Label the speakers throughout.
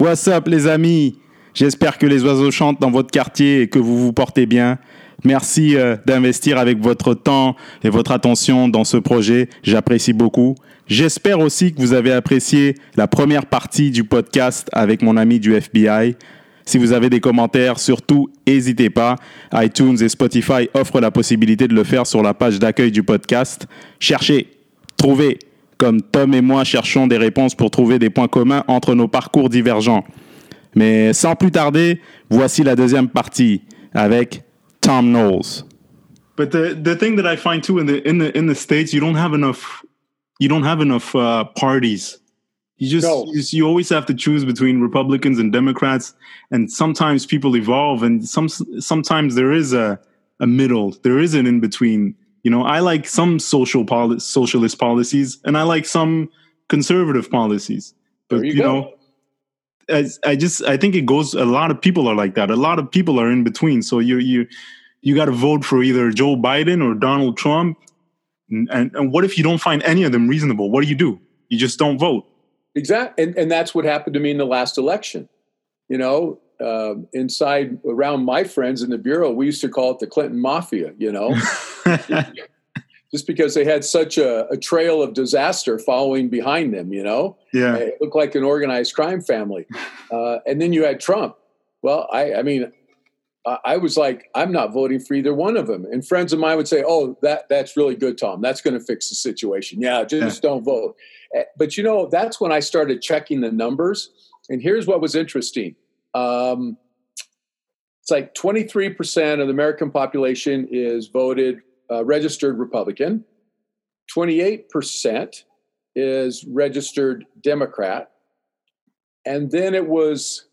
Speaker 1: What's up les amis? J'espère que les oiseaux chantent dans votre quartier et que vous vous portez bien. Merci euh, d'investir avec votre temps et votre attention dans ce projet. J'apprécie beaucoup. J'espère aussi que vous avez apprécié la première partie du podcast avec mon ami du FBI. Si vous avez des commentaires, surtout, n'hésitez pas. iTunes et Spotify offrent la possibilité de le faire sur la page d'accueil du podcast. Cherchez, trouvez, comme Tom et moi cherchons des réponses pour trouver des points communs entre nos parcours divergents. Mais sans plus tarder, voici la deuxième partie avec Tom Knowles.
Speaker 2: But the the thing that I find too in the in the in the states, you don't have enough you don't have enough uh, parties. You just
Speaker 3: No.
Speaker 2: you, you always have to choose between Republicans and Democrats, and sometimes people evolve, and some sometimes there is a a middle, there is an in between. You know, I like some social poli- socialist policies, and I like some conservative policies. But
Speaker 3: you
Speaker 2: you, know, as I just I think it goes. A lot of people are like that. A lot of people are in between. So you you you got to vote for either Joe Biden or Donald Trump. And, and and what if you don't find any of them reasonable? What do you do? You just don't vote.
Speaker 3: Exactly, and and that's what happened to me in the last election. You know, um, inside around my friends in the bureau, we used to call it the Clinton Mafia. You know, just because they had such a, a trail of disaster following behind them. You know,
Speaker 2: yeah,
Speaker 3: it looked like an organized crime family. Uh, and then you had Trump. Well, I, I mean, I, I was like, I'm not voting for either one of them. And friends of mine would say, "Oh, that that's really good, Tom. That's going to fix the situation. Yeah, just don't vote." Eh, But you know, that's when I started checking the numbers. And here's what was interesting. Um, it's like 23% of the American population is voted uh, registered Republican. 28% is registered Democrat. And then it was,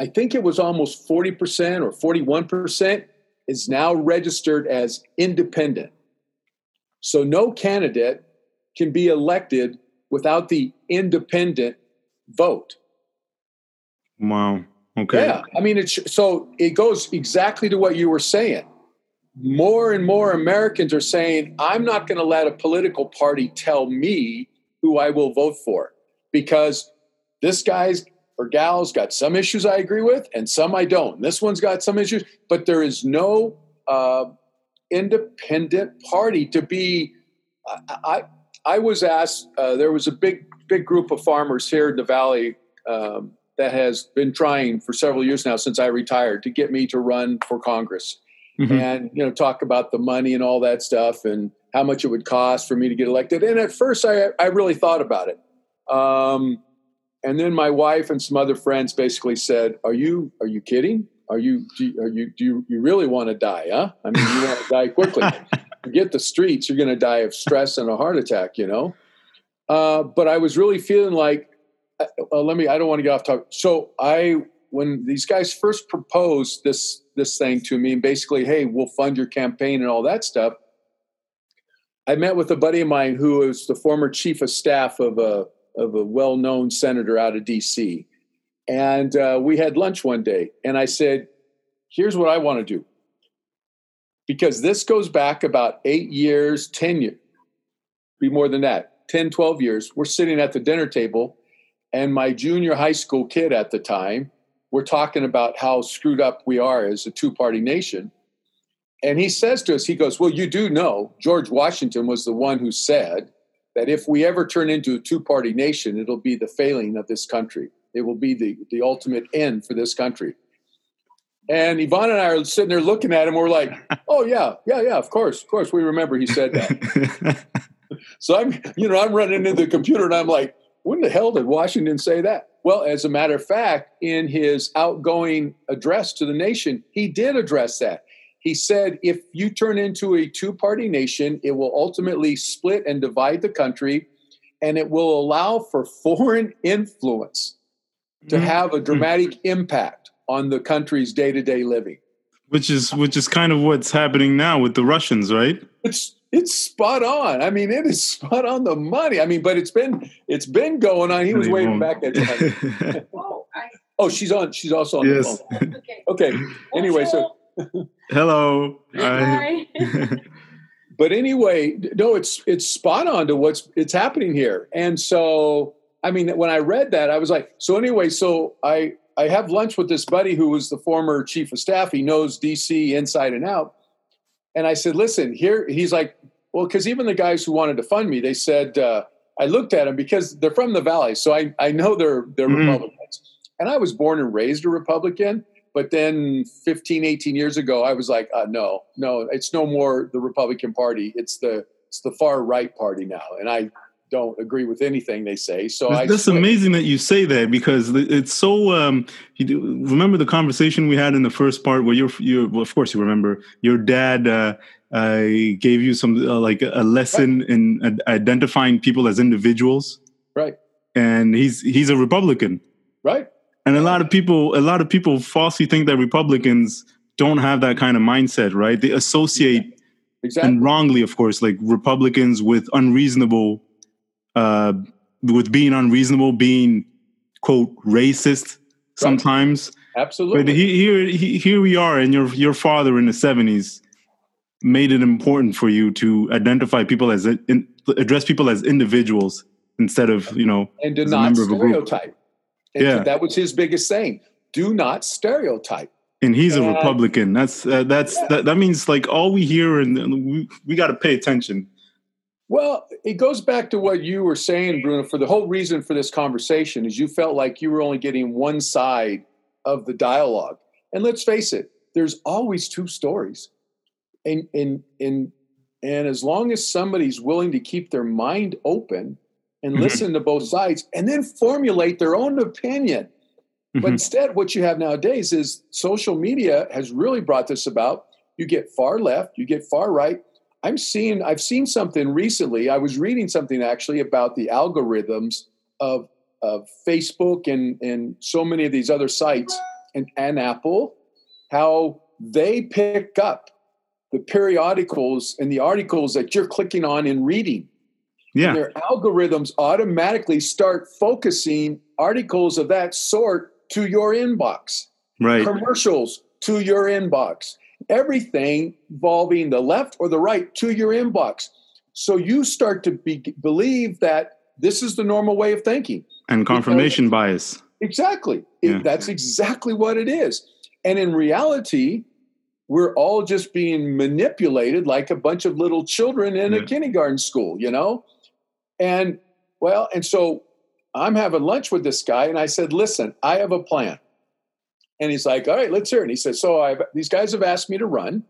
Speaker 3: I think it was almost 40% or 41% is now registered as independent. So no candidate can be elected without the independent vote.
Speaker 2: wow. Okay.
Speaker 3: Yeah, I mean, it's so it goes exactly to what you were saying. More and more Americans are saying, "I'm not going to let a political party tell me who I will vote for because this guy's or gal's got some issues I agree with and some I don't. This one's got some issues, but there is no uh, independent party to be." I I, I was asked. Uh, there was a big big group of farmers here in the valley. Um, that has been trying for several years now since I retired to get me to run for Congress
Speaker 2: Mhm.
Speaker 3: and you know talk about the money and all that stuff and how much it would cost for me to get elected. And at first, I I really thought about it. Um, and then my wife and some other friends basically said, "Are you are you kidding? Are you do you, are you do you, you really want to die? Huh? I mean, you want to die quickly? Get the streets. You're going to die of stress and a heart attack. You know." Uh, but I was really feeling like uh, let me i don't want to get off topic. So i when these guys first proposed this this thing to me and basically hey we'll fund your campaign and all that stuff i met with a buddy of mine who is the former chief of staff of a of a well-known senator out of dc and uh, we had lunch one day and i said here's what i want to do. Because this goes back about eight years ten years be more than that 10 12 years we're sitting at the dinner table and my junior high school kid at the time we're talking about how screwed up we are as a two-party nation. And he says to us he goes well you do know george washington was the one who said that if we ever turn into a two-party nation it'll be the failing of this country. It will be the, the ultimate end for this country. And yvonne and i are sitting there looking at him. We're like oh yeah yeah yeah of course of course we remember he said that. So I'm, you know, I'm running into the computer and I'm like, when the hell did Washington say that? Well, as a matter of fact, in his outgoing address to the nation, he did address that. He said, if you turn into a two party nation, it will ultimately split and divide the country, and it will allow for foreign influence to
Speaker 2: Mhm.
Speaker 3: have a dramatic impact on the country's day to day living.
Speaker 2: which is which is kind of what's happening now with the Russians, right?
Speaker 3: It's it's spot on. I mean, it is spot on the money. I mean, but it's been it's been going on. He was waving back at you.
Speaker 4: Oh,
Speaker 3: Oh, she's on. She's also on
Speaker 2: Yes.
Speaker 3: the phone.
Speaker 4: okay.
Speaker 3: Okay. Anyway, so
Speaker 2: Hello.
Speaker 4: Hi.
Speaker 3: but anyway, no, it's it's spot on to what's it's happening here. And so I mean, when I read that, I was like, so anyway, so I I have lunch with this buddy who was the former chief of staff. He knows DC inside and out. And I said, listen, here, he's like, well, because even the guys who wanted to fund me, they said, uh, I looked at them because they're from the Valley. So I, I know they're, they're mm-hmm. Republicans. And I was born and raised a Republican. But then 15, 18 years ago, I was like, uh, no, no, it's no more the Republican Party. It's the, it's the far right party now. And I don't agree with anything they say. So
Speaker 2: that's,
Speaker 3: I
Speaker 2: that's amazing that you say that because it's so. Um, you do, remember the conversation we had in the first part where you're, you well, of course you remember your dad uh, uh, gave you some uh, like a lesson right. in identifying people as individuals,
Speaker 3: right?
Speaker 2: And he's he's a Republican,
Speaker 3: right?
Speaker 2: And a lot of people, a lot of people falsely think that Republicans don't have that kind of mindset, right? They associate. Exactly. And wrongly, of course, like Republicans with unreasonable uh, with being unreasonable, being quote racist sometimes.
Speaker 3: Right. Absolutely.
Speaker 2: But he, here, he, here we are, and your your father in the seventies made it important for you to identify people as in, address people as individuals instead of you know
Speaker 3: and do not stereotype. And yeah, that was his biggest saying: do not stereotype.
Speaker 2: And he's a Republican. That's uh, that's yeah. that, that means like all we hear, and we we got to pay attention
Speaker 3: well, it goes back to what you were saying, Bruno. For the whole reason for this conversation is you felt like you were only getting one side of the dialogue. And let's face it, there's always two stories. And and and and as long as somebody's willing to keep their mind open and mm-hmm. listen to both sides and then formulate their own opinion. Mm-hmm. But instead, what you have nowadays is social media has really brought this about. You get far left, you get far right, I'm seeing I've seen something recently. I was reading something actually about the algorithms of of Facebook and and so many of these other sites and, and Apple, how they pick up the periodicals and the articles that you're clicking on and reading.
Speaker 2: Yeah.
Speaker 3: And their algorithms automatically start focusing articles of that sort to your inbox.
Speaker 2: Right.
Speaker 3: Commercials to your inbox everything involving the left or the right to your inbox. So you start to be, believe that this is the normal way of thinking.
Speaker 2: And confirmation because, bias.
Speaker 3: Exactly. Yeah. It, that's exactly what it is. And in reality, we're all just being manipulated like a bunch of little children in yeah. a kindergarten school, you know? And well, and so I'm having lunch with this guy, and I said, Listen, I have a plan. And he's like, all right, let's hear it. And he says, so I've, these guys have asked me to run.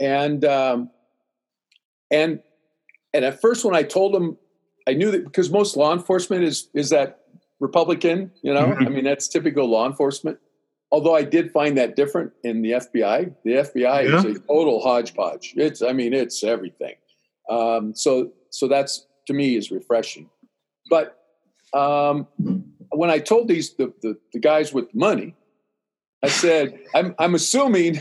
Speaker 3: And, um, and, and at first when I told them, I knew that because most law enforcement is, is that Republican, you know, mm-hmm. I mean, that's typical law enforcement. Although I did find that different in the FBI. The FBI yeah. is a total hodgepodge. It's, I mean, it's everything. Um, so, so that's to me is refreshing. But um, when I told these the, the, the guys with money, I said, I'm, I'm assuming,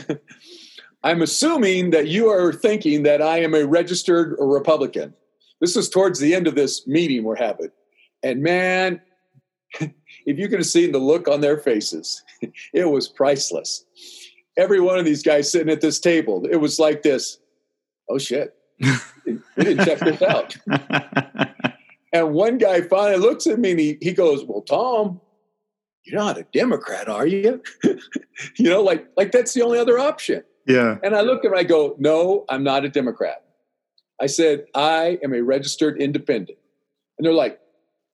Speaker 3: I'm assuming that you are thinking that I am a registered Republican. This is towards the end of this meeting we're having. And man, if you could have seen the look on their faces, it was priceless. Every one of these guys sitting at this table, it was like this. Oh shit. we didn't check this out. and one guy finally looks at me and he, he goes, Well, Tom, you're not a Democrat, are you? you know, like like that's the only other option.
Speaker 2: Yeah.
Speaker 3: And I look at him, I go, no, I'm not a Democrat. I said, I am a registered independent. And they're like,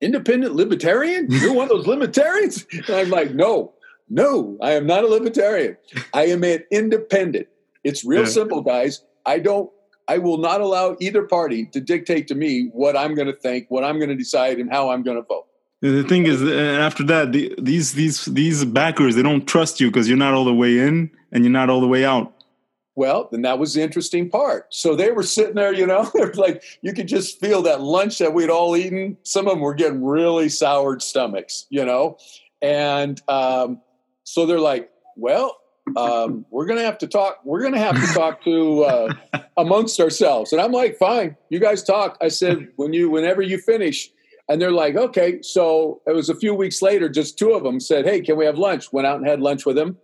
Speaker 3: independent libertarian? You're one of those libertarians? And I'm like, no, no, I am not a libertarian. I am an independent. It's real yeah. simple, guys. I don't I will not allow either party to dictate to me what I'm going to think, what I'm going to decide, and how I'm going to vote.
Speaker 2: The thing is, uh, after that, the, these these these backers they don't trust you because you're not all the way in and you're not all the way out.
Speaker 3: Well, then that was the interesting part. So they were sitting there, you know, they're like you could just feel that lunch that we'd all eaten. Some of them were getting really soured stomachs, you know, and um, so they're like, "Well, um, we're going to have to talk. We're going to have to talk to uh, amongst ourselves." And I'm like, "Fine, you guys talk." I said, "When you, whenever you finish." And they're like, okay. So it was a few weeks later, just two of them said, hey, can we have lunch? Went out and had lunch with him.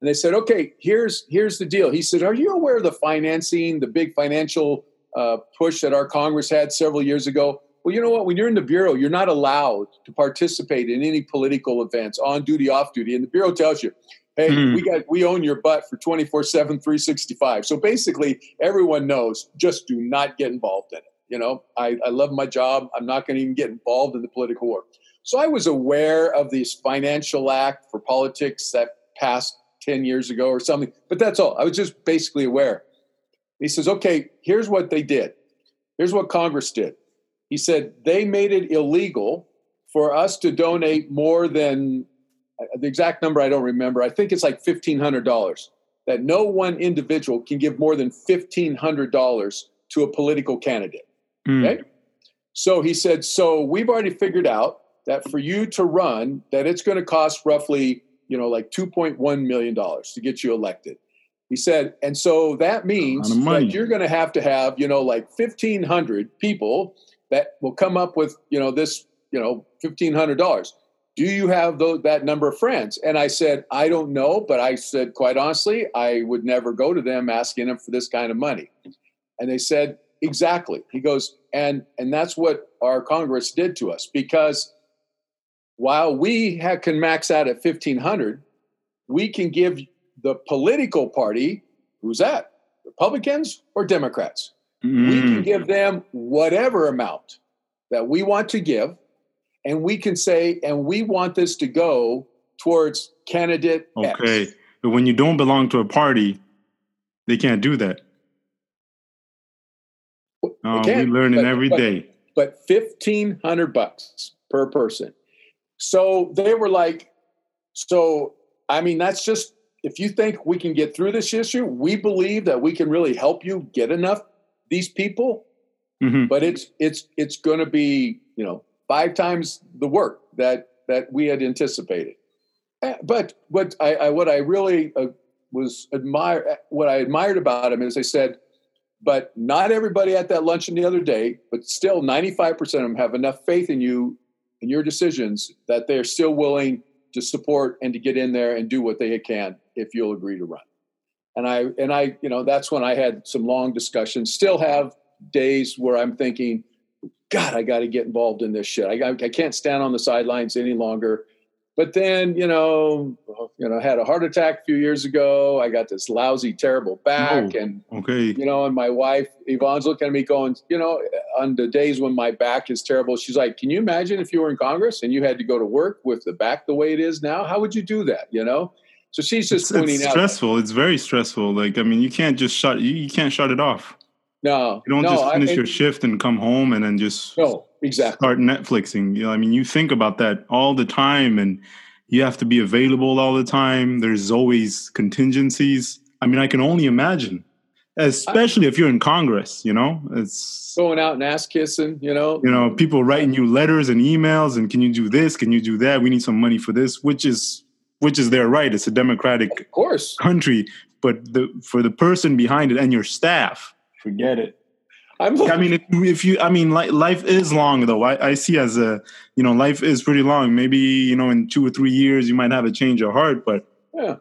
Speaker 3: And they said, okay, here's here's the deal. He said, are you aware of the financing, the big financial uh, push that our Congress had several years ago? well, you know what? When you're in the bureau, you're not allowed to participate in any political events, on duty, off duty. And the bureau tells you, hey, mm. we got we own your butt for 24 7, 365. So basically, everyone knows just do not get involved in it. You know, I, I love my job. I'm not going to even get involved in the political war. So I was aware of this financial act for politics that passed 10 years ago or something, but that's all. I was just basically aware. He says, okay, here's what they did. Here's what Congress did. He said they made it illegal for us to donate more than the exact number I don't remember. I think it's like $1,500. That no one individual can give more than $1,500 to a political candidate. Mm. Okay? So he said, so we've already figured out that for you to run, that it's going to cost roughly, you know, like $2.1 million to get you elected. He said, and so that means that you're going to have to have, you know, like 1,500 people that will come up with, you know, this, you know, $1,500. Do you have those, that number of friends? And I said, I don't know, but I said, quite honestly, I would never go to them asking them for this kind of money. And they said, exactly. He goes, and and that's what our Congress did to us because while we have, can max out at 1500 we can give the political party, who's that? Republicans or Democrats? Mm. We can mm. give them whatever amount that we want to give, and we can say, and we want this to go towards candidate
Speaker 2: okay. X. But when you don't belong to a party, they can't do that. Oh, we're learning but, every
Speaker 3: but,
Speaker 2: day.
Speaker 3: But fifteen hundred bucks per person. So they were like, so I mean, that's just if you think we can get through this issue, we believe that we can really help you get enough these people. Mm-hmm. But it's it's it's going to be you know five times the work that that we had anticipated. Eh, but what I, I what I really uh, was admire eh, what I admired about him is they said, but not everybody at that luncheon the other day, but still 95% of them have enough faith in you and your decisions that they're still willing to support and to get in there and do what they can if you'll agree to run. And I and I, you know, that's when I had some long discussions. Still have days where I'm thinking, God, I got to get involved in this shit. I, I can't stand on the sidelines any longer. But then, you know, you know, I had a heart attack a few years ago. I got this lousy, terrible back, oh, and
Speaker 2: okay,
Speaker 3: you know, and my wife Yvonne's looking at me, going, you know, on the days when my back is terrible, she's like, "Can you imagine if you were in Congress and you had to go to work with the back the way it is now? How would you do that?" You know, so she's just
Speaker 2: it's, pointing it's out. stressful. It's very stressful. Like, I mean, you can't just shut you, you can't shut it off.
Speaker 3: No,
Speaker 2: you don't
Speaker 3: no,
Speaker 2: just finish I, your shift and come home and then just
Speaker 3: no exactly
Speaker 2: start Netflixing. You know, I mean, you think about that all the time, and you have to be available all the time. There's always contingencies. I mean, I can only imagine, especially I, if you're in Congress. You know, it's
Speaker 3: going out and ass kissing. You know,
Speaker 2: you know, people writing you letters and emails, and can you do this? Can you do that? We need some money for this, which is which is their right. It's a democratic
Speaker 3: of course.
Speaker 2: country, but the for the person behind it and your staff Forget it. I'm like, I mean, if, if, you, I mean, life is long though. I, I see as a, you know, life is pretty long. Maybe you know, in two or three years, you might have a change of heart. But
Speaker 3: yeah,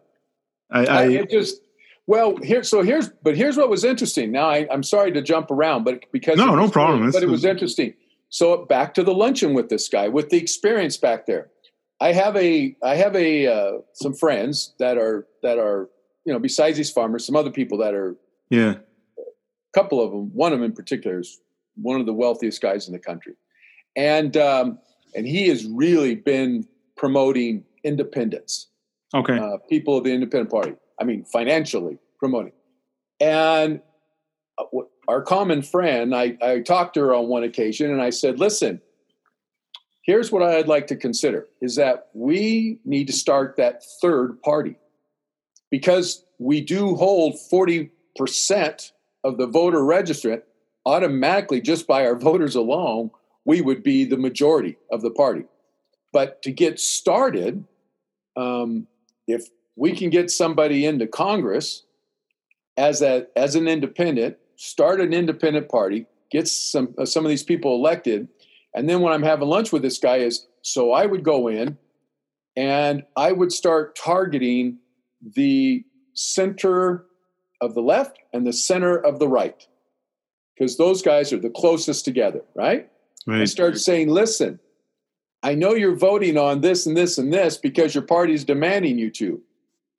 Speaker 3: I, I, I just well here. So here's, but here's what was interesting. Now I, am sorry to jump around, but because
Speaker 2: no, no problem.
Speaker 3: but it was interesting. So back to the luncheon with this guy with the experience back there. I have a, I have a uh, some friends that are that are you know besides these farmers, some other people that are
Speaker 2: yeah
Speaker 3: couple of them. One of them in particular is one of the wealthiest guys in the country, and um, and he has really been promoting independence.
Speaker 2: Okay, uh,
Speaker 3: people of the independent party. I mean, financially promoting, and uh, our common friend. I, I talked to her on one occasion, and I said, "Listen." Here's what I'd like to consider is that we need to start that third party because we do hold 40% of the voter registrant, automatically, just by our voters alone, we would be the majority of the party. But to get started, um, if we can get somebody into Congress as a as an independent, start an independent party, get some uh, some of these people elected, and then when I'm having lunch with this guy is so I would go in and I would start targeting the center of the left and the center of the right because those guys are the closest together, right? right. I started saying, listen, I know you're voting on this and this and this because your party's demanding you to.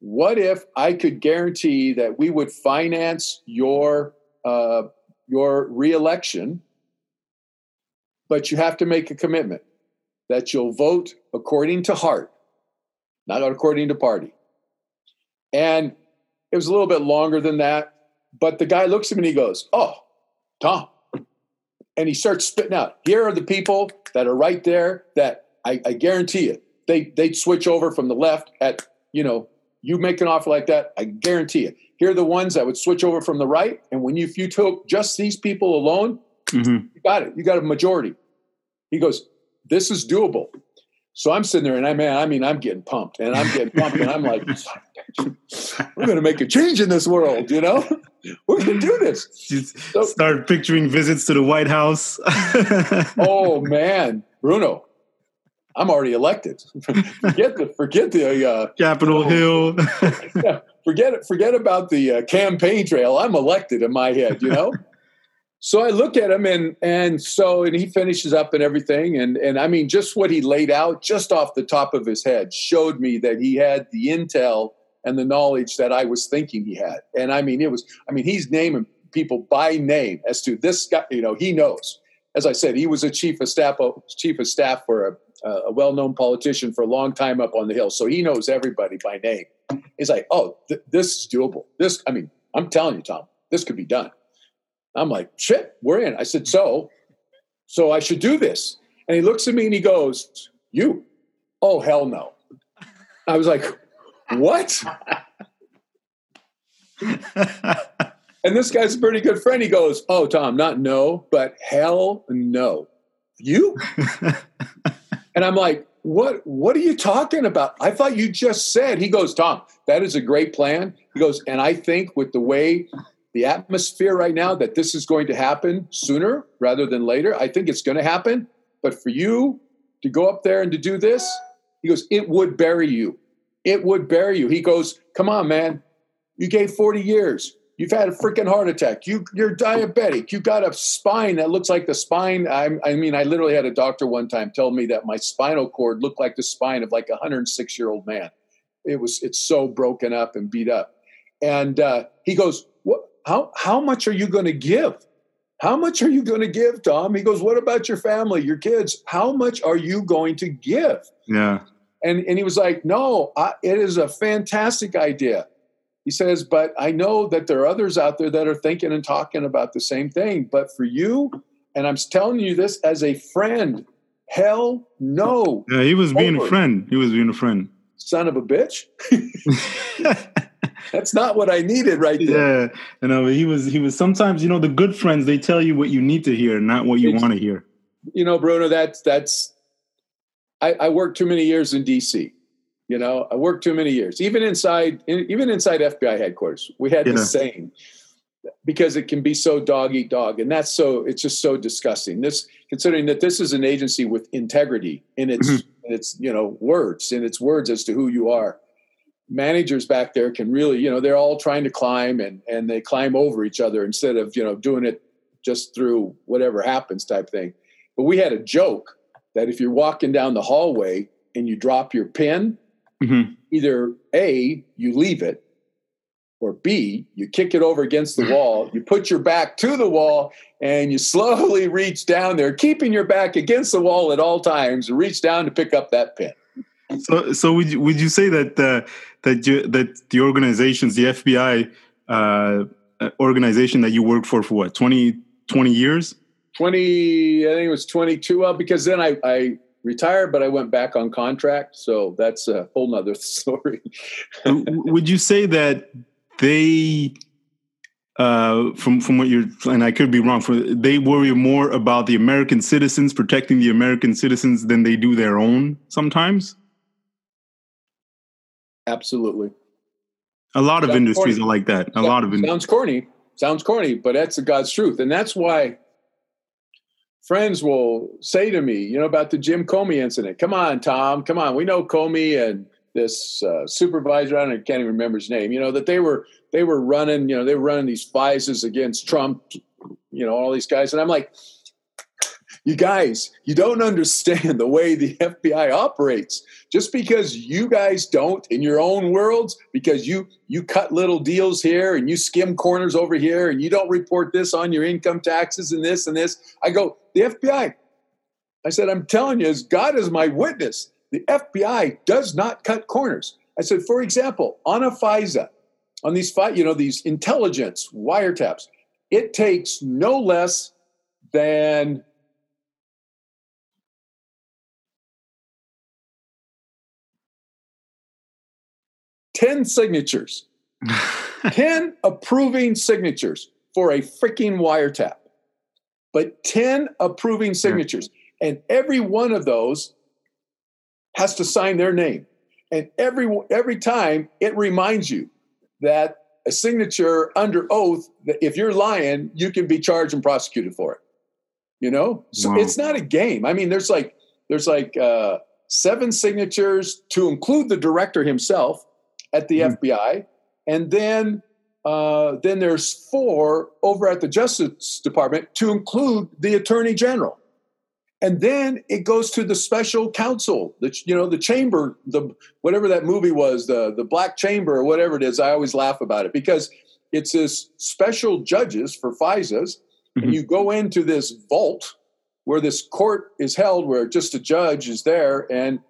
Speaker 3: What if I could guarantee that we would finance your uh, your reelection, but you have to make a commitment that you'll vote according to heart, not according to party. And it was a little bit longer than that, but the guy looks at me and he goes, "Oh, Tom," and he starts spitting out. Here are the people that are right there that I, I guarantee you they they'd switch over from the left at you know you make an offer like that. I guarantee you. Here are the ones that would switch over from the right, and when you if you took just these people alone, mm-hmm. you got it. You got a majority. He goes, "This is doable." So I'm sitting there and I man, I mean, I'm getting pumped and I'm getting pumped and I'm like, we're going to make a change in this world, you know? We're going to do this.
Speaker 2: So, start picturing visits to the White House.
Speaker 3: oh man, Bruno, I'm already elected. forget the forget the uh,
Speaker 2: Capitol Hill.
Speaker 3: yeah, forget it. Forget about the uh, campaign trail. I'm elected in my head. You know. So I look at him and and so and he finishes up and everything and and I mean just what he laid out just off the top of his head showed me that he had the intel and the knowledge that I was thinking he had. And I mean it was I mean he's naming people by name as to this guy, you know, he knows. As I said, he was a chief of staff chief of staff for a, a well-known politician for a long time up on the hill. So he knows everybody by name. He's like, "Oh, th- this is doable. This I mean, I'm telling you, Tom, this could be done." I'm like, shit, we're in. I said, so, so I should do this. And he looks at me and he goes, you? Oh, hell no. I was like, what? and this guy's a pretty good friend. He goes, oh, Tom, not no, but hell no. You? and I'm like, what what are you talking about? I thought you just said. He goes, Tom, that is a great plan. He goes, and I think with the way the atmosphere right now that this is going to happen sooner rather than later. I think it's going to happen. But for you to go up there and to do this, he goes, it would bury you. It would bury you. He goes, come on, man. You gave 40 years. You've had a freaking heart attack. You, you're diabetic. You got a spine that looks like the spine. I, I mean, I literally had a doctor one time tell me that my spinal cord looked like the spine of like a 106 year old man. It was, it's so broken up and beat up. And uh, he goes, what, how how much are you going to give? How much are you going to give, Tom? He goes, What about your family, your kids? How much are you going to give?
Speaker 2: Yeah.
Speaker 3: And, and he was like, No, I, it is a fantastic idea. He says, But I know that there are others out there that are thinking and talking about the same thing. But for you, and I'm telling you this as a friend, hell no.
Speaker 2: Yeah, he was being Over. a friend. He was being a friend.
Speaker 3: Son of a bitch. That's not what I needed right there.
Speaker 2: Yeah, you know, he was he was sometimes, you know, the good friends they tell you what you need to hear, not what you want to hear.
Speaker 3: You know, Bruno, that's that's I, I worked too many years in DC. You know, I worked too many years. Even inside even inside FBI headquarters, we had yeah. the same because it can be so dog eat dog, and that's so it's just so disgusting. This considering that this is an agency with integrity in its mm-hmm. in its you know words in its words as to who you are managers back there can really, you know, they're all trying to climb and and they climb over each other instead of, you know, doing it just through whatever happens type thing. But we had a joke that if you're walking down the hallway and you drop your pen, mm-hmm. either A, you leave it, or B, you kick it over against the wall, you put your back to the wall, and you slowly reach down there, keeping your back against the wall at all times, and reach down to pick up that pen.
Speaker 2: So, so would you, would you say that uh, that you, that the organizations, the FBI uh, organization that you worked for for what 20, 20 years?
Speaker 3: 20, I think it was 22. Well, because then I, I retired, but I went back on contract. So that's a whole nother story.
Speaker 2: would you say that they, uh, from, from what you're, and I could be wrong, for they worry more about the American citizens, protecting the American citizens than they do their own sometimes?
Speaker 3: Absolutely.
Speaker 2: A lot of sounds industries corny. are like that. A sounds, lot of
Speaker 3: in- sounds corny. Sounds corny, but that's the God's truth, and that's why friends will say to me, you know, about the Jim Comey incident. Come on, Tom. Come on. We know Comey and this uh, supervisor. I, don't, I can't even remember his name. You know that they were they were running. You know they were running these FISAs against Trump. You know all these guys, and I'm like, You guys, you don't understand the way the FBI operates. Just because you guys don't in your own worlds, because you you cut little deals here and you skim corners over here and you don't report this on your income taxes and this and this. I go, the FBI. I said, I'm telling you, as God is my witness, the FBI does not cut corners. I said, for example, on a FISA, on these you know, these intelligence wiretaps, it takes no less than 10 signatures, 10 approving signatures for a freaking wiretap, but 10 approving signatures. And every one of those has to sign their name. And every, every time it reminds you that a signature under oath, that if you're lying, you can be charged and prosecuted for it. You know? So wow. it's not a game. I mean, there's like, there's like uh, seven signatures to include the director himself at the mm. FBI, and then uh, then there's four over at the Justice Department to include the Attorney General, and then it goes to the Special Counsel, the you know the Chamber, the whatever that movie was, the the Black Chamber or whatever it is. I always laugh about it because it's this special judges for FISAs, mm-hmm. and you go into this vault where this court is held, where just a judge is there and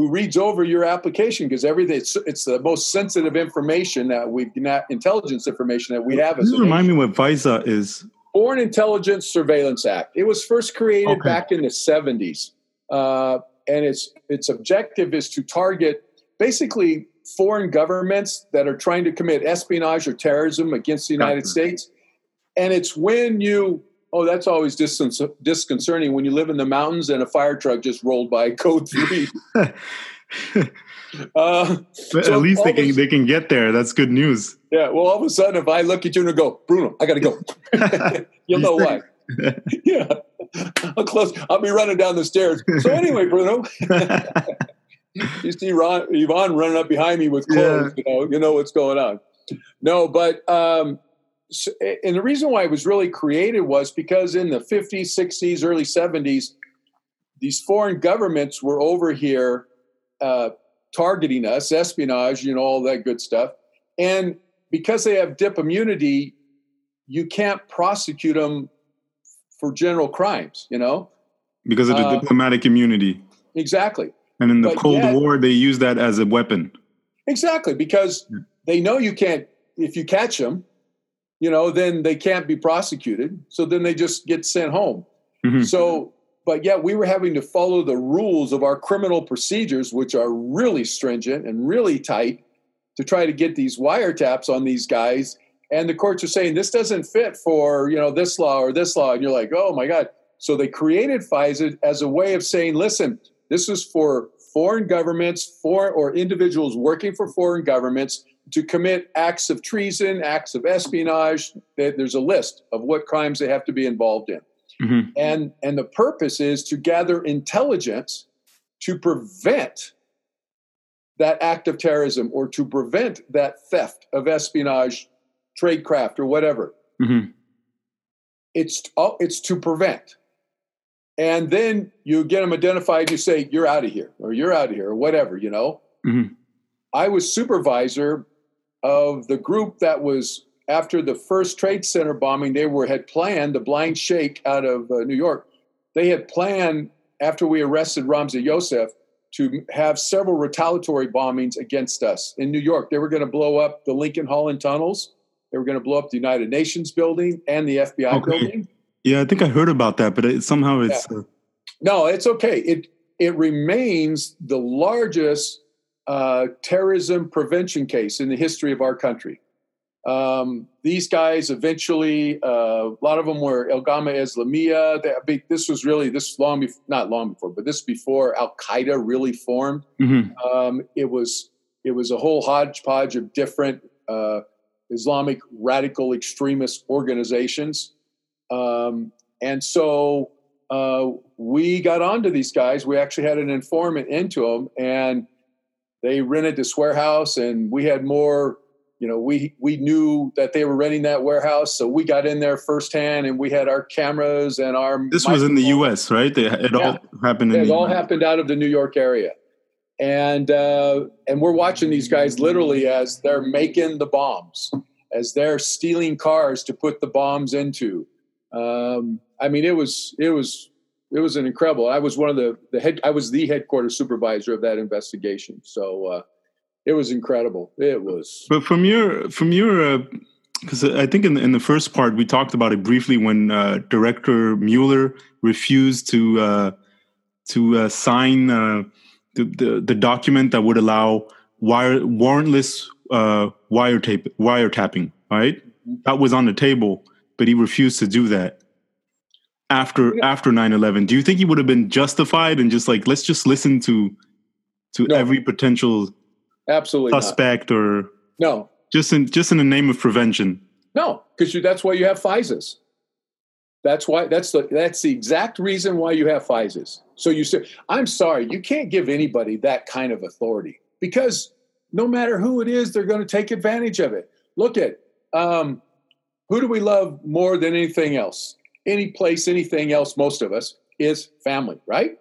Speaker 3: who reads over your application because everything it's, it's, the most sensitive information that we've not intelligence information that we have.
Speaker 2: As remind me what FISA is.
Speaker 3: Foreign Intelligence Surveillance Act. It was first created okay. back in the seventies, uh, and its its objective is to target basically foreign governments that are trying to commit espionage or terrorism against the United States. And it's when you Oh, that's always disconcerting when you live in the mountains and a fire truck just rolled by code three.
Speaker 2: uh, but so at least they can they can get there. That's good news.
Speaker 3: Yeah. Well, all of a sudden, if I look at you and go, Bruno, I got to go. You'll know why. yeah. I'll close. I'll be running down the stairs. So anyway, Bruno. you see Ron, Yvonne running up behind me with clothes. Yeah. You know, you know what's going on. No, but um, so, and the reason why it was really created was because in the 50s, 60s, early 70s, these foreign governments were over here uh, targeting us, espionage, you know, all that good stuff. And because they have dip immunity, you can't prosecute them for general crimes, you know?
Speaker 2: Because of the uh, diplomatic immunity.
Speaker 3: Exactly.
Speaker 2: And in the but Cold yet, War, they use that as a weapon.
Speaker 3: Exactly, because they know you can't, if you catch them, you know, then they can't be prosecuted. So then they just get sent home. Mm-hmm. So, but yet we were having to follow the rules of our criminal procedures, which are really stringent and really tight, to try to get these wiretaps on these guys. And the courts are saying this doesn't fit for you know this law or this law, and you're like, oh my god. So they created FISA as a way of saying, listen, this is for foreign governments, for or individuals working for foreign governments to commit acts of treason, acts of espionage. There's a list of what crimes they have to be involved in. Mm-hmm. And, and the purpose is to gather intelligence to prevent that act of terrorism or to prevent that theft of espionage, tradecraft, or whatever. Mm-hmm. It's, oh, it's to prevent. And then you get them identified, you say, you're out of here, or you're out of here, or whatever, you know. Mm-hmm. I was supervisor of the group that was after the first Trade Center bombing. They were had planned the Blind Sheikh out of uh, New York. They had planned after we arrested Ramzi Yousef to have several retaliatory bombings against us in New York. They were going to blow up the Lincoln Holland tunnels. They were going to blow up the United Nations building and the FBI okay. building.
Speaker 2: Yeah, I think I heard about that, but it, somehow it's yeah. uh...
Speaker 3: no, it's okay. It it remains the largest uh, terrorism prevention case in the history of our country. Um, these guys eventually, uh, a lot of them were El Gama Islamia. They, this was really this long, before, not long before, but this before Al Qaeda really formed. Mm-hmm. Um, it was it was a whole hodgepodge of different uh, Islamic radical extremist organizations, um, and so uh, we got onto these guys. We actually had an informant into them, and they rented this warehouse and we had more you know, we we knew that they were renting that warehouse, so we got in there firsthand, and we had our cameras and our.
Speaker 2: This was in the U.S., right? They, it yeah. all happened. In the US.
Speaker 3: It all US. happened out of the New York area, and uh, and we're watching these guys literally as they're making the bombs, as they're stealing cars to put the bombs into. Um, I mean, it was it was it was an incredible. I was one of the the head. I was the headquarters supervisor of that investigation. So. Uh, it was incredible. It was.
Speaker 2: But from your from your because uh, I think in the, in the first part we talked about it briefly when uh, director Mueller refused to uh, to uh, sign uh, the, the, the document that would allow wire warrantless uh, wiretape wiretapping. Right, mm-hmm. that was on the table, but he refused to do that after yeah. after 9-11 do you think he would have been justified and just like let's just listen to to no. every potential
Speaker 3: Absolutely
Speaker 2: suspect not. or
Speaker 3: no.
Speaker 2: Just in just in the name of prevention.
Speaker 3: No, because that's why you have FISAs. That's why that's the that's the exact reason why you have FISAs. So you say, I'm sorry, you can't give anybody that kind of authority because no matter who it is, they're going to take advantage of it. Look at um, who do we love more than anything else? Any place, anything else, most of us is family, right?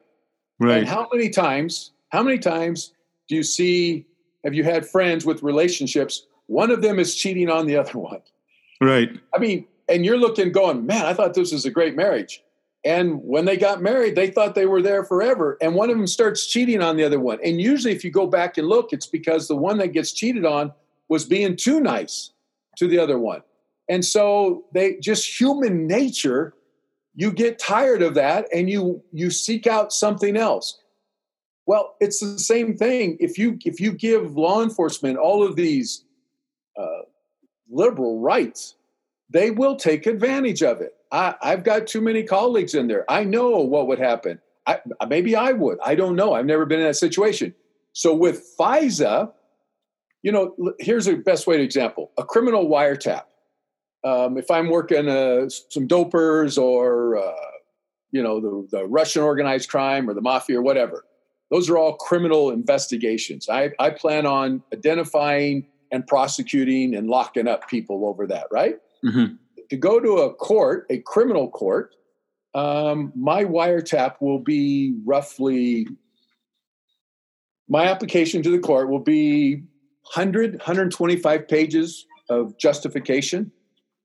Speaker 2: Right.
Speaker 3: And how many times, how many times do you see have you had friends with relationships? One of them is cheating on the other one.
Speaker 2: Right.
Speaker 3: I mean, and you're looking, going, man, I thought this was a great marriage. And when they got married, they thought they were there forever. And one of them starts cheating on the other one. And usually, if you go back and look, it's because the one that gets cheated on was being too nice to the other one. And so they just human nature, you get tired of that and you you seek out something else. Well, it's the same thing. If you if you give law enforcement all of these uh, liberal rights, they will take advantage of it. I, have got too many colleagues in there. I know what would happen. I, maybe I would. I don't know. I've never been in that situation. So with FISA, you know, here's a best way to example: a criminal wiretap. Um, if I'm working uh, some dopers or uh, you know the, the Russian organized crime or the mafia or whatever, those are all criminal investigations. I, I plan on identifying and prosecuting and locking up people over that, right? Mm-hmm. To go to a court, a criminal court, um, my wiretap will be roughly, my application to the court will be 100, 125 pages of justification.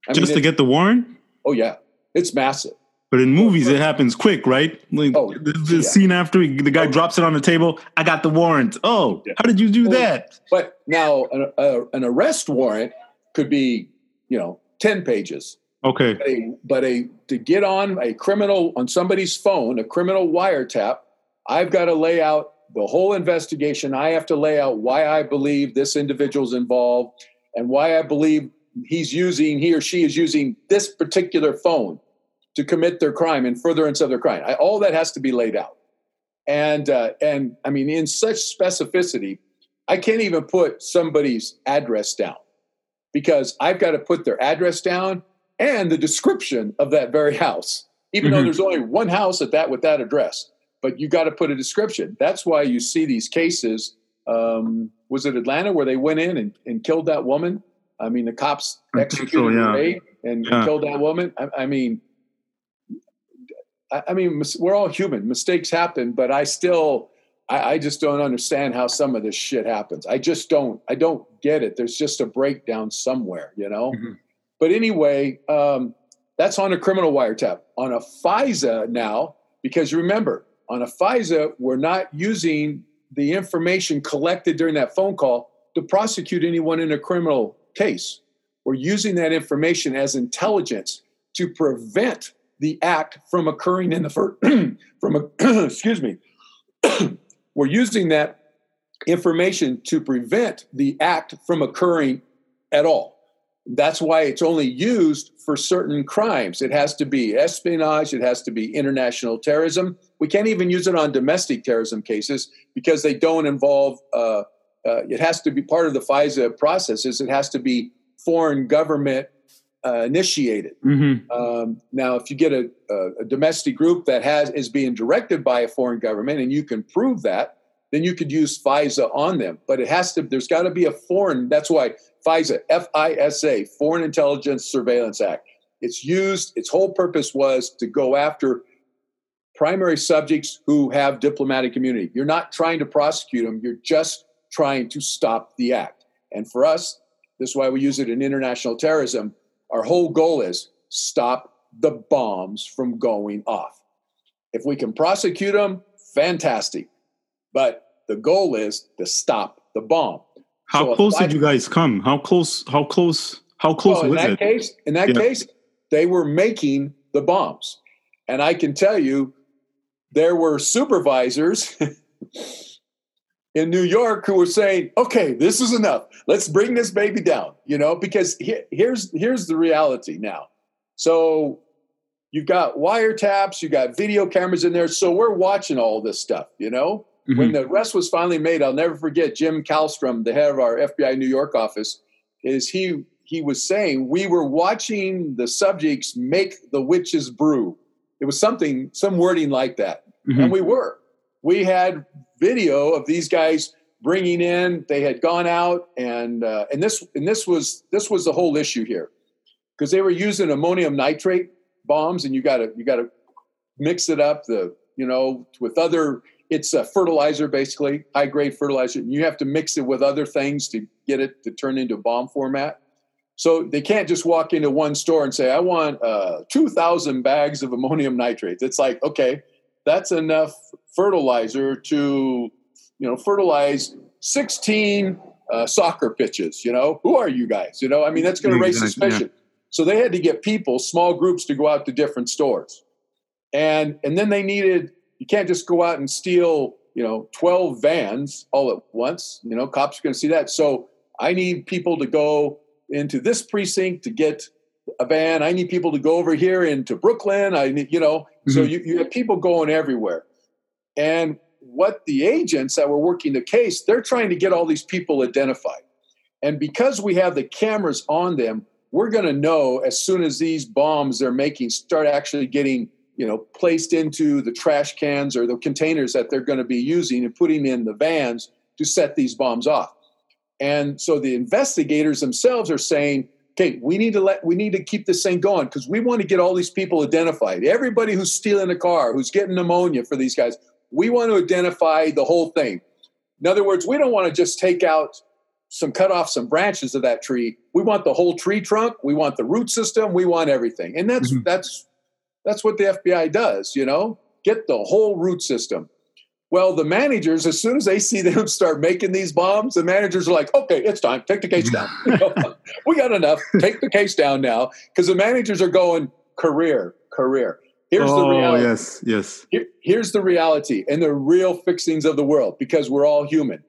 Speaker 2: I Just mean, to get the warrant?
Speaker 3: Oh, yeah. It's massive.
Speaker 2: But in movies, it happens quick, right? Like oh, the, the yeah. scene after the guy oh. drops it on the table. I got the warrant. Oh, yeah. how did you do that?
Speaker 3: But now an, uh, an, arrest warrant could be, you know, ten pages.
Speaker 2: Okay.
Speaker 3: But a, but a to get on a criminal on somebody's phone, a criminal wiretap, I've got to lay out the whole investigation. I have to lay out why I believe this individual's involved and why I believe he's using he or she is using this particular phone to commit their crime in furtherance of their crime. I, all that has to be laid out. And uh, and I mean, in such specificity, I can't even put somebody's address down because I've got to put their address down and the description of that very house, even mm-hmm. though there's only one house at that with that address. But you got to put a description. That's why you see these cases. Um, was it Atlanta where they went in and, and killed that woman? I mean, the cops executed so, yeah. and, yeah. killed that woman. I, I mean, I mean, we're all human. Mistakes happen, but I still, I, I, just don't understand how some of this shit happens. I just don't. I don't get it. There's just a breakdown somewhere, you know. Mm-hmm. But anyway, um, that's on a criminal wiretap. On a FISA now, because remember, on a FISA, we're not using the information collected during that phone call to prosecute anyone in a criminal case. We're using that information as intelligence to prevent the act from occurring in the first from a excuse me. We're using that information to prevent the act from occurring at all. That's why it's only used for certain crimes. It has to be espionage. It has to be international terrorism. We can't even use it on domestic terrorism cases because they don't involve uh, uh, it has to be part of the FISA processes. It has to be foreign government uh, initiated. Mm-hmm. Um, now, if you get a, a, a, domestic group that has is being directed by a foreign government, and you can prove that, then you could use FISA on them. But it has to, there's got to be a foreign, that's why FISA, F I S A, Foreign Intelligence Surveillance Act. It's used, its whole purpose was to go after primary subjects who have diplomatic immunity. You're not trying to prosecute them, you're just trying to stop the act. And for us, this is why we use it in international terrorism. Our whole goal is stop the bombs from going off. If we can prosecute them, fantastic. But the goal is to stop the bomb.
Speaker 2: How so close did you guys come? How close? How close? How close
Speaker 3: was in that
Speaker 2: it?
Speaker 3: Case, in that yeah. case, they were making the bombs, and I can tell you, there were supervisors in New York who were saying, "Okay, this is enough. Let's bring this baby down." You know, because he, here's here's the reality now. So you've got wiretaps, you got video cameras in there, so we're watching all this stuff. You know, mm-hmm. when the arrest was finally made, I'll never forget Jim Kallstrom, the head of our FBI New York office, is he he was saying we were watching the subjects make the witch's brew. It was something, some wording like that, mm-hmm. and we were. We had video of these guys bringing in. They had gone out, and uh, and this and this was this was the whole issue here, because they were using ammonium nitrate bombs, and you got to you got to mix it up the you know with other. It's a fertilizer, basically high grade fertilizer. And you have to mix it with other things to get it to turn into bomb format. So they can't just walk into one store and say, "I want uh, two thousand bags of ammonium nitrate." It's like, okay, that's enough fertilizer to, you know, fertilize 16 uh, soccer pitches. You know, who are you guys? You know, I mean, that's going to raise suspicion. Yeah. So they had to get people, small groups, to go out to different stores, and and then they needed. You can't just go out and steal, you know, 12 vans all at once. You know, cops are going to see that. So I need people to go into this precinct to get a van. I need people to go over here into Brooklyn. I need, you know, mm-hmm. so you, you have people going everywhere. And what the agents that were working the case, they're trying to get all these people identified. And because we have the cameras on them, we're going to know as soon as these bombs they're making start actually getting, you know, placed into the trash cans or the containers that they're going to be using and putting in the vans to set these bombs off. And so the investigators themselves are saying, okay, we need to let we need to keep this thing going because we want to get all these people identified. Everybody who's stealing a car, who's getting pneumonia for these guys, we want to identify the whole thing. In other words, we don't want to just take out some cut off some branches of that tree. We want the whole tree trunk. We want the root system. We want everything. And that's mm-hmm. that's that's what the FBI does, you know? Get the whole root system. Well, the managers, as soon as they see them start making these bombs, the managers are like, okay, it's time. Take the case down. we got enough. Take the case down now. Because the managers are going, career, career. Here's oh, the reality.
Speaker 2: Yes, yes.
Speaker 3: Here, here's the reality and the real fixings of the world because we're all human.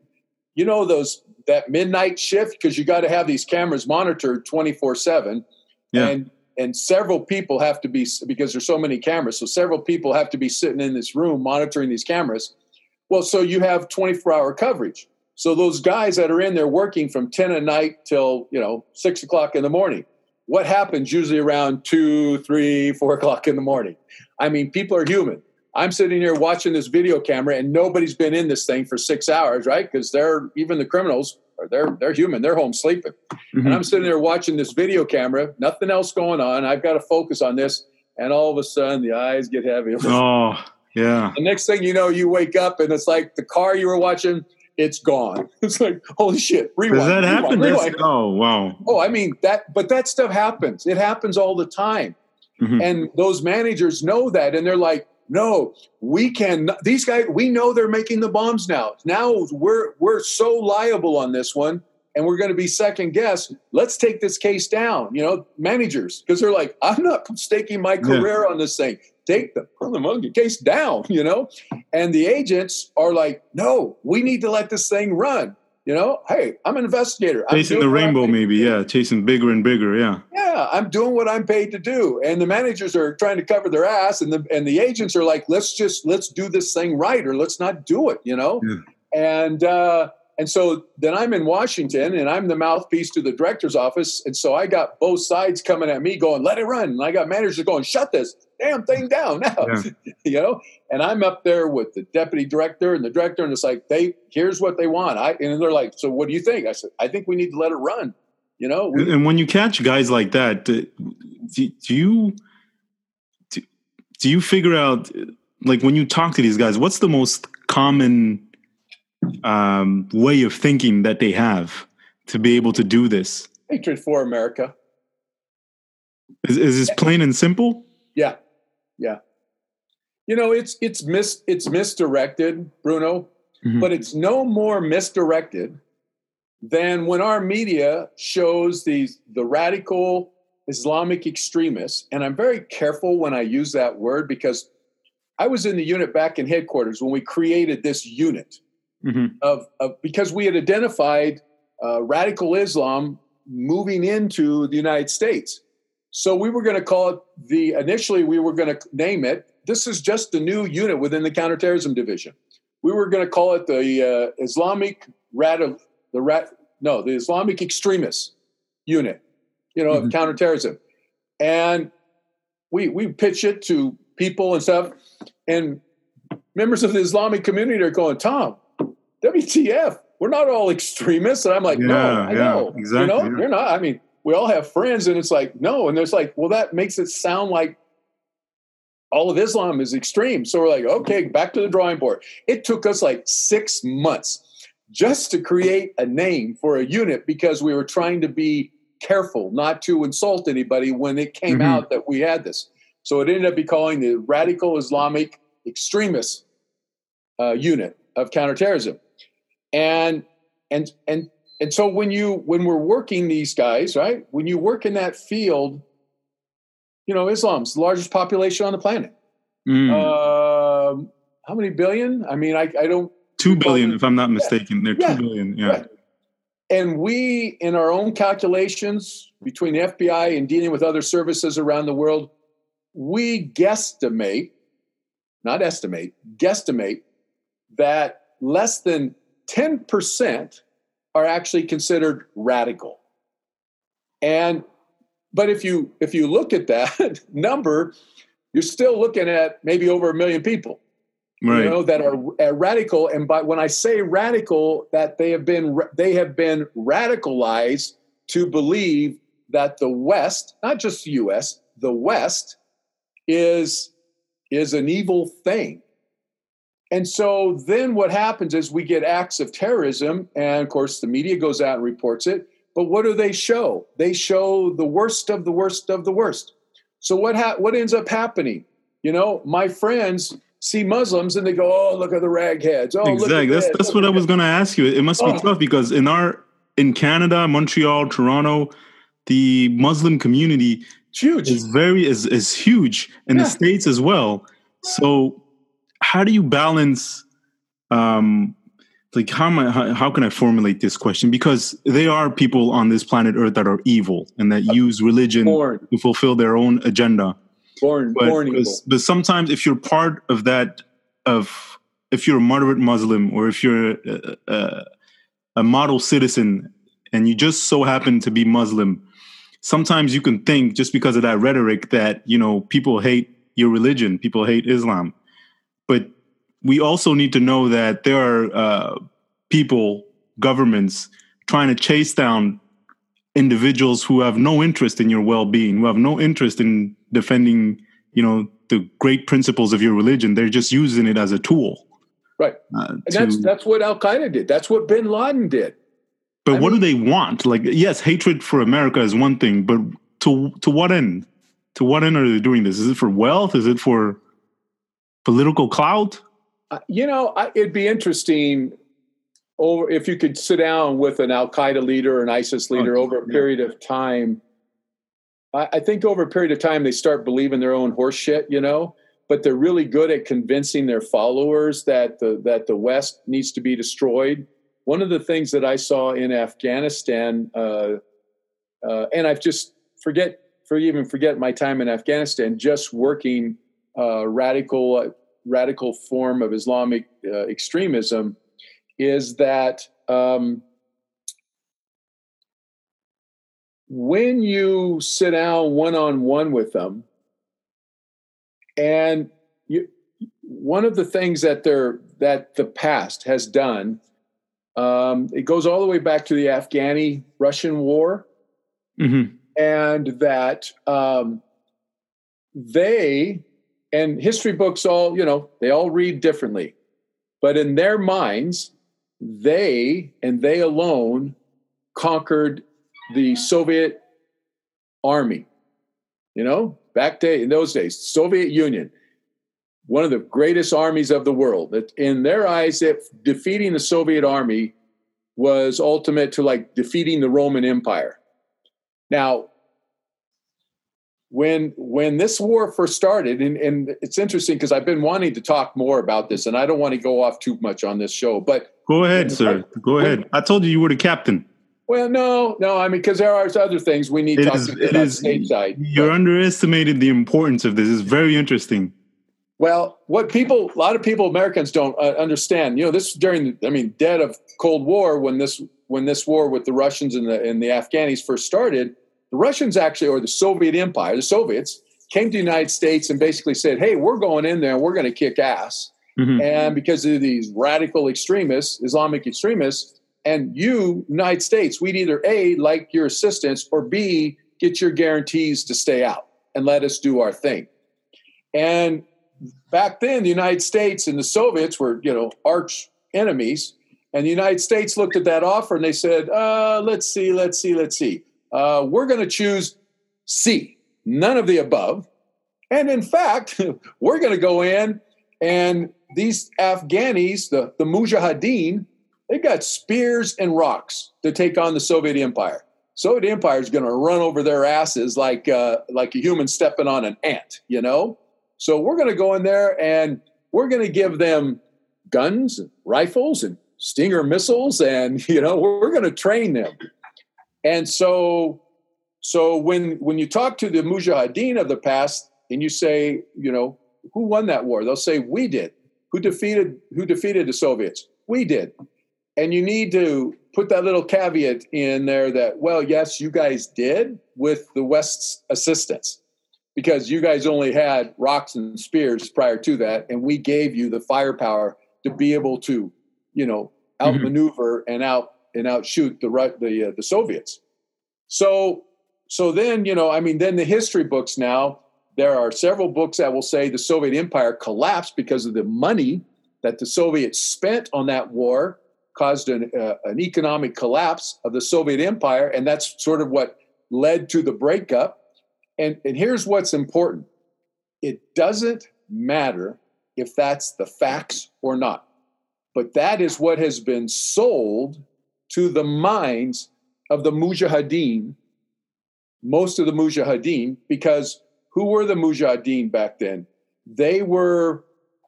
Speaker 3: You know those that midnight shift because you got to have these cameras monitored 24/7 yeah. and and several people have to be because there's so many cameras so several people have to be sitting in this room monitoring these cameras well, so you have 24 hour coverage. So those guys that are in there working from 10 at night till, you know, six o'clock in the morning, what happens usually around two, three, four o'clock in the morning? I mean, people are human. I'm sitting here watching this video camera and nobody's been in this thing for six hours, right? Because they're even the criminals are they're they're human. They're home sleeping. Mm-hmm. And I'm sitting there watching this video camera, nothing else going on. I've got to focus on this. And all of a sudden the eyes get heavy.
Speaker 2: Oh. Yeah.
Speaker 3: The next thing you know, you wake up and it's like the car you were watching, it's gone. It's like, holy shit, rewind.
Speaker 2: Does that
Speaker 3: rewind,
Speaker 2: happen?
Speaker 3: Rewind.
Speaker 2: Oh, wow.
Speaker 3: Oh, I mean, that, but that stuff happens. It happens all the time. Mm-hmm. And those managers know that. And they're like, no, we can, these guys, we know they're making the bombs now. Now we're, we're so liable on this one and we're going to be second guess. Let's take this case down, you know, managers, because they're like, I'm not staking my career yeah. on this thing take the the monkey case down, you know? And the agents are like, no, we need to let this thing run. You know, hey, I'm an investigator.
Speaker 2: Chasing the rainbow, maybe, yeah, chasing bigger and bigger, yeah.
Speaker 3: Yeah, I'm doing what I'm paid to do. And the managers are trying to cover their ass, and the and the agents are like, let's just let's do this thing right, or let's not do it, you know? Yeah. And uh and so then I'm in Washington and I'm the mouthpiece to the director's office. And so I got both sides coming at me going, let it run. And I got managers going, shut this, damn thing down now. Yeah. you know, and I'm up there with the deputy director and the director, and it's like they here's what they want. I and they're like, so what do you think? I said, I think we need to let it run. You know,
Speaker 2: we, and when you catch guys like that, do, do you do, do you figure out like when you talk to these guys, what's the most common um, way of thinking that they have to be able to do this?
Speaker 3: Hatred for America.
Speaker 2: Is, is this plain and simple?
Speaker 3: Yeah, yeah. You know, it's it's mis it's misdirected, Bruno, mm-hmm. but it's no more misdirected than when our media shows these the radical Islamic extremists. And I'm very careful when I use that word because I was in the unit back in headquarters when we created this unit mm-hmm. of, of, because we had identified uh, radical Islam moving into the United States. So we were going to call it the initially we were going to name it. This is just the new unit within the counterterrorism division. We were going to call it the uh, Islamic radical the rat no the Islamic extremists unit, you know, mm-hmm. of counterterrorism, and we we pitch it to people and stuff, and members of the Islamic community are going, Tom, WTF? We're not all extremists. And I'm like, yeah, no, I yeah, know. Exactly. You know, yeah. you're not. I mean, we all have friends, and it's like, no. And there's like, well, that makes it sound like all of Islam is extreme. So we're like, okay, back to the drawing board. It took us like six months just to create a name for a unit because we were trying to be careful not to insult anybody when it came mm-hmm. out that we had this. So it ended up becoming calling the Radical Islamic Extremist uh, Unit of Counterterrorism, and and and and so when you when we're working these guys, right? When you work in that field, you know Islam's the largest population on the planet. Mm. Uh, how many billion? I mean, I, I don't.
Speaker 2: Two billion, if I'm not mistaken. Yeah. They're two yeah. billion. Yeah. Right.
Speaker 3: And we, in our own calculations between the FBI and dealing with other services around the world, we guesstimate, not estimate, guesstimate that less than 10% are actually considered radical. And but if you if you look at that number, you're still looking at maybe over a million people. Right. You know that are, are radical, and by when I say radical, that they have been they have been radicalized to believe that the West, not just the U.S., the West is is an evil thing. And so then what happens is we get acts of terrorism, and of course the media goes out and reports it. But what do they show? They show the worst of the worst of the worst. So what ha- what ends up happening? You know, my friends see Muslims and they go, "Oh, look at the ragheads." Oh,
Speaker 2: exactly. That's that's what I was going to ask you. It must be oh. tough because in our in Canada, Montreal, Toronto, the Muslim community
Speaker 3: it's huge.
Speaker 2: Is very is is huge in yeah. the states as well. So how do you balance um like how am I, how, how, can I formulate this question? Because there are people on this planet Earth that are evil and that use religion born. to fulfill their own agenda.
Speaker 3: Born, but, born evil.
Speaker 2: But sometimes, if you're part of that, of if you're a moderate Muslim or if you're a, a, a model citizen and you just so happen to be Muslim, sometimes you can think just because of that rhetoric that you know people hate your religion, people hate Islam, but we also need to know that there are uh, people, governments trying to chase down individuals who have no interest in your well-being, who have no interest in defending, you know, the great principles of your religion. They're just using it as a tool.
Speaker 3: Right. Uh, and to, that's that's what Al Qaeda did. That's what Bin Laden did.
Speaker 2: But I what mean, do they want? Like, yes, hatred for America is one thing, but to to what end? To what end are they doing this? Is it for wealth? Is it for political clout?
Speaker 3: Uh, you know, I, it'd be interesting over if you could sit down with an Al Qaeda leader, or an ISIS leader, oh, over a period yeah. of time. I, I think over a period of time they start believing their own horse shit. You know, but they're really good at convincing their followers that the that the West needs to be destroyed one of the things that I saw in Afghanistan, uh, uh, and I've just forget for even forget my time in Afghanistan, just working uh, radical uh, radical form of Islamic uh, extremism, is that um, when you sit down one on one with them, and you, one of the things that they're that the past has done, um, it goes all the way back to the Afghani Russian War,
Speaker 2: Mm-hmm.
Speaker 3: and that um, they and history books all you know they all read differently, but in their minds, they and they alone conquered the Soviet army. You know, back day in those days, Soviet Union, one of the greatest armies of the world. That in their eyes, that defeating the Soviet army was ultimate to like defeating the Roman Empire. Now, when when this war first started, and, and it's interesting because I've been wanting to talk more about this, and I don't want to go off too much on this show, but
Speaker 2: Go ahead, sir. Go ahead. I told you you were the captain.
Speaker 3: well, no, no, I mean because there are other things we need to
Speaker 2: It
Speaker 3: talk
Speaker 2: is.
Speaker 3: about
Speaker 2: It is.
Speaker 3: stateside.
Speaker 2: You're underestimating the importance of this. It's very interesting.
Speaker 3: Well, what people, a lot of people, Americans don't uh, understand. You know, this during, I mean, dead of Cold War when this when this war with the Russians and the and the Afghanis first started. The Russians actually, or the Soviet Empire, the Soviets came to the United States and basically said, "Hey, we're going in there and we're going to kick ass."
Speaker 2: Mhm.
Speaker 3: And because of these radical extremists, Islamic extremists, and you, United States, we'd either A, like your assistance, or B, get your guarantees to stay out and let us do our thing. And back then, the United States and the Soviets were, you know, arch enemies. And the United States looked at that offer and they said, uh, let's see, let's see, let's see. Uh, we're going to choose C, none of the above. And in fact, we're going to go in and these Afghanis, the, the Mujahideen, they've got spears and rocks to take on the Soviet Empire. Soviet Empire is going to run over their asses like uh, like a human stepping on an ant, you know. So we're going to go in there and we're going to give them guns, and rifles, and Stinger missiles, and you know we're, we're going to train them. And so, so when when you talk to the Mujahideen of the past and you say, you know, who won that war? They'll say we did. Who defeated who defeated the Soviets? We did. And you need to put that little caveat in there that, well, yes, you guys did with the West's assistance because you guys only had rocks and spears prior to that, and we gave you the firepower to be able to, you know, mm-hmm. outmaneuver and out and outshoot the the uh, the Soviets. So so then you know, I mean, then the history books now there are several books that will say the Soviet Empire collapsed because of the money that the Soviets spent on that war caused an, uh, an economic collapse of the Soviet Empire, and that's sort of what led to the breakup. And, and here's what's important it doesn't matter if that's the facts or not, but that is what has been sold to the minds of the Mujahideen, most of the Mujahideen, because who were the Mujahideen back then? They were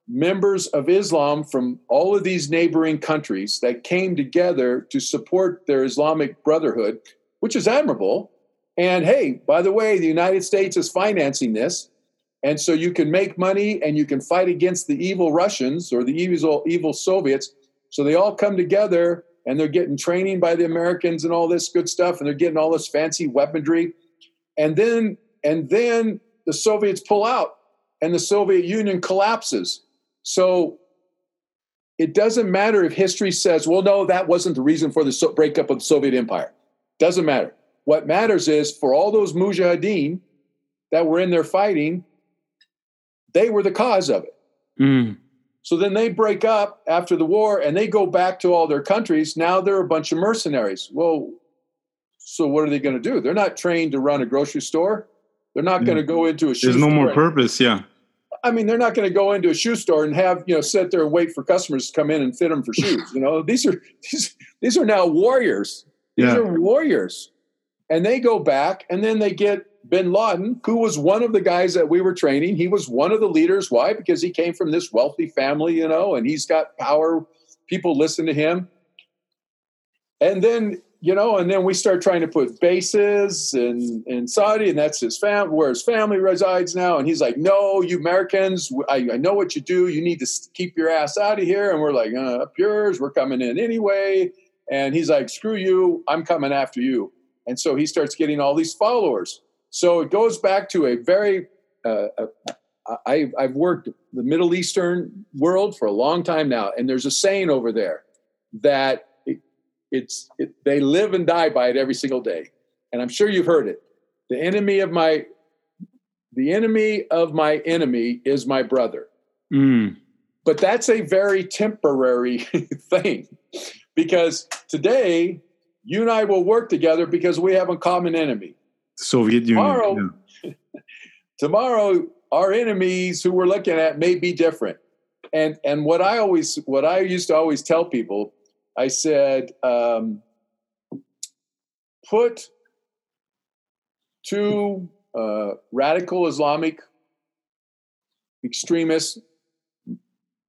Speaker 3: members of Islam from all of these neighboring countries that came together to support their Islamic Brotherhood, which is admirable. And hey, by the way, the United States is financing this. And so you can make money and you can fight against the evil Russians or the evil, evil Soviets. So they all come together and they're getting training by the Americans and all this good stuff, and they're getting all this fancy weaponry. And then and then the Soviets pull out and the Soviet Union collapses. So it doesn't matter if history says, well, no, that wasn't the reason for the so- breakup of the Soviet Empire. Doesn't matter. What matters is for all those mujahideen that were in there fighting, they were the cause of it.
Speaker 2: Mm.
Speaker 3: So then they break up after the war and they go back to all their countries. Now they're a bunch of mercenaries. Well, so what are they going to do? They're not trained to run a grocery store. They're not going to mm. go into a shoe
Speaker 2: There's no more purpose. Yeah.
Speaker 3: I mean, they're not going to go into a shoe store and have you know sit there and wait for customers to come in and fit them for shoes. You know, these are these these are now warriors. These
Speaker 2: Yeah.
Speaker 3: are warriors, and they go back and then they get Bin Laden, who was one of the guys that we were training. He was one of the leaders. Why? Because he came from this wealthy family, you know, and he's got power. People listen to him, and then you know, and then we start trying to put bases in in Saudi, and that's his fam where his family resides now. And he's like, "No, you Americans, I, I know what you do. You need to keep your ass out of here." And we're like, uh, "Up yours. We're coming in anyway." And he's like, "Screw you. I'm coming after you." And so he starts getting all these followers. So it goes back to a very uh, a, I, I've worked the Middle Eastern world for a long time now, and there's a saying over there that it, it's it, they live and die by it every single day, and I'm sure you've heard it. The enemy of my the enemy of my enemy is my brother.
Speaker 1: Mm.
Speaker 3: But that's a very temporary thing because today you and I will work together because we have a common enemy.
Speaker 1: Soviet Union.
Speaker 3: Tomorrow,
Speaker 1: yeah.
Speaker 3: tomorrow our enemies who we're looking at may be different. And and what I always what I used to always tell people, I said, um, put two uh, radical Islamic extremists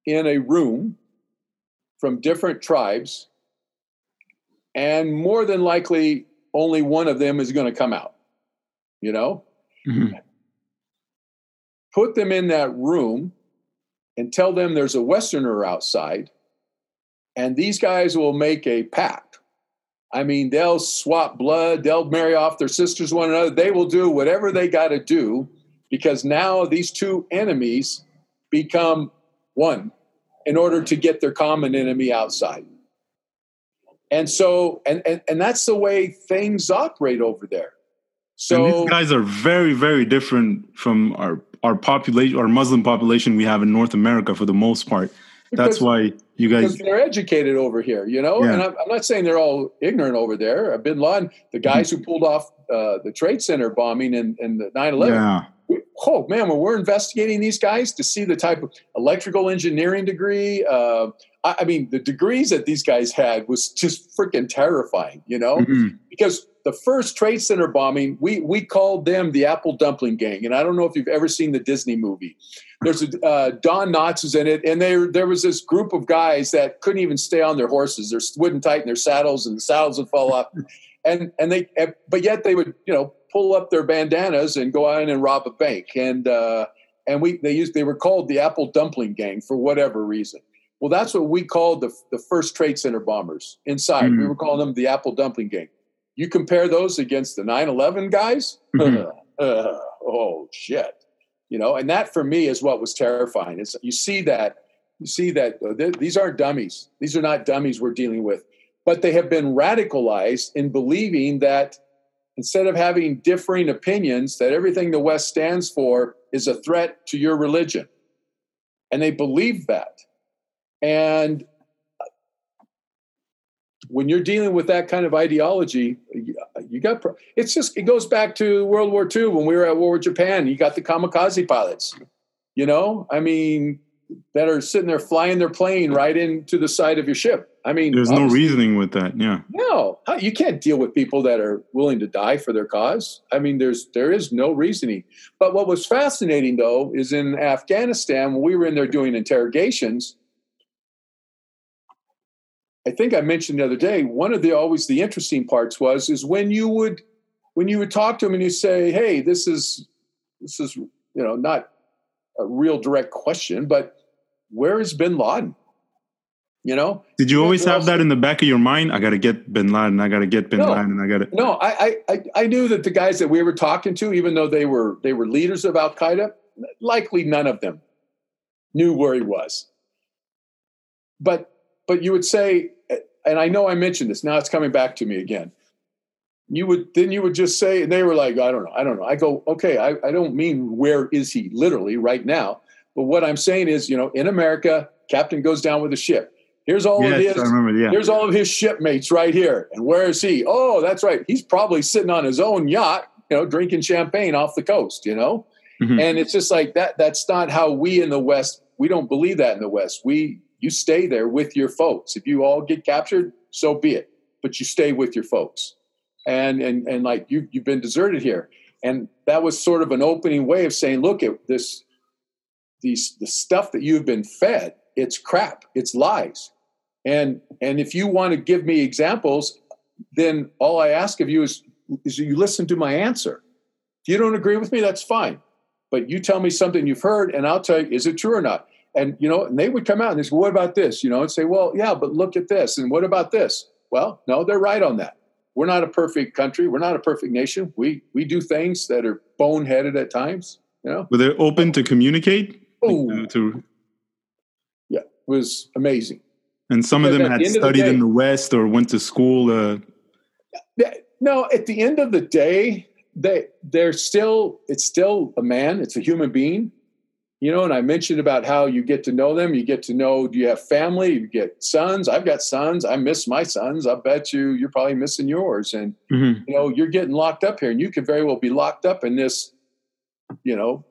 Speaker 3: in a room from different tribes, and more than likely, only one of them is going to come out. You know,
Speaker 1: Mhm.
Speaker 3: put them in that room and tell them there's a Westerner outside, and these guys will make a pact. I mean, they'll swap blood, they'll marry off their sisters one another, they will do whatever they got to do because now these two enemies become one in order to get their common enemy outside. And so, and, and, and that's the way things operate over there. So,
Speaker 2: and these guys are very, very different from our our population, our Muslim population we have in North America for the most part. That's why you guys.
Speaker 3: they're educated over here, you know.
Speaker 2: Yeah.
Speaker 3: And I'm, I'm not saying they're all ignorant over there. Uh, Bin Laden, the guys who pulled off uh, the Trade Center bombing and, and the 9/11.
Speaker 2: Yeah,
Speaker 3: we- Oh man, when we're investigating these guys to see the type of electrical engineering degree, uh, I, I mean, the degrees that these guys had was just freaking terrifying, you know
Speaker 2: Mhm.
Speaker 3: because the first Trade Center bombing, we we called them the Apple Dumpling Gang, and I don't know if you've ever seen the Disney movie. There's a uh, Don Knotts is in it, and they there was this group of guys that couldn't even stay on their horses. They're wouldn't tighten their saddles, and the saddles would fall off, and and they but yet they would you know pull up their bandanas and go out and rob a bank, and uh, and we they used they were called the Apple Dumpling Gang for whatever reason. Well, that's what we called the the first Trade Center bombers inside. We
Speaker 2: Mhm.
Speaker 3: were calling them the Apple Dumpling Gang. You compare those against the 9/11 guys.
Speaker 2: Mhm.
Speaker 3: Uh, oh shit, you know. And that for me is what was terrifying. Is you see that you see that uh, th- these aren't dummies. These are not dummies we're dealing with, but they have been radicalized in believing that instead of having differing opinions, that everything the West stands for is a threat to your religion, and they believe that. And when you're dealing with that kind of ideology, you, got it's just it goes back to World War II when we were at war with Japan. You got the kamikaze pilots, you know, I mean, that are sitting there flying their plane right into the side of your ship. I mean,
Speaker 2: there's no reasoning with that. Yeah,
Speaker 3: no, you can't deal with people that are willing to die for their cause. I mean, there's there is no reasoning. But what was fascinating though is in Afghanistan when we were in there doing interrogations. I think I mentioned the other day. One of the always the interesting parts was is when you would when you would talk to them and you say, "Hey, this is this is you know not a real direct question, but where is Bin Laden?" You know,
Speaker 2: did you always have that in the back of your mind? I got to get Bin Laden. I got to get Bin
Speaker 3: No.
Speaker 2: Laden. I got to.
Speaker 3: No, I, I- I, I knew that the guys that we were talking to, even though they were they were leaders of Al Qaeda, likely none of them knew where he was. But but you would say, and I know I mentioned this. Now it's coming back to me again. You would then you would just say, and they were like, I don't know, I don't know. I go, okay, I, I don't mean where is he literally right now, but what I'm saying is, you know, in America, captain goes down with a ship. Here's all of
Speaker 2: Yes,
Speaker 3: his
Speaker 2: I remember. Yeah,
Speaker 3: Here's all of his shipmates right here. And where is he? Oh, that's right. He's probably sitting on his own yacht, you know, drinking champagne off the coast, you know?
Speaker 2: Mhm.
Speaker 3: And it's just like that. That's not how we in the West, we don't believe that in the West. We, you stay there with your folks. If you all get captured, so be it. But you stay with your folks. And, and, and like you, you've been deserted here. And that was sort of an opening way of saying, look at this, these, the stuff that you've been fed, it's crap, it's lies. And and if you want to give me examples, then all I ask of you is is you listen to my answer. If you don't agree with me, that's fine. But you tell me something you've heard, and I'll tell you, is it true or not? And you know, and they would come out and they say, well, what about this? You know, and say, well, yeah, but look at this, and what about this? Well, no, they're right on that. We're not a perfect country. We're not a perfect nation. We we do things that are boneheaded at times. You know,
Speaker 2: Were they open to communicate?
Speaker 3: Oh.
Speaker 2: Like, to,
Speaker 3: yeah, it was amazing.
Speaker 2: and some of them had
Speaker 3: the of the
Speaker 2: studied in the West or went to school. Uh,
Speaker 3: No, at the end of the day, they they're still it's still a man, it's a human being. You know, and I mentioned about how you get to know them. You get to know do you have family? You get sons. I've got sons. I miss my sons. I bet you you're probably missing yours. And
Speaker 2: mhm.
Speaker 3: you know, you're getting locked up here, and you could very well be locked up in this, you know,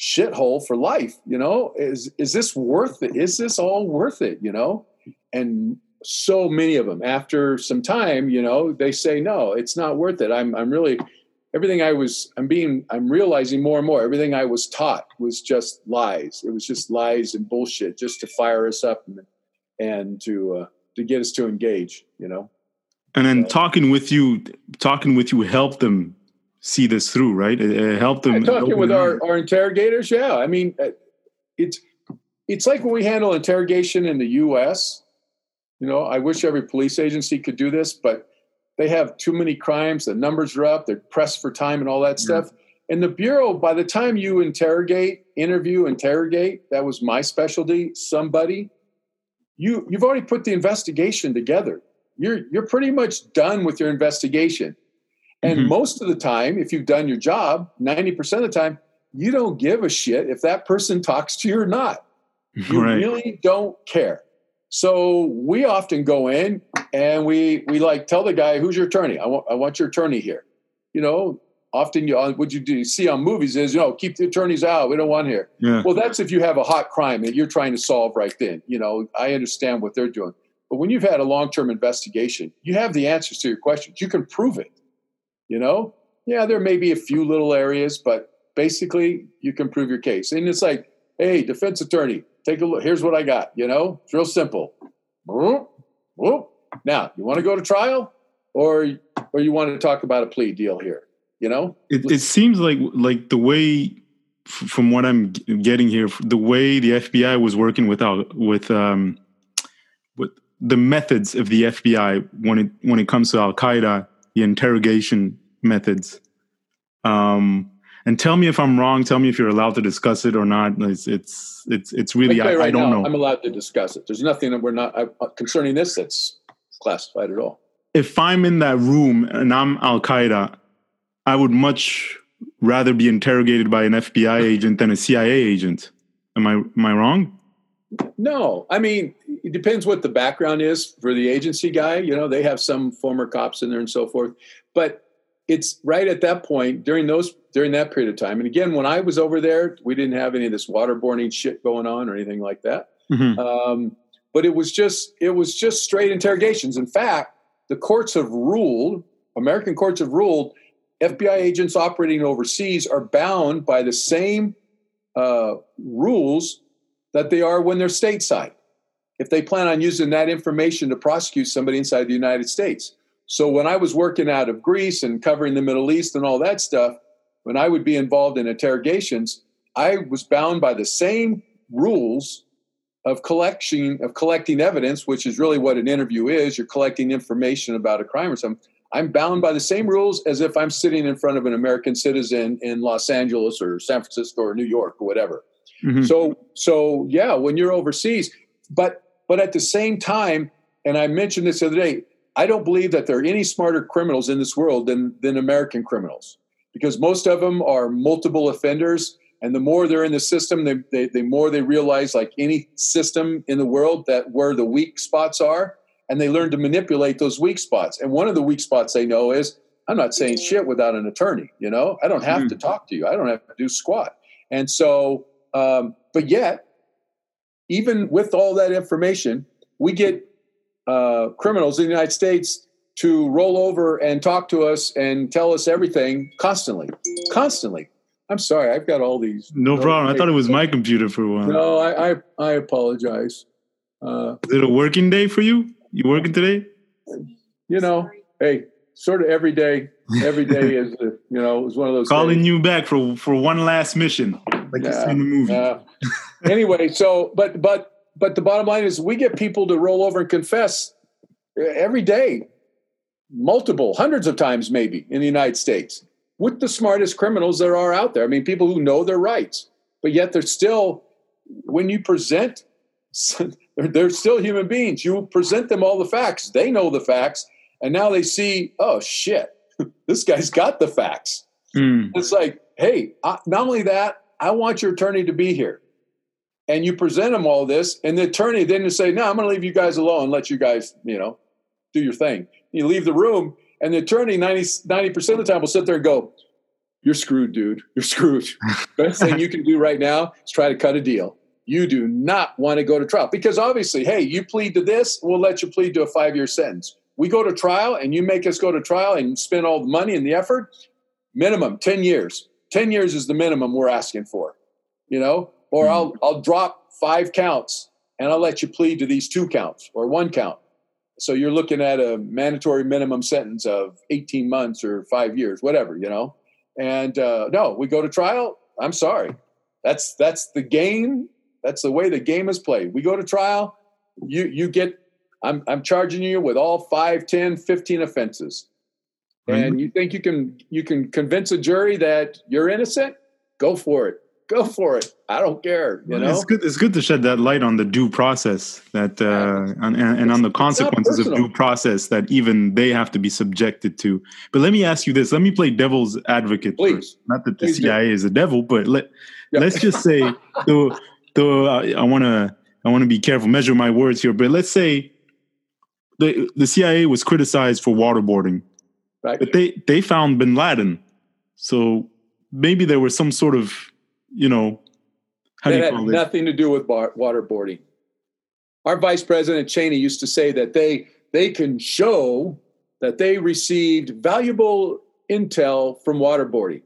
Speaker 3: shithole for life. You know, is is this worth it? Is this all worth it? You know, and so many of them, after some time, you know, they say, no, it's not worth it. I'm I'm really everything I was I'm being I'm realizing more and more everything I was taught was just lies. It was just lies and bullshit just to fire us up and and to uh, to get us to engage. You know.
Speaker 2: and then
Speaker 3: So-
Speaker 2: talking with you, talking with you helped them see this through, right? It, it helped them.
Speaker 3: Talking with our, our interrogators, yeah. I mean, uh, it's it's like when we handle interrogation in the U.S. You know, I wish every police agency could do this, but they have too many crimes. The numbers are up. They're pressed for time and all that
Speaker 2: Yeah.
Speaker 3: stuff. And the bureau, by the time you interrogate, interview, interrogate, that was my specialty. Somebody, you you've already put the investigation together. You're you're pretty much done with your investigation. And
Speaker 2: Mhm.
Speaker 3: most of the time, if you've done your job, 90% of the time, you don't give a shit if that person talks to you or not. You
Speaker 2: right.
Speaker 3: really don't care. So we often go in and we we like tell the guy, "Who's your attorney? I want I want your attorney here." You know, often you uh, what you do you see on movies is you know keep the attorneys out. We don't want here.
Speaker 2: Yeah.
Speaker 3: Well, that's if you have a hot crime that you're trying to solve right then. You know, I understand what they're doing. But when you've had a long term investigation, you have the answers to your questions. You can prove it. You know, yeah, there may be a few little areas, but basically you can prove your case. And it's like, hey, defense attorney, take a look. Here's what I got. You know, it's real simple. Now, you want to go to trial, or or you want to talk about a plea deal here? You know,
Speaker 2: It, it seems like like the way, from what I'm getting here, the way the FBI was working without with um, with the methods of the FBI when it when it comes to Al Qaeda, the interrogation methods. Um, and tell me if I'm wrong. Tell me if you're allowed to discuss it or not. It's it's it's, it's really I,
Speaker 3: right
Speaker 2: I don't
Speaker 3: now,
Speaker 2: know.
Speaker 3: I'm allowed to discuss it. There's nothing that we're not uh, concerning this that's classified at all.
Speaker 2: if I'm in that room and I'm Al Qaeda, I would much rather be interrogated by an FBI agent than a CIA agent. Am I am I wrong?
Speaker 3: No, I mean it depends what the background is for the agency guy. You know, they have some former cops in there and so forth. But it's right at that point during those during that period of time. And again, when I was over there, we didn't have any of this waterboarding shit going on or anything like that.
Speaker 2: Mhm.
Speaker 3: Um, but it was just it was just straight interrogations. In fact, the courts have ruled, American courts have ruled, FBI agents operating overseas are bound by the same uh, rules that they are when they're stateside. If they plan on using that information to prosecute somebody inside the United States. So when I was working out of Greece and covering the Middle East and all that stuff, when I would be involved in interrogations, I was bound by the same rules of collection of collecting evidence, which is really what an interview is. You're collecting information about a crime or something. I'm bound by the same rules as if I'm sitting in front of an American citizen in Los Angeles or San Francisco or New York or whatever.
Speaker 2: Mhm.
Speaker 3: So so yeah, when you're overseas, but but at the same time, and I mentioned this the other day, I don't believe that there are any smarter criminals in this world than than American criminals because most of them are multiple offenders. And the more they're in the system, the, the, the more they realize, like any system in the world, that where the weak spots are, and they learn to manipulate those weak spots. And one of the weak spots they know is, I'm not saying shit without an attorney. You know, I don't have
Speaker 2: Mhm.
Speaker 3: to talk to you. I don't have to do squat. And so, um, but yet, even with all that information, we get uh, criminals in the United States to roll over and talk to us and tell us everything constantly, constantly. I'm sorry, I've got all these.
Speaker 2: No problem. I thought it was my computer for a while.
Speaker 3: No, I I, I apologize. Uh,
Speaker 2: Is it a working day for you? You working today?
Speaker 3: you know, hey, sort of every day. Every day is you know is one of those
Speaker 2: Calling
Speaker 3: days.
Speaker 2: you back for for one last mission, like you see in the movie.
Speaker 3: Yeah. anyway, so but but but the bottom line is we get people to roll over and confess every day, multiple hundreds of times maybe in the United States. with the smartest criminals there are out there. I mean, people who know their rights, but yet they're still, when you present, they're still human beings. You present them all the facts. They know the facts. And now they see, oh shit, this guy's got the facts. Mm. It's like, hey, I, not only that, I want your attorney to be here. And you present them all this, and the attorney then say, no, I'm going to leave you guys alone, let you guys, you know, do your thing. You leave the room, and the attorney 90, percent of the time will sit there and go, You're screwed, dude. You're screwed. Best thing you can do right now is try to cut a deal. You do not want to go to trial because obviously, hey, you plead to this, we'll let you plead to a five year sentence. We go to trial and you make us go to trial and spend all the money and the effort, minimum 10 years. 10 years is the minimum we're asking for, you know, or mm-hmm. I'll, I'll drop five counts and I'll let you plead to these two counts or one count. So you're looking at a mandatory minimum sentence of 18 months or five years, whatever, you know. And uh, no, we go to trial. I'm sorry. That's that's the game. That's the way the game is played. We go to trial. You you get. I'm I'm charging you with all 5, 10, 15 offenses. And you think you can you can convince a jury that you're innocent? Go for it go for it. I don't care. You know,
Speaker 2: it's good. It's good to shed that light on the due process that uh, and, and on the consequences of due process that even they have to be subjected to. But let me ask you this. Let me play devil's advocate.
Speaker 3: Please. First.
Speaker 2: Not that the Please CIA do. is a devil, but let yeah. let's just say though though I want to I want to be careful, measure my words here. But let's say the the CIA was criticized for waterboarding, right? But they they found Bin Laden, so maybe there was some sort of you know,
Speaker 3: how that do you call it? nothing to do with bar- waterboarding. Our vice president Cheney used to say that they they can show that they received valuable intel from waterboarding.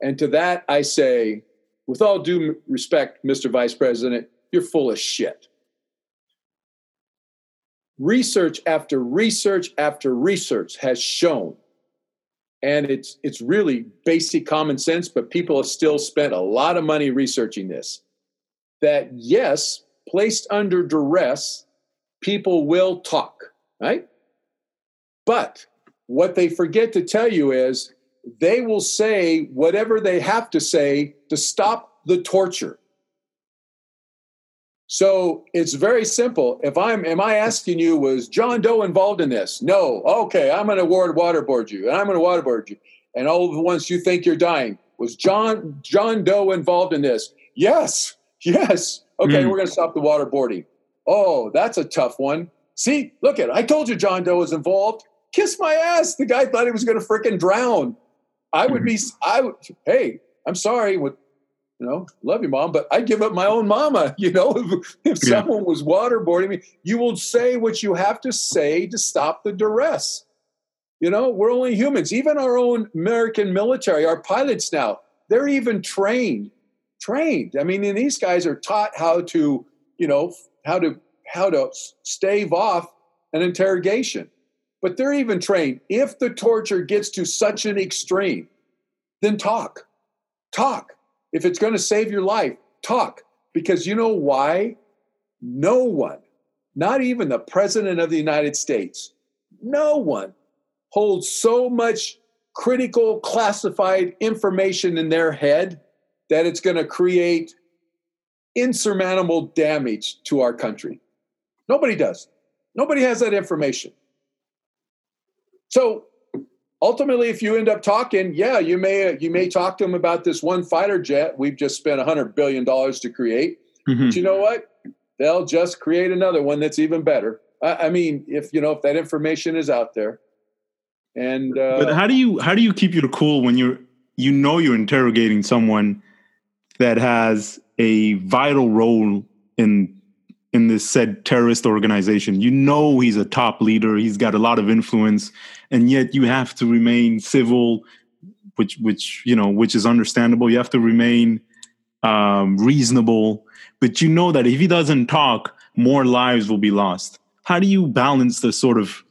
Speaker 3: And to that I say, with all due respect, Mr. Vice President, you're full of shit. Research after research after research has shown and it's it's really basic common sense but people have still spent a lot of money researching this that yes placed under duress people will talk right? But what they forget to tell you is they will say whatever they have to say to stop the torture so it's very simple. If I'm, am I asking you, was John Doe involved in this? No. Okay, I'm going to waterboard you, and I'm going to waterboard you, and all the ones you think you're dying. Was John John Doe involved in this? Yes. Yes. Okay, mm. we're going to stop the waterboarding. Oh, that's a tough one. See, look at it. I told you John Doe was involved. Kiss my ass. The guy thought he was going to freaking drown. I would be. I would. Hey, I'm sorry. With you know, love you, mom, but I give up my own mama. You know, if, if yeah. someone was waterboarding me, you will say what you have to say to stop the duress. You know, we're only humans. Even our own American military, our pilots now, they're even trained. Trained. I mean, and these guys are taught how to, you know, how to how to stave off an interrogation. But they're even trained. If the torture gets to such an extreme, then talk. Talk if it's going to save your life, talk. Because you know why? No one, not even the President of the United States, no one holds so much critical classified information in their head that it's going to create insurmountable damage to our country. Nobody does. Nobody has that information. So ultimately if you end up talking yeah you may you may talk to them about this one fighter jet we've just spent 100 billion dollars to create. Mm-hmm. but you know what? They'll just create another one that's even better. I, I, mean if you know if that information is out there. And uh,
Speaker 2: but how do you how do you keep your cool when you're you know you're interrogating someone that has a vital role in in this said terrorist organization. You know he's a top leader, he's got a lot of influence, and yet you have to remain civil, which which you know which is understandable. You have to remain um, reasonable, but you know that if he doesn't talk, more lives will be lost. How do you balance the sort of?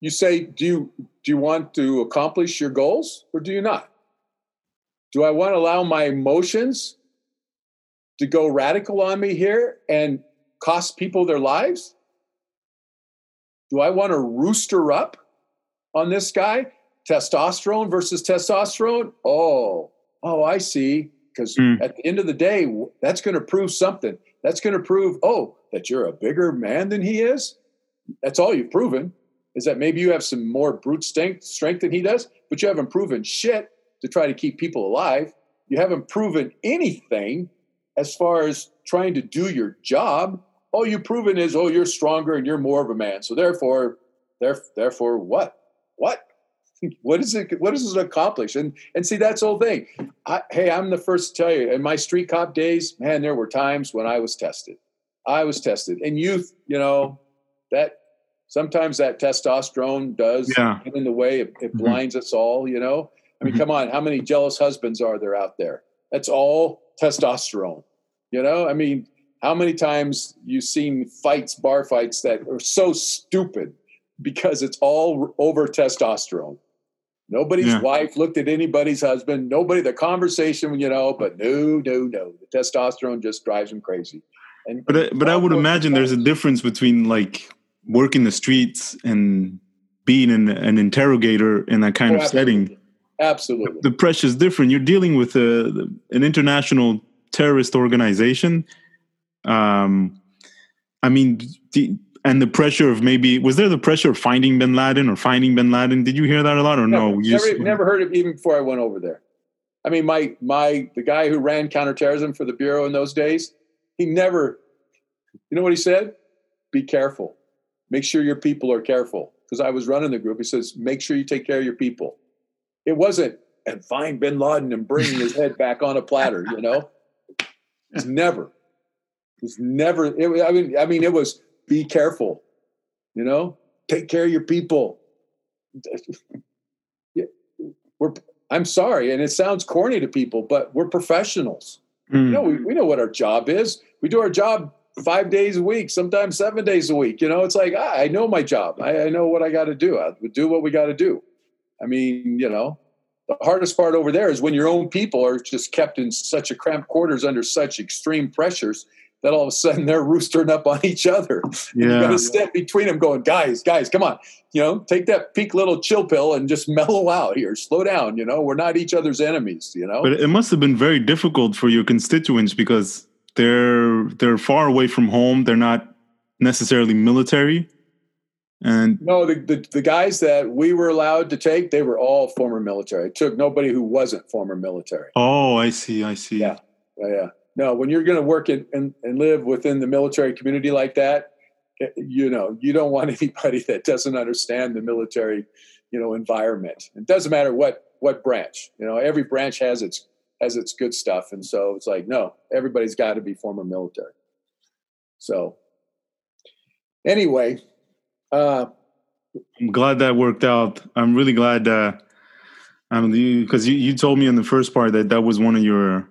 Speaker 3: You say, do you do you want to accomplish your goals, or do you not? Do I want to allow my emotions to go radical on me here and cost people their lives? Do I want to rooster up on this guy? testosterone versus testosterone. Oh, oh, I see. Because
Speaker 2: Mm.
Speaker 3: at the end of the day, that's going to prove something. That's going to prove, oh, that you're a bigger man than he is. That's all you've proven is that maybe you have some more brute strength, strength than he does, but you haven't proven shit to try to keep people alive. You haven't proven anything as far as trying to do your job. All you've proven is, oh, you're stronger and you're more of a man. So therefore, there, therefore, what? What? what is it? What does it accomplish? And and see, that's the whole thing. I, hey, I'm the first to tell you. In my street cop days, man, there were times when I was tested. I was tested. In youth, you know, that sometimes that testosterone does
Speaker 2: Yeah.
Speaker 3: get in the way. It, it
Speaker 2: Mhm.
Speaker 3: blinds us all. You know, I mean,
Speaker 2: Mhm.
Speaker 3: come on, how many jealous husbands are there out there? That's all testosterone. You know, I mean, how many times you've seen fights, bar fights that are so stupid because it's all over testosterone. Nobody's
Speaker 2: Yeah.
Speaker 3: wife looked at anybody's husband. Nobody, the conversation, you know, but no, no, no. The testosterone just drives them crazy. And
Speaker 2: But I, but I would imagine there's a difference between like working the streets and being an, an interrogator in that kind
Speaker 3: Oh,
Speaker 2: of
Speaker 3: absolutely.
Speaker 2: setting.
Speaker 3: absolutely.
Speaker 2: The pressure is different. You're dealing with a, an international terrorist organization. Um, I mean, the, and the pressure of maybe was there the pressure of finding Bin Laden or finding Bin Laden? Did you hear that a lot or no?
Speaker 3: Never,
Speaker 2: You
Speaker 3: never,
Speaker 2: just-
Speaker 3: never heard of even before I went over there. I mean, my my the guy who ran counterterrorism for the bureau in those days, he never. You know what he said? Be careful. Make sure your people are careful. Because I was running the group. He says, make sure you take care of your people. It wasn't and find Bin Laden and bring his head back on a platter. You know, it's never. It's never. It, was- I mean, I mean, it was be careful. You know, take care of your people. We're I'm sorry, and it sounds corny to people, but we're professionals.
Speaker 2: Mm.
Speaker 3: You know, we, we know what our job is. We do our job five days a week, sometimes seven days a week. You know, it's like ah, I know my job. I, I know what I got to do. I do what we got to do. I mean, you know, the hardest part over there is when your own people are just kept in such a cramped quarters under such extreme pressures that all of a sudden they're roostering up on each other. You got to step between them, going, guys, guys, come on, you know, take that peak little chill pill and just mellow out here, slow down. You know, we're not each other's enemies. You know,
Speaker 2: But it must have been very difficult for your constituents because they're they're far away from home. They're not necessarily military, and
Speaker 3: no, the, the the guys that we were allowed to take, they were all former military. It took nobody who wasn't former military.
Speaker 2: oh, I see, I see.
Speaker 3: Yeah. Yeah, yeah. No, when you're going to work in, and, and live within the military community like that, eh, you know, you don't want anybody that doesn't understand the military, you know, environment. It doesn't matter what what branch. You know, every branch has its has its good stuff, and so it's like, no, everybody's got to be former military. So, anyway, uh,
Speaker 2: I'm glad that worked out. I'm really glad that I'm because you, you told me in the first part that that was one of your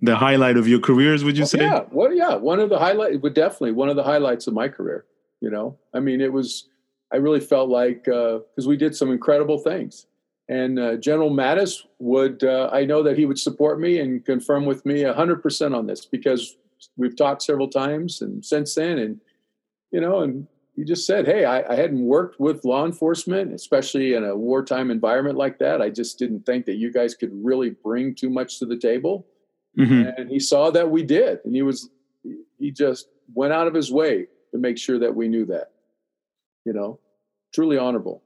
Speaker 2: the highlight of your careers. Would you say?
Speaker 3: Yeah, well, yeah, one of the highlight, but definitely one of the highlights of my career. You know, I mean, it was. I really felt like because we did some incredible things, and uh, General Mattis would. Uh, I know that he would support me and confirm with me hundred percent on this because we've talked several times and since then, and you know, and he just said, "Hey, I, I hadn't worked with law enforcement, especially in a wartime environment like that. I just didn't think that you guys could really bring too much to the table."
Speaker 2: Mhm.
Speaker 3: and he saw that we did and he was he just went out of his way to make sure that we knew that you know truly honorable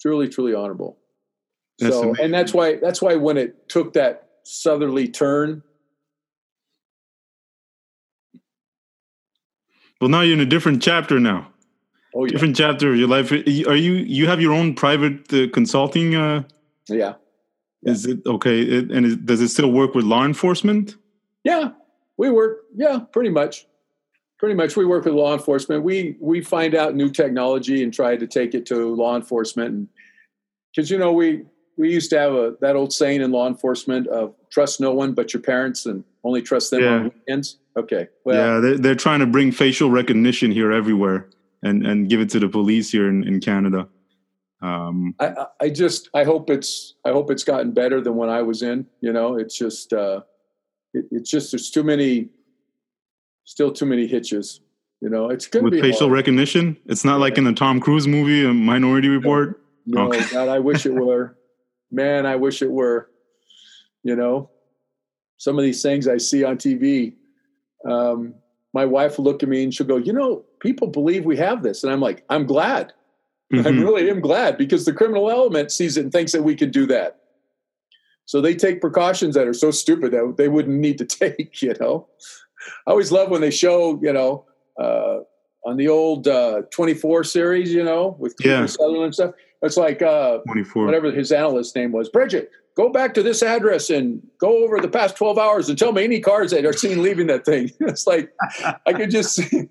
Speaker 3: truly truly honorable
Speaker 2: That's
Speaker 3: so
Speaker 2: amazing.
Speaker 3: and that's why that's why when it took that southerly turn
Speaker 2: Well, now you're in a different chapter now.
Speaker 3: oh yeah
Speaker 2: Different chapter of your life. Are you you have your own private uh, consulting? Uh,
Speaker 3: yeah
Speaker 2: Is it okay? It, and does it still work with law enforcement?
Speaker 3: yeah we work yeah pretty much pretty much we work with law enforcement we we find out new technology and try to take it to law enforcement and because you know we we used to have a that old saying in law enforcement of trust no one but your parents and only trust them
Speaker 2: Yeah.
Speaker 3: on weekends okay well
Speaker 2: yeah, they're, they're trying to bring facial recognition here everywhere and, and give it to the police here in, in Canada. Um,
Speaker 3: I, I- just I hope it's I hope it's gotten better than when I was in. You know, it's just uh, it, it's just there's too many, still too many hitches. You know, it's going to
Speaker 2: with
Speaker 3: be
Speaker 2: facial
Speaker 3: hard.
Speaker 2: recognition, it's not like in the Tom Cruise movie, a Minority Report.
Speaker 3: No,
Speaker 2: Okay.
Speaker 3: God, I wish it were. Man, I wish it were. You know, some of these things I see on TV. Um, my wife will look at me and she'll go, "You know, people believe we have this," and I'm like, "I'm glad. I
Speaker 2: Mhm.
Speaker 3: really am glad because the criminal element sees it and thinks that we can do that. So they take precautions that are so stupid that they wouldn't need to take. You know, I always love when they show, you know, uh, on the old uh, 24 series, you know, with
Speaker 2: Yeah.
Speaker 3: Sutherland and stuff. It's like uh,
Speaker 2: 24.
Speaker 3: whatever his analyst name was, Bridget. Go back to this address and go over the past 12 hours and tell me any cars that are seen leaving that thing. It's like I could just see,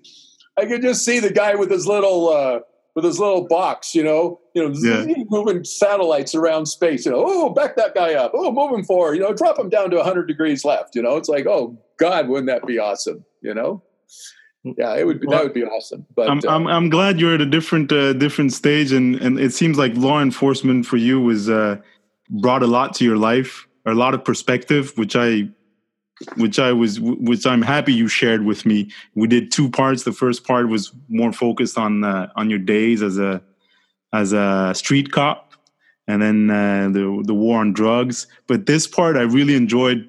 Speaker 3: I could just see the guy with his little uh, with his little box, you know, you know,
Speaker 2: Yeah.
Speaker 3: moving satellites around space. You know, oh, back that guy up. Oh, moving forward. You know, drop him down to 100 degrees left. You know, it's like, oh God, wouldn't that be awesome? You know, yeah, it would. Be, that would be awesome. But
Speaker 2: I'm,
Speaker 3: uh,
Speaker 2: I'm I'm glad you're at a different uh, different stage, and and it seems like law enforcement for you was uh, brought a lot to your life, a lot of perspective, which I which I was which I'm happy you shared with me. We did two parts. The first part was more focused on uh, on your days as a as a street cop, and then uh, the the war on drugs. But this part, I really enjoyed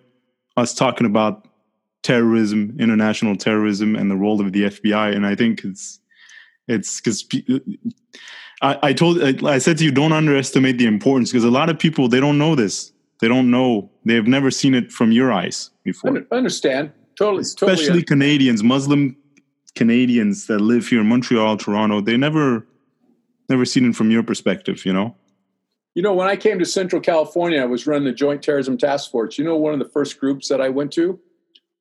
Speaker 2: us talking about terrorism, international terrorism, and the role of the FBI. And I think it's it's because I, I told I said to you, don't underestimate the importance because a lot of people they don't know this. They don't know. They have never seen it from your eyes before.
Speaker 3: under- understand totally,
Speaker 2: Especially
Speaker 3: totally.
Speaker 2: Canadians, Muslim Canadians that live here in Montreal, Toronto. They never never seen it from your perspective. You know.
Speaker 3: You know, when I came to Central California, I was running the Joint Terrorism Task Force. You know, one of the first groups that I went to,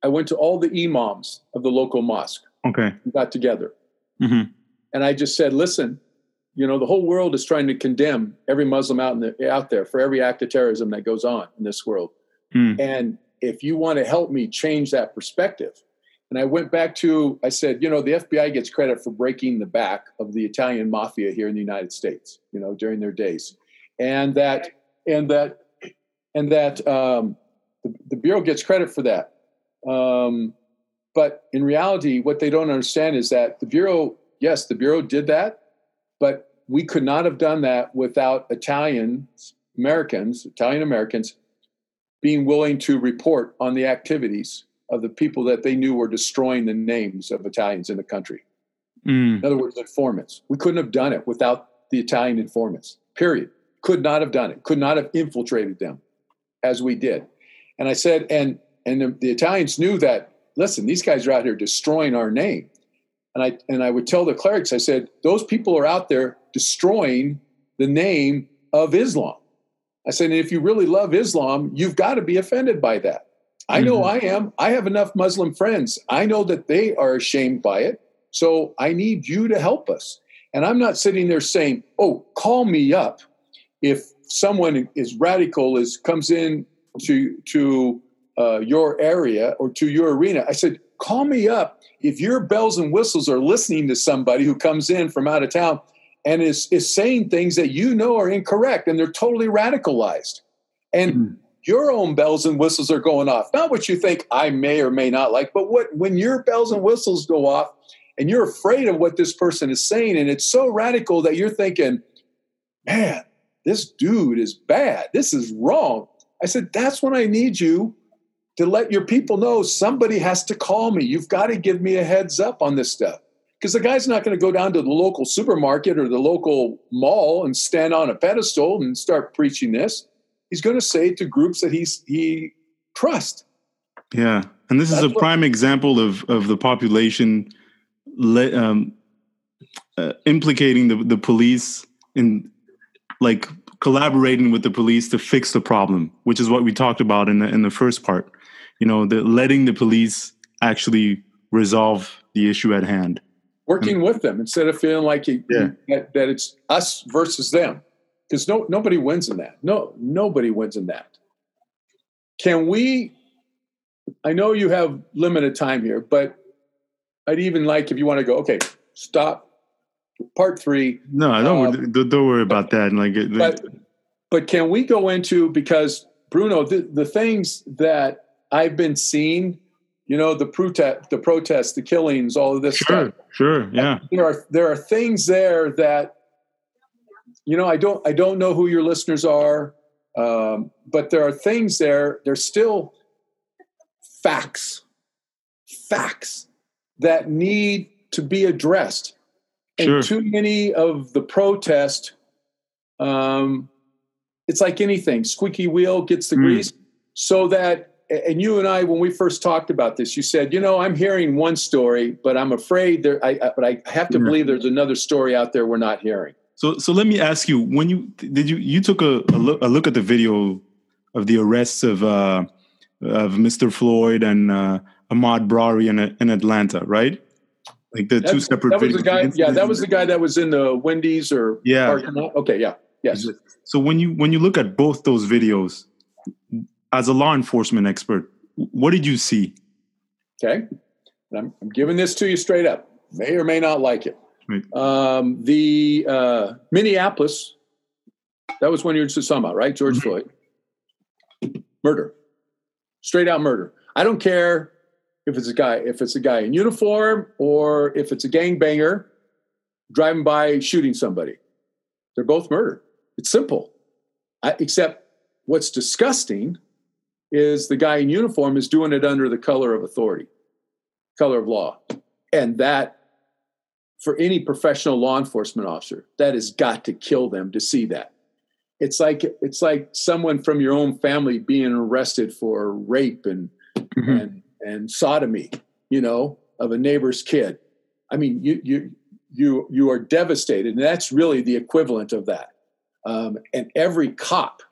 Speaker 3: I went to all the imams of the local mosque.
Speaker 2: Okay.
Speaker 3: We got together,
Speaker 2: hmm
Speaker 3: and I just said, "Listen, you know, the whole world is trying to condemn every Muslim out in the, out there for every act of terrorism that goes on in this world.
Speaker 2: Mm.
Speaker 3: And if you want to help me change that perspective." And I went back to, I said, you know, the FBI gets credit for breaking the back of the Italian mafia here in the United States, you know, during their days. And that, and that, and that um, the, the Bureau gets credit for that. Um, but in reality, what they don't understand is that the Bureau, yes, the Bureau did that, but we could not have done that without Italians, Americans, Italian Americans being willing to report on the activities of the people that they knew were destroying the names of Italians in the country.
Speaker 2: Mm.
Speaker 3: In other words, informants. We couldn't have done it without the Italian informants, period. Could not have done it, could not have infiltrated them as we did. And I said, and and the, the Italians knew that, listen, these guys are out here destroying our name. And I and I would tell the clerics, I said, those people are out there destroying the name of Islam. I said, and if you really love Islam, you've got to be offended by that. I know
Speaker 2: Mhm.
Speaker 3: I am. I have enough Muslim friends. I know that they are ashamed by it. So I need you to help us. And I'm not sitting there saying, "Oh, call me up if someone is radical is comes in to to uh, your area or to your arena." I said, "Call me up if your bells and whistles are listening to somebody who comes in from out of town and is is saying things that you know are incorrect and they're totally radicalized." And
Speaker 2: Mm.
Speaker 3: your own bells and whistles are going off. Not what you think I may or may not like, but what when your bells and whistles go off and you're afraid of what this person is saying, and it's so radical that you're thinking, man, this dude is bad. This is wrong. I said, that's when I need you to let your people know somebody has to call me. You've got to give me a heads up on this stuff. Because the guy's not going to go down to the local supermarket or the local mall and stand on a pedestal and start preaching this. He's going to say it to groups that he's he trusts.
Speaker 2: Yeah, and this is
Speaker 3: That's
Speaker 2: a
Speaker 3: what-
Speaker 2: prime example of of the population le- um, uh, implicating the the police in like collaborating with the police to fix the problem, which is what we talked about in the in the first part. You know, the letting the police actually resolve the issue at hand.
Speaker 3: Working with them instead of feeling like you,
Speaker 2: Yeah.
Speaker 3: that, that it's us versus them because no nobody wins in that no nobody wins in that can we i know you have limited time here but i'd even like if you want to go okay stop part three
Speaker 2: No, I don't.
Speaker 3: Um,
Speaker 2: don't, don't worry about that. Like,
Speaker 3: but but can we go into because bruno the, the things that i've been seeing you know the protest the protests the killings all of this stuff
Speaker 2: sure, sure, yeah,
Speaker 3: there are there are things there that you know, I don't I don't know who your listeners are, um, but there are things there. There's still facts, facts that need to be addressed. And
Speaker 2: Sure.
Speaker 3: too many of the protest, um, it's like anything squeaky wheel gets the
Speaker 2: Mm.
Speaker 3: grease. So that, and you and I, when we first talked about this, you said, you know, I'm hearing one story, but I'm afraid there, I, I, but I have to
Speaker 2: Yeah.
Speaker 3: believe there's another story out there we're not hearing.
Speaker 2: So, so let me ask you: When you did you you took a, a look a look at the video of the arrests of uh, of Mr. Floyd and uh, Ahmaud Arbery in in Atlanta, right? Like the two separate.
Speaker 3: That was the guy. Yeah, that was the guy that was in the Wendy's or
Speaker 2: Yeah.
Speaker 3: parking. Okay, yeah, yes.
Speaker 2: So when you when you look at both those videos, as a law enforcement expert, what did you see?
Speaker 3: Okay, and I'm, I'm giving this to you straight up. May or may not like it.
Speaker 2: Right.
Speaker 3: Um, the uh, Minneapolis. That was when you were just talking about, right? George
Speaker 2: Mhm.
Speaker 3: Floyd. Murder, straight out murder. I don't care if it's a guy, if it's a guy in uniform or if it's a gangbanger driving by shooting somebody. They're both murder. It's simple. I, except what's disgusting is the guy in uniform is doing it under the color of authority, color of law. And that, for any professional law enforcement officer, that has got to kill them to see that. It's like it's like someone from your own family being arrested for rape and
Speaker 2: Mhm.
Speaker 3: and and sodomy, you know, of a neighbor's kid. I mean, you you you you are devastated, and that's really the equivalent of that. Um, and every cop,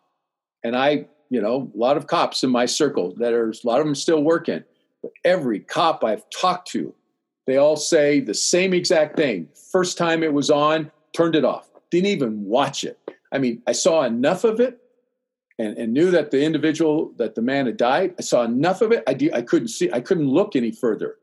Speaker 3: and I, you know, a lot of cops in my circle that are a lot of them still working, but every cop I've talked to, they all say the same exact thing. First time it was on, turned it off, didn't even watch it. I mean, I saw enough of it and, and knew that the individual that the man had died. I saw enough of it. I, de- I couldn't see i couldn't look any further.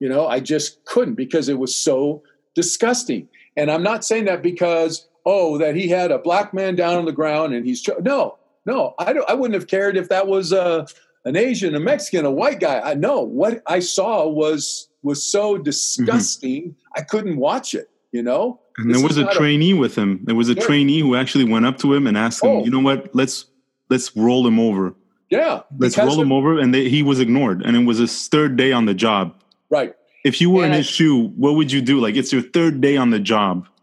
Speaker 3: You know i just couldn't because it was so disgusting. And i'm not saying that because oh that he had a black man down on the ground and he's no no i don't i wouldn't have cared if that was uh, an asian a mexican a white guy i know what i saw was was so disgusting i couldn't watch it you know
Speaker 2: And
Speaker 3: This
Speaker 2: there was a
Speaker 3: not a-
Speaker 2: trainee with him. There was a
Speaker 3: Yeah.
Speaker 2: trainee who actually went up to him and asked him,
Speaker 3: Oh.
Speaker 2: "You know what? Let's let's roll him over.
Speaker 3: yeah
Speaker 2: Let's roll him over." And they, he was ignored. And it was his third day on the job.
Speaker 3: right
Speaker 2: If you were in
Speaker 3: And I-
Speaker 2: his shoe, what would you do? Like it's your third day on the job,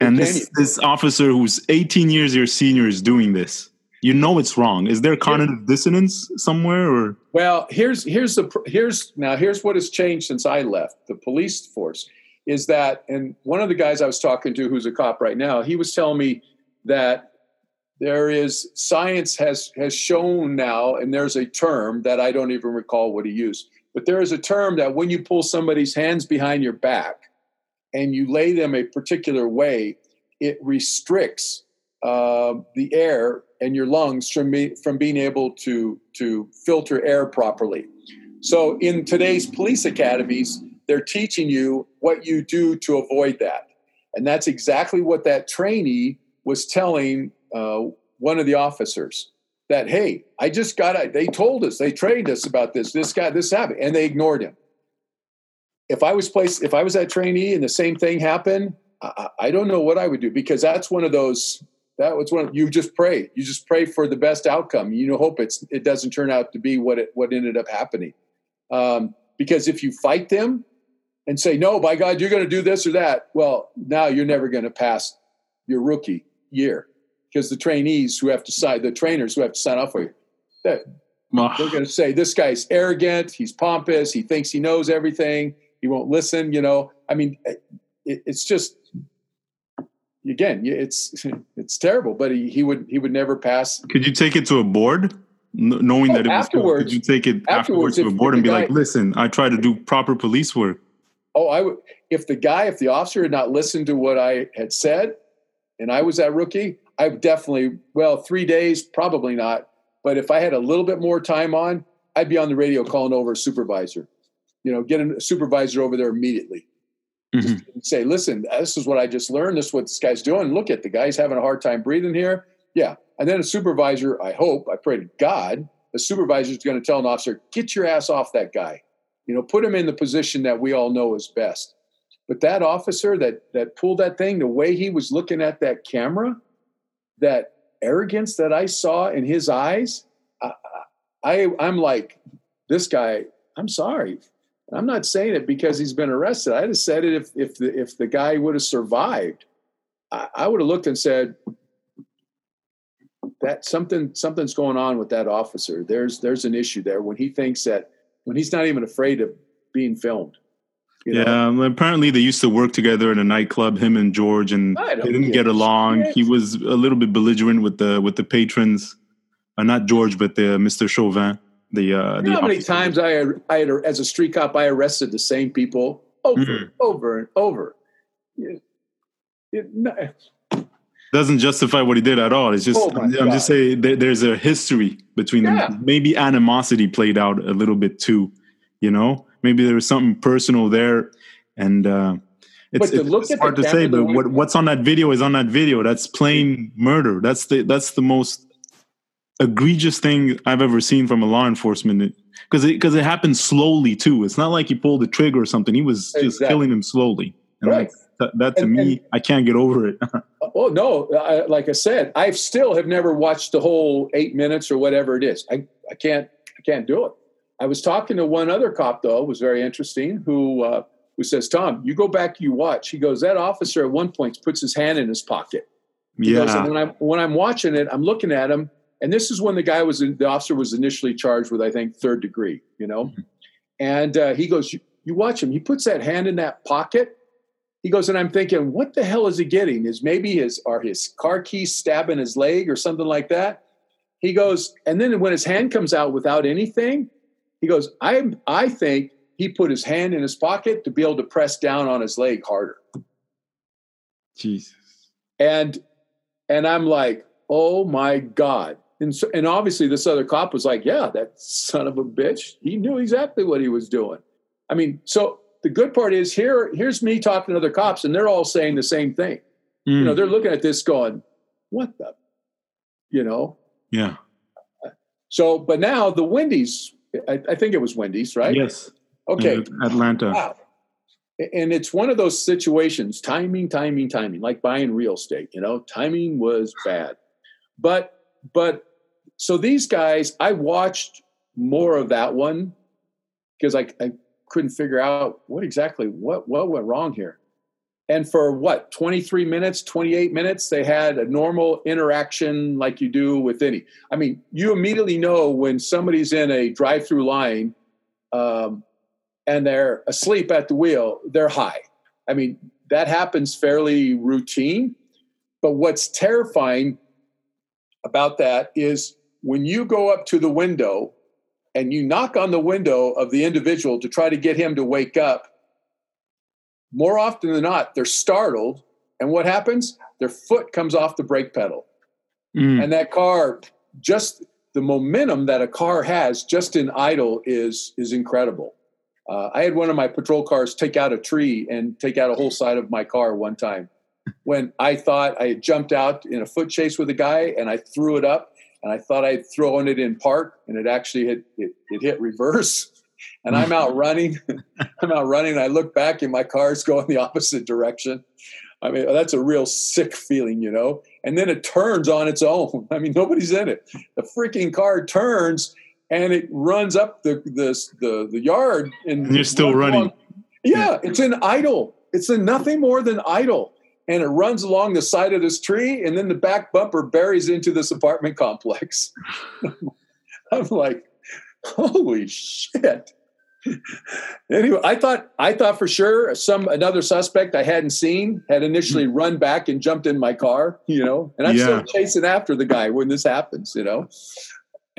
Speaker 2: and this this officer who's 18 years your senior is doing this. You know it's wrong. Is there cognitive dissonance somewhere, or
Speaker 3: Well, here's here's the here's now here's what has changed since I left the police force is that and one of the guys I was talking to who's a cop right now, he was telling me that there is science has has shown now and there's a term that I don't even recall what he used, but there is a term that when you pull somebody's hands behind your back and you lay them a particular way, it restricts uh, the air and your lungs from be, from being able to to filter air properly. So in today's police academies, they're teaching you what you do to avoid that, and that's exactly what that trainee was telling uh, one of the officers. That hey, I just got. They told us, they trained us about this. This guy, this happened, and they ignored him. If I was placed, if I was that trainee and the same thing happened, I, I don't know what I would do because that's one of those that was one you just pray. You just pray for the best outcome. You know hope it's it doesn't turn out to be what it what ended up happening. Um, because if you fight them and say no by god you're going to do this or that well now you're never going to pass your rookie year because the trainees who have to sign the trainers who have to sign off for you they're, they're going to say this guy's arrogant. He's pompous. He thinks he knows everything he won't listen you know? I mean eh, it, it's just again it's it's terrible but he, he would he would never pass.
Speaker 2: Could you take it to a board, knowing
Speaker 3: Oh,
Speaker 2: that it was
Speaker 3: afterwards-
Speaker 2: Could you take it
Speaker 3: afterwards,
Speaker 2: afterwards, to a board and be
Speaker 3: the
Speaker 2: like, "Listen, I try to do proper police work."
Speaker 3: oh i would if the guy if the officer had not listened to what i had said and i was that rookie i would definitely well three days probably not. But if i had a little bit more time on i'd be on the radio calling over a supervisor you know get a supervisor over there immediately
Speaker 2: Mhm.
Speaker 3: say, listen, this is what I just learned. This is what this guy's doing. Look at the guy's having a hard time breathing here. Yeah. And then a supervisor, I hope, I pray to God, the supervisor is going to tell an officer, get your ass off that guy. You know, put him in the position that we all know is best. but that officer that that pulled that thing, the way he was looking at that camera, that arrogance that I saw in his eyes, I, I I'm like, this guy. I'm sorry. I'm not saying it because he's been arrested. I'd have said it if if the if the guy would have survived, I, I would have looked and said that something something's going on with that officer. There's there's an issue there when he thinks that when he's not even afraid of being filmed.
Speaker 2: yeah, know? apparently they used to work together in a nightclub, him and George, and they didn't get along. Shit. He was a little bit belligerent with the with the patrons, uh, not George, but the uh, Mr. Chauvin. The, uh,
Speaker 3: you know how many times I had, I had as a street cop I arrested the same people over mm-hmm. over and over. It, it,
Speaker 2: doesn't justify what he did at all. It's just oh I'm, I'm, just saying there, there's a history between yeah. them. Maybe animosity played out a little bit too. You know, maybe there was something personal there, and uh, it's, it's, it's hard to say. But what, what's on that video is on that video. That's plain murder. That's the that's the most egregious thing I've ever seen from a law enforcement because it because it happened slowly too. It's not like he pulled the trigger or something. He was just exactly. killing him slowly. And right. that, that to and, me, and, I can't get over it.
Speaker 3: oh no! I, like I said, I still have never watched the whole eight minutes or whatever it is. I I can't I can't do it. I was talking to one other cop though, was very interesting, who uh, who says, "Tom, you go back, you watch." He goes, "That officer at one point puts his hand in his pocket." He yeah. Goes, and when I'm when I'm watching it, I'm looking at him, and this is when the guy was in, the officer was initially charged with, I think, third degree. You know, mm-hmm. and uh, he goes, you, "You watch him. He puts that hand in that pocket." He goes, and I'm thinking, what the hell is he getting? Is maybe his are his car keys stabbing his leg or something like that? He goes, and then when his hand comes out without anything, he goes, I, I think he put his hand in his pocket to be able to press down on his leg harder.
Speaker 2: Jesus.
Speaker 3: And and I'm like, oh my God. And so, and obviously this other cop was like, yeah, that son of a bitch. He knew exactly what he was doing. I mean, so the good part is here, here's me talking to other cops, and they're all saying the same thing. Mm. You know, mm. they're looking at this going, what the, you know?
Speaker 2: Yeah.
Speaker 3: So, but now the Wendy's I, I, think it was Wendy's, right?
Speaker 2: Yes.
Speaker 3: Okay.
Speaker 2: Atlanta.
Speaker 3: Wow. And it's one of those situations, timing, timing, timing, like buying real estate, you know, timing was bad. But, but so these guys, I watched more of that one because I, I couldn't figure out what exactly, what, what went wrong here. And for what 23 minutes 28 minutes they had a normal interaction like you do with any. I mean you immediately know when somebody's in a drive-through line um, and they're asleep at the wheel they're high. I mean that happens fairly routine. But what's terrifying about that is when you go up to the window and you knock on the window of the individual to try to get him to wake up more often than not, they're startled. And what happens? Their foot comes off the brake pedal. Mm. And that car, just the momentum that a car has just in idle is, is incredible. Uh, I had one of my patrol cars take out a tree and take out a whole side of my car one time when I thought I had jumped out in a foot chase with a guy and I threw it up and I thought I'd thrown it in park and it actually hit, it, it hit reverse and I'm out running. I'm out running. I look back and my car's going the opposite direction. I mean, that's a real sick feeling, you know. And then it turns on its own. I mean, nobody's in it. The freaking car turns and it runs up the the the, the yard, and,
Speaker 2: and you're still running.
Speaker 3: Yeah, it's in idle. It's in nothing more than idle, and it runs along the side of this tree, and then the back bumper buries into this apartment complex. I'm like, holy shit anyway, I thought I thought for sure some another suspect I hadn't seen had initially mm. run back and jumped in my car, you know, and I'm yeah. still chasing after the guy when this happens, you know.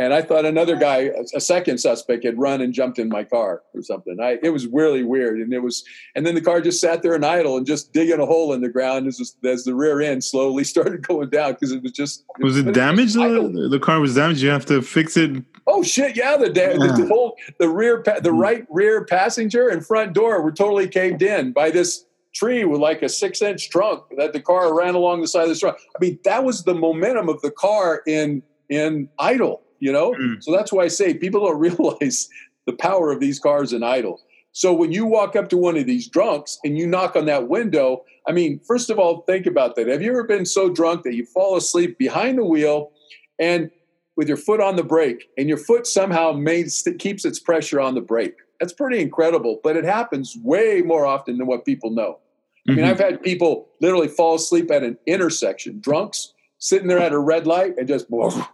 Speaker 3: And I thought another guy, a second suspect, had run and jumped in my car or something. I, it was really weird, and it was, and then the car just sat there and idle and just digging a hole in the ground as, as the rear end slowly started going down because it was just.
Speaker 2: Was it, damaged? The, the car was damaged. You have to fix it
Speaker 3: Oh shit! Yeah, the da- yeah. the, whole the rear pa- the hmm. right rear passenger and front door were totally caved in by this tree with like a six inch trunk that the car ran along the side of the trunk. I mean, that was the momentum of the car in in idle. You know, mm. so that's why I say people don't realize the power of these cars in idle. So when you walk up to one of these drunks and you knock on that window, I mean, first of all, think about that. Have you ever been so drunk that you fall asleep behind the wheel and with your foot on the brake and your foot somehow keeps its pressure on the brake? That's pretty incredible, but it happens way more often than what people know. I mean, mm-hmm. I've had people literally fall asleep at an intersection, drunks sitting there at a red light and just and,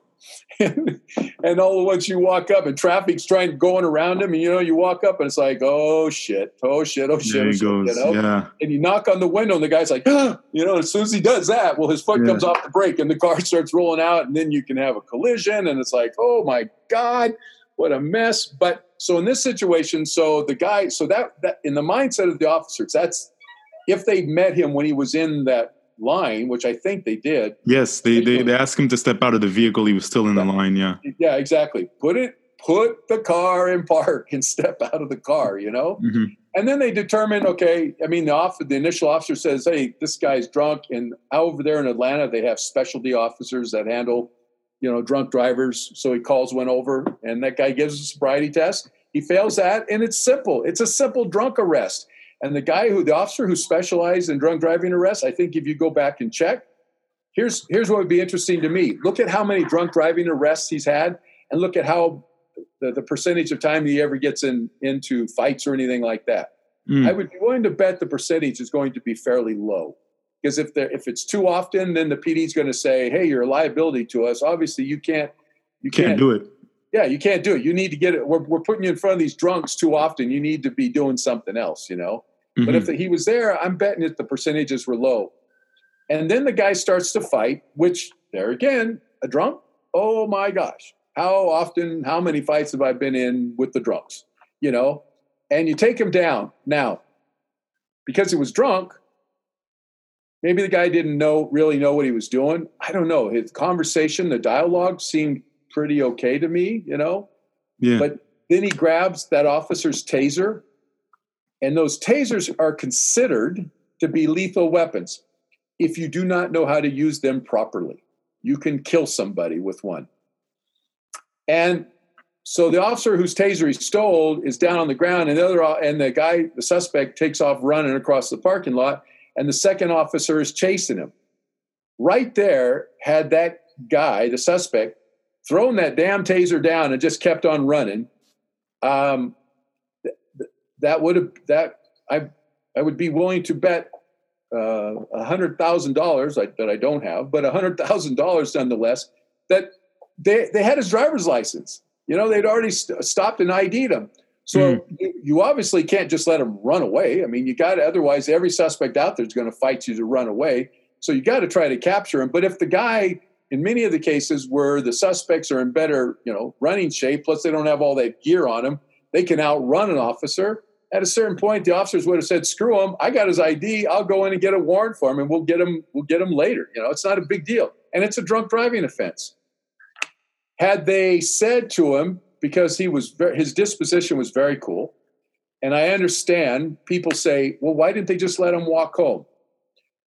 Speaker 3: and all once you walk up and traffic's trying going around him, and you know, you walk up and it's like, oh shit, oh shit, oh shit,
Speaker 2: there
Speaker 3: oh,
Speaker 2: shit goes. You know? Yeah.
Speaker 3: And you knock on the window, and the guy's like, ah! you know, as soon as he does that, well, his foot yeah. comes off the brake, and the car starts rolling out, and then you can have a collision, and it's like, oh my god, what a mess. But so in this situation, so the guy, so that that in the mindset of the officers, that's if they met him when he was in that line, which I think they did.
Speaker 2: Yes, they, they, they asked him to step out of the vehicle. He was still in the line. Yeah.
Speaker 3: Yeah, exactly. Put it, put the car in park and step out of the car, you know? Mm-hmm. And then they determine, okay, I mean, the off, the initial officer says, hey, this guy's drunk. And over there in Atlanta, they have specialty officers that handle, you know, drunk drivers. So he calls one over and that guy gives a sobriety test. He fails that. And it's simple. It's a simple drunk arrest and the guy who, the officer who specialized in drunk driving arrests, I think if you go back and check, here's here's what would be interesting to me. Look at how many drunk driving arrests he's had, and look at how the, the percentage of time he ever gets in into fights or anything like that. Mm. I would be willing to bet the percentage is going to be fairly low. Because if there if it's too often, then the PD is going to say, "Hey, you're a liability to us. Obviously, you can't
Speaker 2: you can't, can't do it."
Speaker 3: Yeah, you can't do it. You need to get it. We're, we're putting you in front of these drunks too often. You need to be doing something else, you know? Mm-hmm. But if the, he was there, I'm betting that the percentages were low. And then the guy starts to fight, which there again, a drunk. Oh my gosh. How often, how many fights have I been in with the drunks? You know? And you take him down. Now, because he was drunk, maybe the guy didn't know really know what he was doing. I don't know. His conversation, the dialogue seemed pretty okay to me, you know?
Speaker 2: Yeah.
Speaker 3: But then he grabs that officer's taser, and those tasers are considered to be lethal weapons if you do not know how to use them properly. You can kill somebody with one. And so the officer whose taser he stole is down on the ground, and the other and the guy, the suspect, takes off running across the parking lot, and the second officer is chasing him. Right there, had that guy, the suspect, thrown that damn taser down and just kept on running, um, th- that would have that I I would be willing to bet uh, a uh, hundred thousand dollars that I don't have, but a hundred thousand dollars nonetheless that they they had his driver's license. You know, they'd already st- stopped and ID'd him. So mm. you, you, obviously can't just let him run away. I mean, you got to, otherwise, every suspect out there is going to fight you to run away. So you got to try to capture him. But if the guy in many of the cases where the suspects are in better, you know, running shape, plus they don't have all that gear on them, they can outrun an officer. At a certain point, the officers would have said, "Screw him! I got his ID. I'll go in and get a warrant for him, and we'll get him. We'll get him later. You know, it's not a big deal, and it's a drunk driving offense." Had they said to him, because he was very, his disposition was very cool, and I understand people say, "Well, why didn't they just let him walk home?"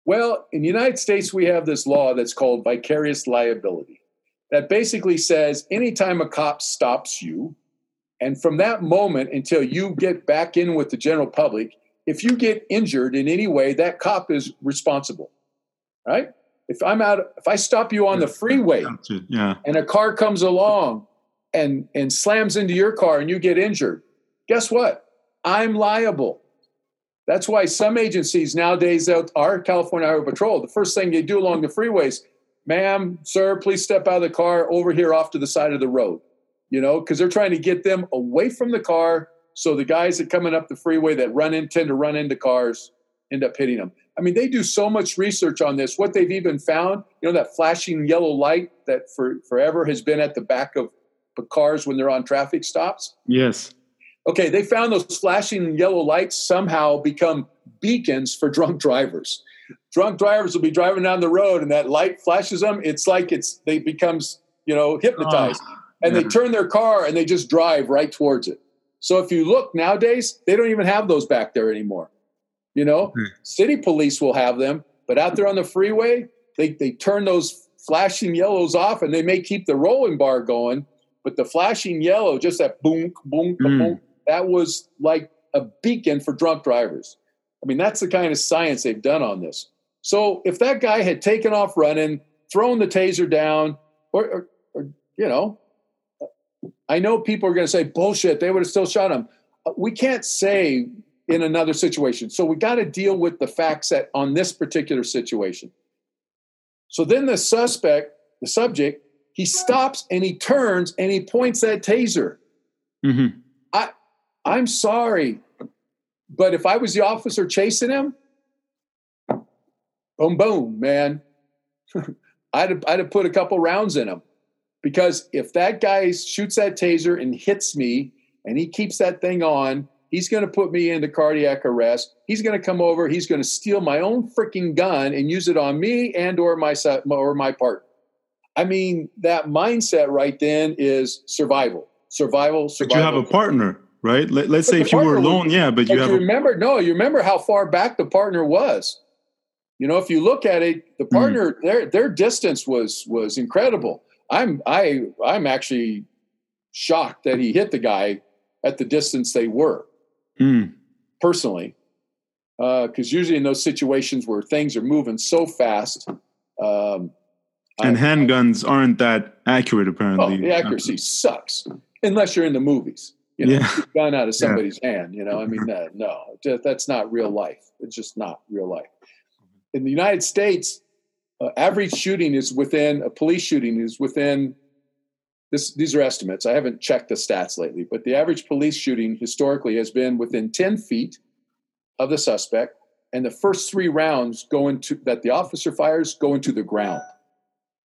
Speaker 3: Well, in the United States, we have this law that's called vicarious liability that basically says anytime a cop stops you, and from that moment until you get back in with the general public, if you get injured in any way, that cop is responsible. Right? If I'm out, if I stop you on the freeway
Speaker 2: yeah.
Speaker 3: and a car comes along and, and slams into your car and you get injured, guess what? I'm liable. That's why some agencies nowadays out our California Highway Patrol, the first thing they do along the freeways, ma'am, sir, please step out of the car over here off to the side of the road. You know, because they're trying to get them away from the car so the guys that coming up the freeway that run in tend to run into cars end up hitting them. I mean, they do so much research on this. What they've even found, you know, that flashing yellow light that for forever has been at the back of the cars when they're on traffic stops.
Speaker 2: Yes.
Speaker 3: Okay, they found those flashing yellow lights somehow become beacons for drunk drivers. Drunk drivers will be driving down the road and that light flashes them. It's like it's they becomes, you know, hypnotized. Oh, and yeah. they turn their car and they just drive right towards it. So if you look nowadays, they don't even have those back there anymore. You know, hmm. city police will have them, but out there on the freeway, they, they turn those flashing yellows off and they may keep the rolling bar going, but the flashing yellow, just that boom, boom, boom, that was like a beacon for drunk drivers. I mean, that's the kind of science they've done on this. So if that guy had taken off running, thrown the taser down, or, or, or you know, I know people are going to say bullshit. They would have still shot him. Uh, we can't say in another situation. So we got to deal with the facts that on this particular situation. So then the suspect, the subject, he stops and he turns and he points that taser. Mm-hmm. I'm sorry, but if I was the officer chasing him, boom, boom, man, I'd have, I'd have put a couple rounds in him because if that guy shoots that taser and hits me and he keeps that thing on, He's going to put me into cardiac arrest. He's going to come over. He's going to steal my own freaking gun and use it on me and or my or my partner. I mean, that mindset right then is survival, survival, survival.
Speaker 2: But you have a partner, right? Let, us say if you were alone, yeah, but, you have.
Speaker 3: You remember? A- no, you remember how far back the partner was. You know, if you look at it, the hmm. partner mm. their their distance was was incredible. I'm I I'm actually shocked that he hit the guy at the distance they were mm. personally, because uh, usually in those situations where things are moving so fast. Um,
Speaker 2: and handguns aren't that accurate, apparently.
Speaker 3: Oh, the accuracy sucks unless you're in the movies. You know, yeah. gun out of somebody's yeah. hand. You know, I mean, uh, no, that's not real life. It's just not real life. In the United States, uh, average shooting is within a police shooting is within this, these are estimates. I haven't checked the stats lately, but the average police shooting historically has been within 10 feet of the suspect, and the first three rounds go into that the officer fires go into the ground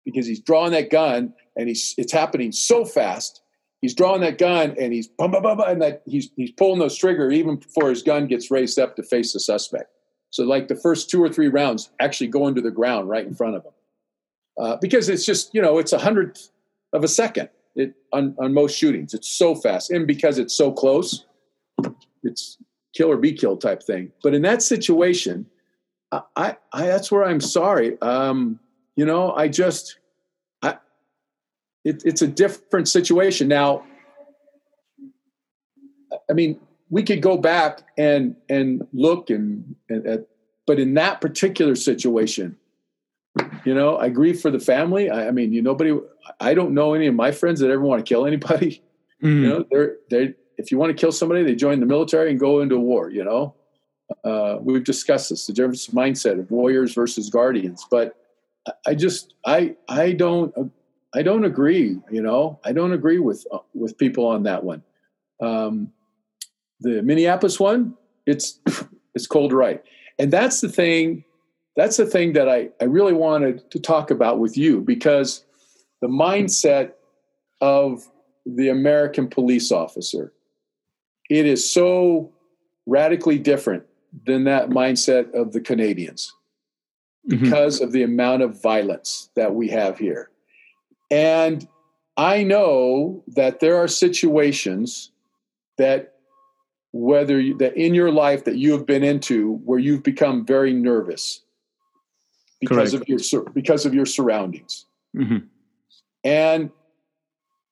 Speaker 3: because he's drawing that gun and he's it's happening so fast. He's drawing that gun and he's bum, bum, bum, and that he's he's pulling those trigger even before his gun gets raised up to face the suspect. So like the first two or three rounds actually go into the ground right in front of him. Uh, because it's just you know it's a hundredth of a second it, on, on most shootings. It's so fast. And because it's so close, it's kill or be killed type thing. But in that situation, I, I, I that's where I'm sorry. Um, you know, I just, it, it's a different situation now. I mean, we could go back and and look and, and at, but in that particular situation, you know, I grieve for the family. I, I, mean, you nobody. I don't know any of my friends that ever want to kill anybody. Mm. You know, they're they. If you want to kill somebody, they join the military and go into war. You know, uh, we've discussed this the difference mindset of warriors versus guardians. But I just I I don't I don't agree. You know, I don't agree with uh, with people on that one. Um, the Minneapolis one, it's it's cold right, and that's the thing that's the thing that I, I really wanted to talk about with you because the mindset of the American police officer, it is so radically different than that mindset of the Canadians mm-hmm. because mm-hmm. of the amount of violence that we have here. And I know that there are situations that whether you, that in your life that you have been into where you've become very nervous because Correct. of your because of your surroundings. Mm-hmm. And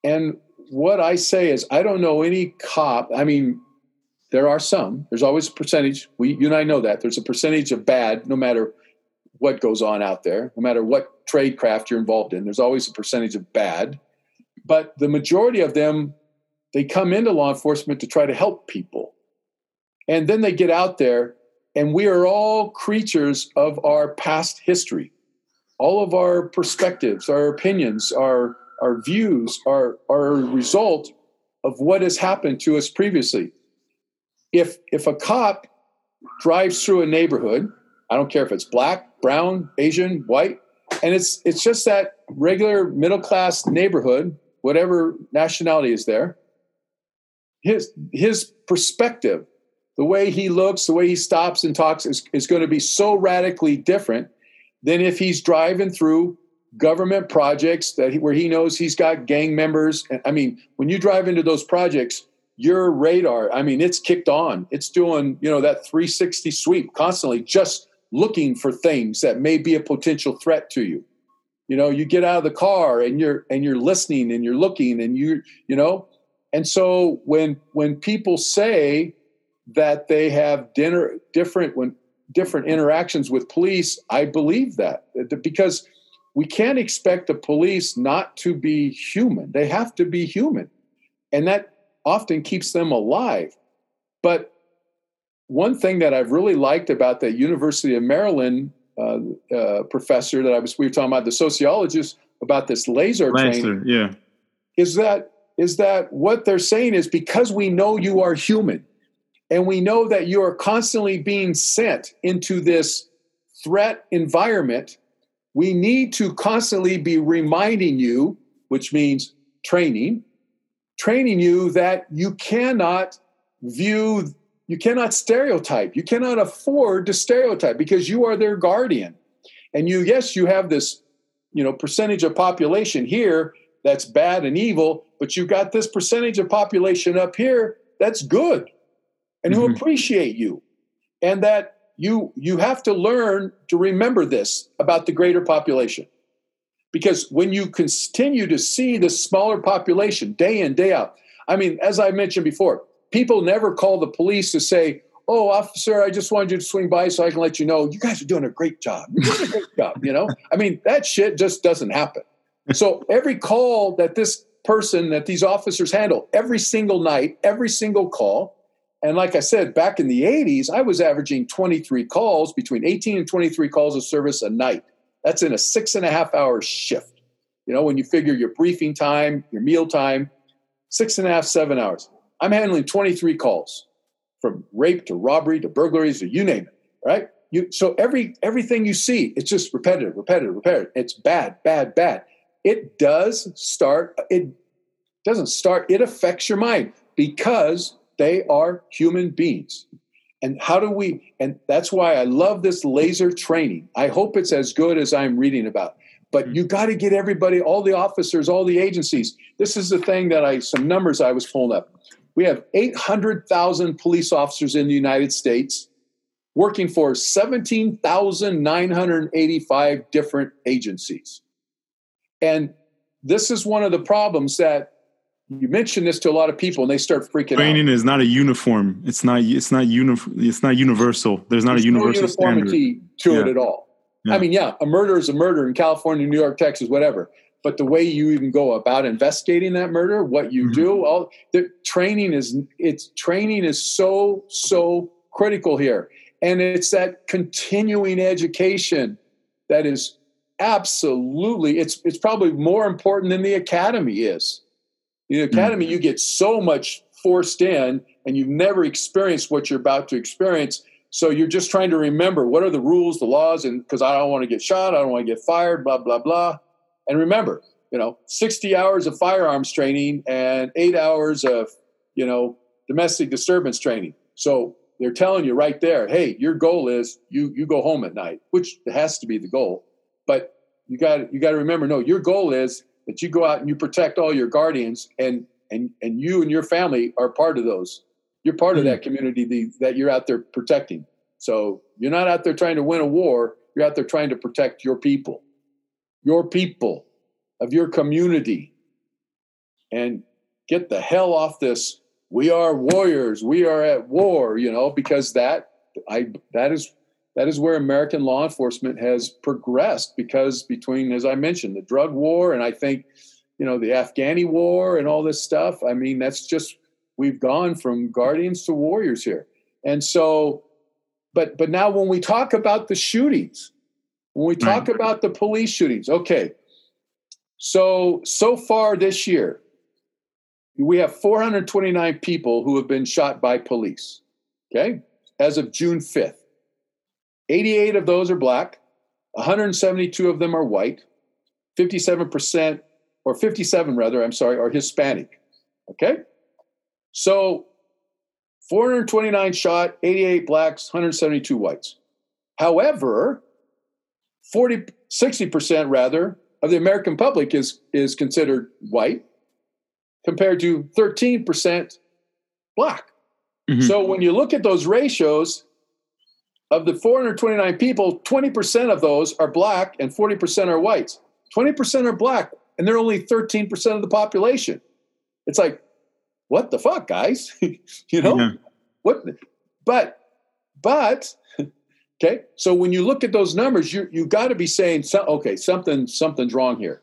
Speaker 3: and what I say is I don't know any cop. I mean, there are some. There's always a percentage. We you and I know that there's a percentage of bad, no matter what goes on out there, no matter what trade craft you're involved in. There's always a percentage of bad, but the majority of them they come into law enforcement to try to help people, and then they get out there and we are all creatures of our past history. All of our perspectives, our opinions, our, our views are, are a result of what has happened to us previously. If, if a cop drives through a neighborhood, I don't care if it's black, brown, Asian, white, and it's, it's just that regular middle class neighborhood, whatever nationality is there, his, his perspective the way he looks, the way he stops and talks is, is going to be so radically different than if he's driving through government projects that he, where he knows he's got gang members. I mean, when you drive into those projects, your radar, I mean, it's kicked on. It's doing, you know, that 360 sweep constantly, just looking for things that may be a potential threat to you. You know, you get out of the car and you're and you're listening and you're looking and you, you know, and so when when people say that they have dinner different when different interactions with police. I believe that because we can't expect the police not to be human. They have to be human, and that often keeps them alive. But one thing that I've really liked about the University of Maryland uh, uh, professor that I was we were talking about the sociologist about this laser, laser training,
Speaker 2: yeah,
Speaker 3: is that is that what they're saying is because we know you are human and we know that you are constantly being sent into this threat environment, we need to constantly be reminding you, which means training, training you that you cannot view, you cannot stereotype, you cannot afford to stereotype because you are their guardian. And you, yes, you have this, you know, percentage of population here that's bad and evil, but you've got this percentage of population up here that's good and who mm-hmm. appreciate you and that you you have to learn to remember this about the greater population because when you continue to see the smaller population day in day out i mean as i mentioned before people never call the police to say oh officer i just wanted you to swing by so i can let you know you guys are doing a great job a great job you know i mean that shit just doesn't happen so every call that this person that these officers handle every single night every single call and like I said, back in the 80s, I was averaging 23 calls, between 18 and 23 calls of service a night. That's in a six and a half hour shift. You know, when you figure your briefing time, your meal time, six and a half, seven hours. I'm handling 23 calls from rape to robbery to burglaries or you name it, right? You, so every everything you see, it's just repetitive, repetitive, repetitive. It's bad, bad, bad. It does start, it doesn't start, it affects your mind because they are human beings. And how do we, and that's why I love this laser training. I hope it's as good as I'm reading about. But mm-hmm. you got to get everybody, all the officers, all the agencies. This is the thing that I, some numbers I was pulling up. We have 800,000 police officers in the United States working for 17,985 different agencies. And this is one of the problems that you mention this to a lot of people and they start freaking out.
Speaker 2: training
Speaker 3: out.
Speaker 2: is not a uniform it's not it's not uni- it's not universal there's not
Speaker 3: There's
Speaker 2: a universal
Speaker 3: no uniformity
Speaker 2: standard.
Speaker 3: to
Speaker 2: Yeah.
Speaker 3: it at all
Speaker 2: Yeah.
Speaker 3: i mean yeah a murder is a murder in california new york texas whatever but the way you even go about investigating that murder what you
Speaker 2: Mhm.
Speaker 3: do all the training is it's training is so so critical here. And it's that continuing education that is absolutely it's it's probably more important than the academy is. In the academy you get so much forced in and you've never experienced what you're about to experience. So you're just trying to remember what are the rules the laws and because i don't want to get shot i don't want to get fired blah blah blah and remember you know 60 hours of firearms training and eight hours of you know domestic disturbance training. So they're telling you right there hey your goal is you you go home at night which has to be the goal. But you got you got to remember no your goal is that you go out and you protect all your guardians and and and you and your family are part of those. You're part of that hmm. community the, that you're out there protecting. So you're not out there trying to win a war. You're out there trying to protect your people your people of your community and get the hell off this. We are warriors. We are at war you know because that i that is that is where american law enforcement has progressed because between as i mentioned the drug war and i think you know the afghani war and all this stuff i mean that's just we've gone from guardians to warriors here. And so but but now when we talk about the shootings when we talk about the police shootings okay. So so far this year we have 429 people who have been shot by police okay as of june 5th 88 of those are black 172 of them are white 57% or 57 rather i'm sorry are hispanic okay? So 429 shot 88 blacks 172 whites. However 40 60% rather of the american public is is considered white compared to 13% black.
Speaker 2: Mhm.
Speaker 3: so when you look at those ratios of the 429 people 20% of those are black and 40% are whites. 20% are black and they're only 13% of the population. It's like what the fuck guys? You know?
Speaker 2: Yeah.
Speaker 3: what but but okay. So when you look at those numbers, you you got to be saying, okay, something something's wrong here.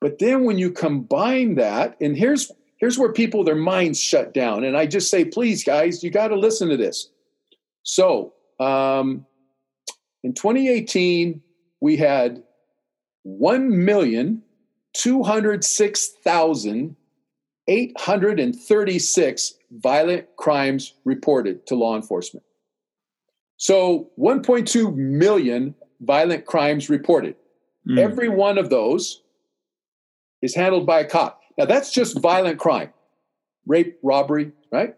Speaker 3: But then when you combine that, and here's here's where people their minds shut down, and I just say, please, guys, you got to listen to this. So um, in 2018, we had one million two hundred six thousand eight hundred and thirty six violent crimes reported to law enforcement. So 1.2 million violent crimes reported. Mm. Every one of those is handled by a cop. Now that's just violent crime. Rape, robbery, right?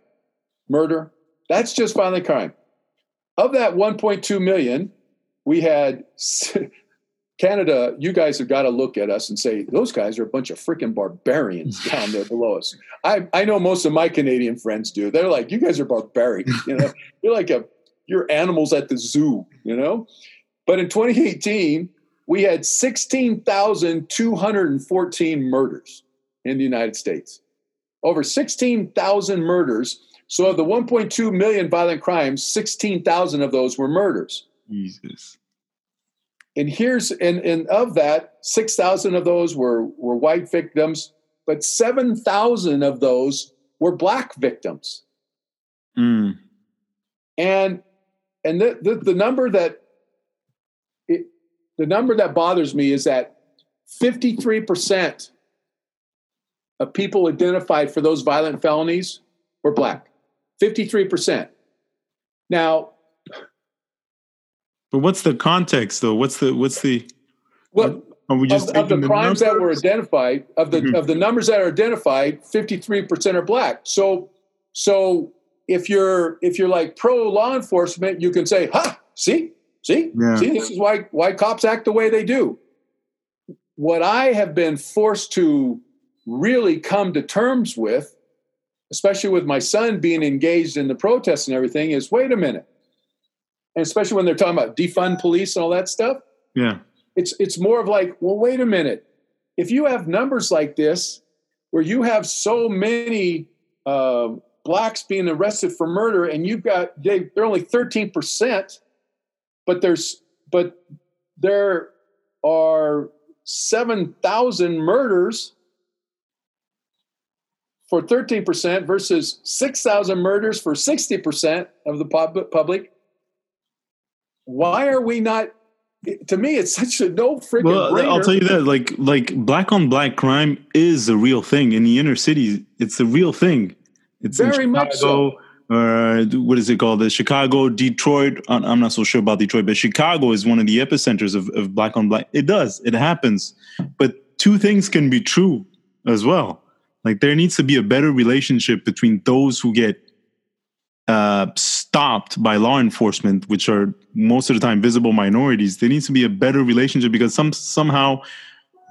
Speaker 3: Murder. That's just violent crime. Of that 1.2 million, we had Canada, you guys have got to look at us and say, those guys are a bunch of freaking barbarians down there below us. I, I know most of my Canadian friends do. They're like, you guys are barbaric. You know, you're like a, you're animals at the zoo, you know? But in 2018, we had 16,214 murders in the United States. Over 16,000 murders. So of the 1.2 million violent crimes, 16,000 of those were murders.
Speaker 2: Jesus
Speaker 3: and here's and, and of that 6000 of those were were white victims but 7000 of those were black victims
Speaker 2: mm.
Speaker 3: and and the, the, the number that it, the number that bothers me is that 53% of people identified for those violent felonies were black 53% now
Speaker 2: but what's the context, though? What's the what's the
Speaker 3: well? Are we just of, of the crimes that were identified of the mm-hmm. of the numbers that are identified, fifty three percent are black. So so if you're if you're like pro law enforcement, you can say, "Ha, see, see, yeah. see, this is why why cops act the way they do." What I have been forced to really come to terms with, especially with my son being engaged in the protests and everything, is wait a minute and especially when they're talking about defund police and all that stuff.
Speaker 2: Yeah,
Speaker 3: it's it's more of like, well, wait a minute. If you have numbers like this, where you have so many uh, blacks being arrested for murder, and you've got they, they're only thirteen percent, but there's but there are seven thousand murders for 13% versus 6,000 murders for 60% of the public. Why are we not to me it's such a no freaking well brainer.
Speaker 2: i'll tell you that like like black on black crime is a real thing. In the inner cities it's a real thing it's
Speaker 3: very much so
Speaker 2: uh, what is it called? The Chicago, Detroit. I'm not so sure about Detroit, but Chicago is one of the epicenters of, of black on black. It does, it happens. But two things can be true as well. Like there needs to be a better relationship between those who get uh, stopped by law enforcement, which are most of the time visible minorities, there needs to be a better relationship because some somehow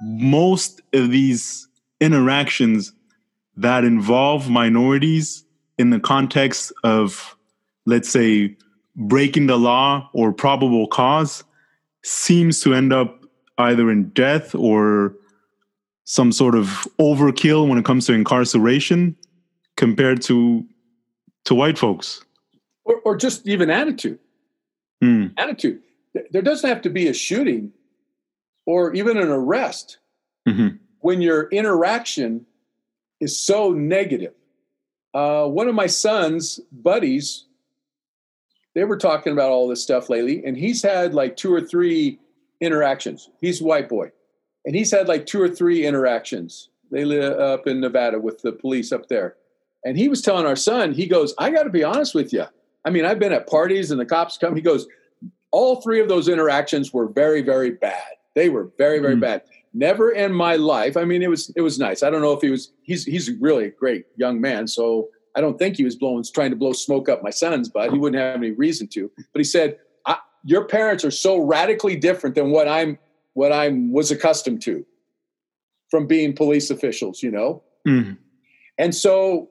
Speaker 2: most of these interactions that involve minorities in the context of, let's say, breaking the law or probable cause seems to end up either in death or some sort of overkill when it comes to incarceration compared to to white folks
Speaker 3: or, or just even attitude
Speaker 2: mm.
Speaker 3: attitude there doesn't have to be a shooting or even an arrest
Speaker 2: mm-hmm.
Speaker 3: when your interaction is so negative uh, one of my son's buddies they were talking about all this stuff lately and he's had like two or three interactions he's a white boy and he's had like two or three interactions they live up in nevada with the police up there and he was telling our son, he goes, I got to be honest with you. I mean, I've been at parties and the cops come. He goes, all three of those interactions were very, very bad. They were very, very mm. bad. Never in my life. I mean, it was it was nice. I don't know if he was. He's he's really a great young man. So I don't think he was blowing trying to blow smoke up my son's butt. He wouldn't have any reason to. But he said, "Your parents are so radically different than what I'm what I'm was accustomed to from being police officials." You know.
Speaker 2: Mm.
Speaker 3: And so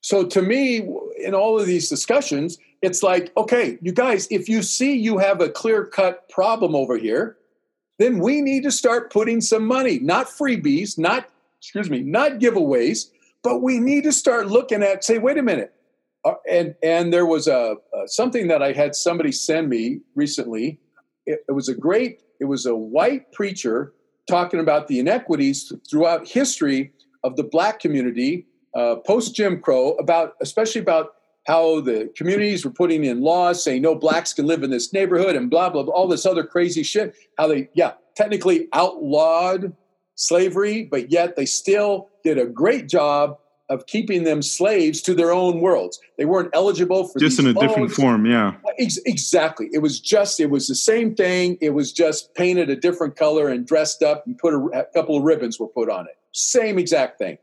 Speaker 3: so to me, in all of these discussions, it's like, okay, you guys, if you see you have a clear cut problem over here, then we need to start putting some money, not freebies, not, excuse me, not giveaways, but we need to start looking at, say, wait a minute, uh, and and there was a, a, something that I had somebody send me recently. It, it was a great. It was a white preacher talking about the inequities throughout history of the black community uh, post Jim Crow, about especially about how the communities were putting in laws saying no blacks can live in this neighborhood and blah blah blah all this other crazy shit. How they yeah technically outlawed slavery, but yet they still did a great job of keeping them slaves to their own worlds. They weren't eligible for
Speaker 2: just in a loans. different form. Yeah,
Speaker 3: Ex- exactly. It was just it was the same thing. It was just painted a different color and dressed up and put a, a couple of ribbons were put on it. Same exact thing.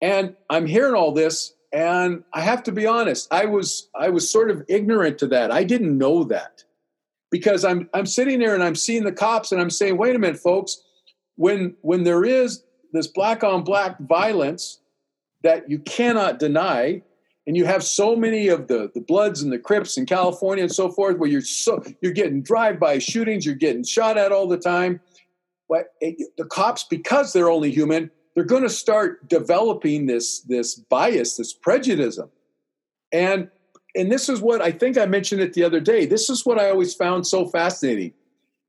Speaker 3: And I'm hearing all this, and I have to be honest. I was I was sort of ignorant to that. I didn't know that because I'm I'm sitting there and I'm seeing the cops and I'm saying, wait a minute, folks. When when there is this black on black violence that you cannot deny and you have so many of the the bloods and the crips in california and so forth where you're so you're getting drive-by shootings you're getting shot at all the time but eh, the cops because they're only human they're going to start developing this this bias this prejudice. And and this is what i think i mentioned it the other day. This is what i always found so fascinating.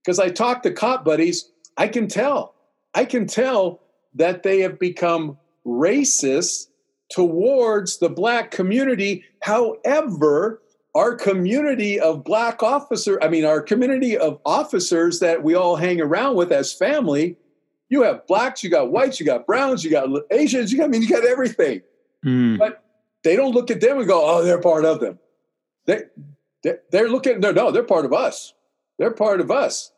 Speaker 3: Because i talk to cop buddies i can tell. I can tell that they have become racist towards the black community. However, our community of black officer, I mean, our community of officers that we all hang around with as family, you have blacks, you got whites, you got browns, you got Asians, you got, I mean, you got everything. Mm. But they don't look at them and go, oh, they're part of them. They, they're looking, no, no, they're part of us. They're part of us.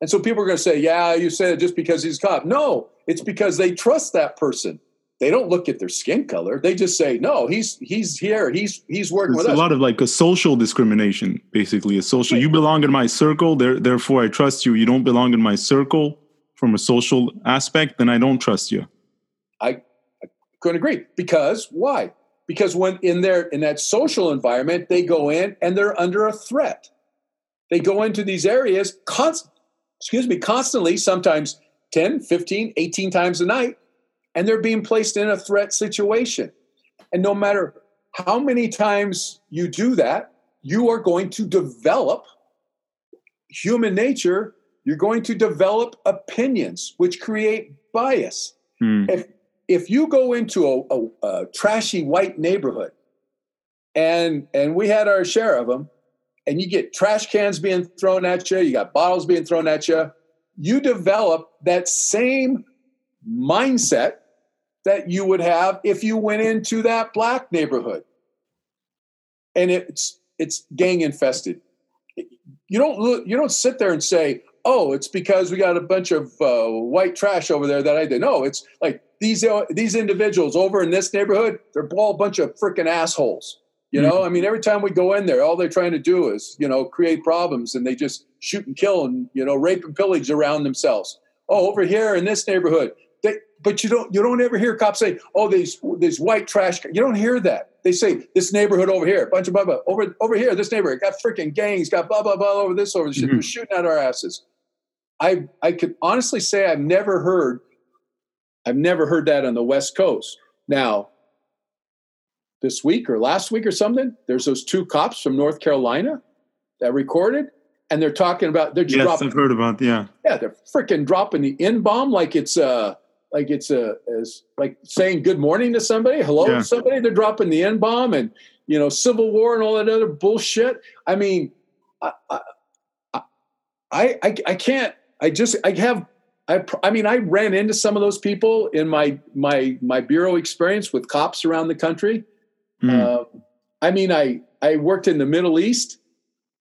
Speaker 3: And so people are going to say, yeah, you said it just because he's a cop. No, it's because they trust that person they don't look at their skin color. They just say, "No, he's he's here. He's he's working
Speaker 2: it's
Speaker 3: with
Speaker 2: a us." A lot of like a social discrimination, basically. A social. You belong in my circle, there, therefore I trust you. You don't belong in my circle from a social aspect, then I don't trust you.
Speaker 3: I, I couldn't agree because why? Because when in their in that social environment, they go in and they're under a threat. They go into these areas excuse me, constantly, sometimes 10, 15, 18 times a night and they're being placed in a threat situation. And no matter how many times you do that, you are going to develop human nature. You're going to develop opinions, which create bias. Hmm. If if you go into a, a, a trashy white neighborhood, and and we had our share of them, and you get trash cans being thrown at you, you got bottles being thrown at you, you develop that same mindset that you would have if you went into that black neighborhood and it's it's gang infested you don't look, you don't sit there and say oh it's because we got a bunch of uh, white trash over there that i did no it's like these uh, these individuals over in this neighborhood they're all a bunch of freaking assholes you know mm-hmm. i mean every time we go in there all they're trying to do is you know create problems and they just shoot and kill and you know rape and pillage around themselves oh over here in this neighborhood they, but you don't you don't ever hear cops say, "Oh, these these white trash." You don't hear that. They say this neighborhood over here, bunch of blah blah over over here. This neighborhood got freaking gangs, got blah blah blah over this over this mm-hmm. They're shooting at our asses. I I could honestly say I've never heard I've never heard that on the West Coast. Now, this week or last week or something, there's those two cops from North Carolina that recorded, and they're talking about they're
Speaker 2: yes,
Speaker 3: dropping.
Speaker 2: I've heard about yeah,
Speaker 3: yeah, they're freaking dropping the N bomb like it's uh like it's a as like saying good morning to somebody, hello yeah. to somebody. They're dropping the N bomb and you know civil war and all that other bullshit. I mean, I I I, I can't. I just I have. I, I mean, I ran into some of those people in my my my bureau experience with cops around the country. Mm. Uh, I mean, I I worked in the Middle East.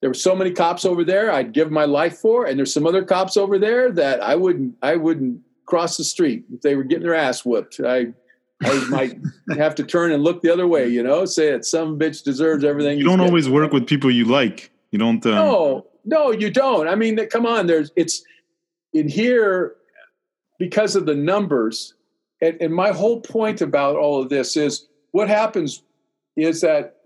Speaker 3: There were so many cops over there I'd give my life for, and there's some other cops over there that I wouldn't I wouldn't cross the street if they were getting their ass whooped. I I might have to turn and look the other way, you know, say that some bitch deserves everything.
Speaker 2: You don't always work with people you like. You don't. Um...
Speaker 3: No, no, you don't. I mean, come on. There's it's in here because of the numbers, and, and my whole point about all of this is what happens is that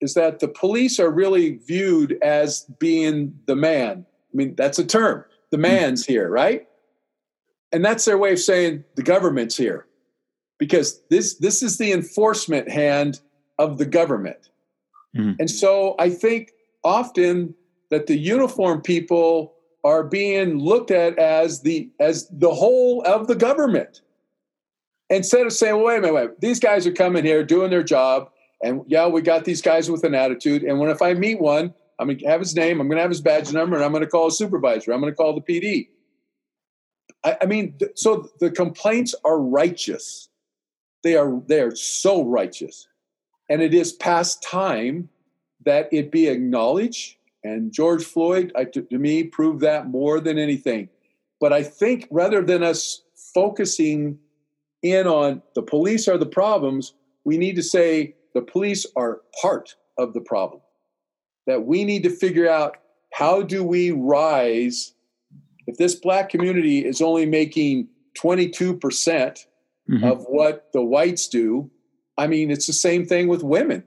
Speaker 3: is that the police are really viewed as being the man. I mean, that's a term. The hmm. man's here, right? and that's their way of saying the government's here because this this is the enforcement hand of the government. Mm-hmm. And so I think often that the uniform people are being looked at as the as the whole of the government. Instead of saying, well, wait a minute, wait, these guys are coming here doing their job, and yeah, we got these guys with an attitude. And when if I meet one, I'm gonna have his name, I'm gonna have his badge number, and I'm gonna call a supervisor, I'm gonna call the PD. I, I mean, so the complaints are righteous. They are they are so righteous. And it is past time that it be acknowledged. And George Floyd, I, to, to me, proved that more than anything. But I think rather than us focusing in on the police are the problems, we need to say the police are part of the problem. That we need to figure out how do we rise if this black community is only making 22% mm hmm of what the whites do, I mean, it's the same thing with women.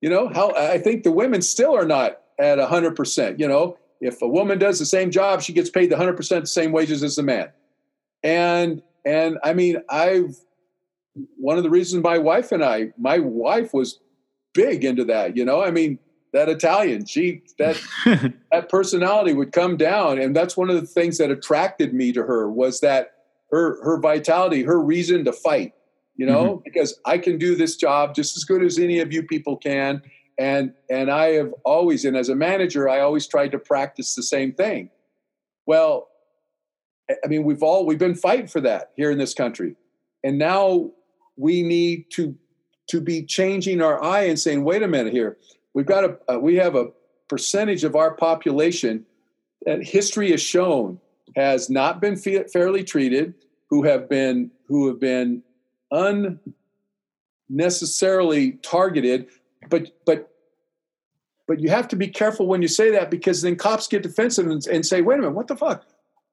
Speaker 3: You know, how I think the women still are not at 100%. You know, if a woman does the same job, she gets paid the 100% the same wages as the man. And, and I mean, I've, one of the reasons my wife and I, my wife was big into that, you know, I mean, that Italian. She that that personality would come down, and that's one of the things that attracted me to her was that her her vitality, her reason to fight. You know, mm-hmm. because I can do this job just as good as any of you people can, and and I have always, and as a manager, I always tried to practice the same thing. Well, I mean, we've all we've been fighting for that here in this country, and now we need to to be changing our eye and saying, wait a minute here we've got a uh, we have a percentage of our population that history has shown has not been fairly treated, who have been who have been unnecessarily targeted, but but but you have to be careful when you say that because then cops get defensive and, and say, "Wait a minute, what the fuck?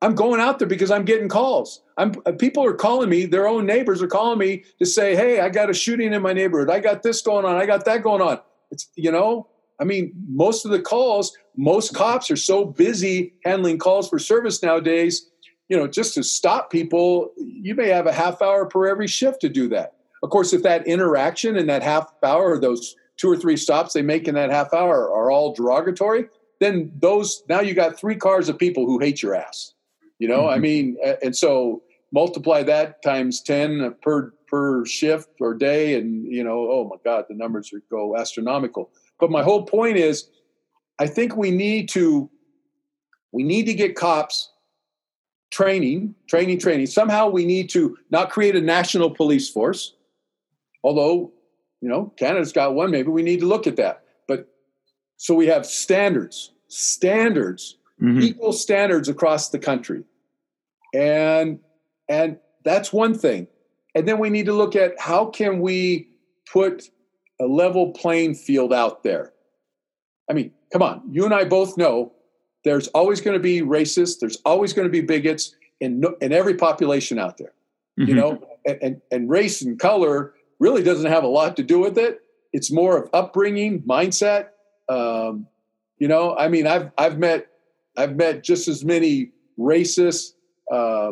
Speaker 3: I'm going out there because I'm getting calls. I'm uh, people are calling me. Their own neighbors are calling me to say, "Hey, I got a shooting in my neighborhood. I got this going on. I got that going on." It's you know, I mean, most of the calls, most cops are so busy handling calls for service nowadays. You know, just to stop people, you may have a half hour per every shift to do that. Of course, if that interaction and that half hour or those two or three stops they make in that half hour are all derogatory, then those now you got three cars of people who hate your ass. You know, mm-hmm. I mean, and so multiply that times 10 per per shift or day and you know oh my god the numbers are go astronomical but my whole point is, I think we need to we need to get cops training, training, training. Somehow we need to not create a national police force, although you know Canada's got one. Maybe we need to look at that. But so we have standards, standards, mm-hmm. equal standards across the country, and and that's one thing. And then we need to look at how can we put a level playing field out there. I mean, come on, you and I both know there's always going to be racists, there's always going to be bigots in, in every population out there. Mm-hmm. You know, and, and, and race and color really doesn't have a lot to do with it. It's more of upbringing, mindset. Um, you know, I mean, I've I've met I've met just as many racist, uh,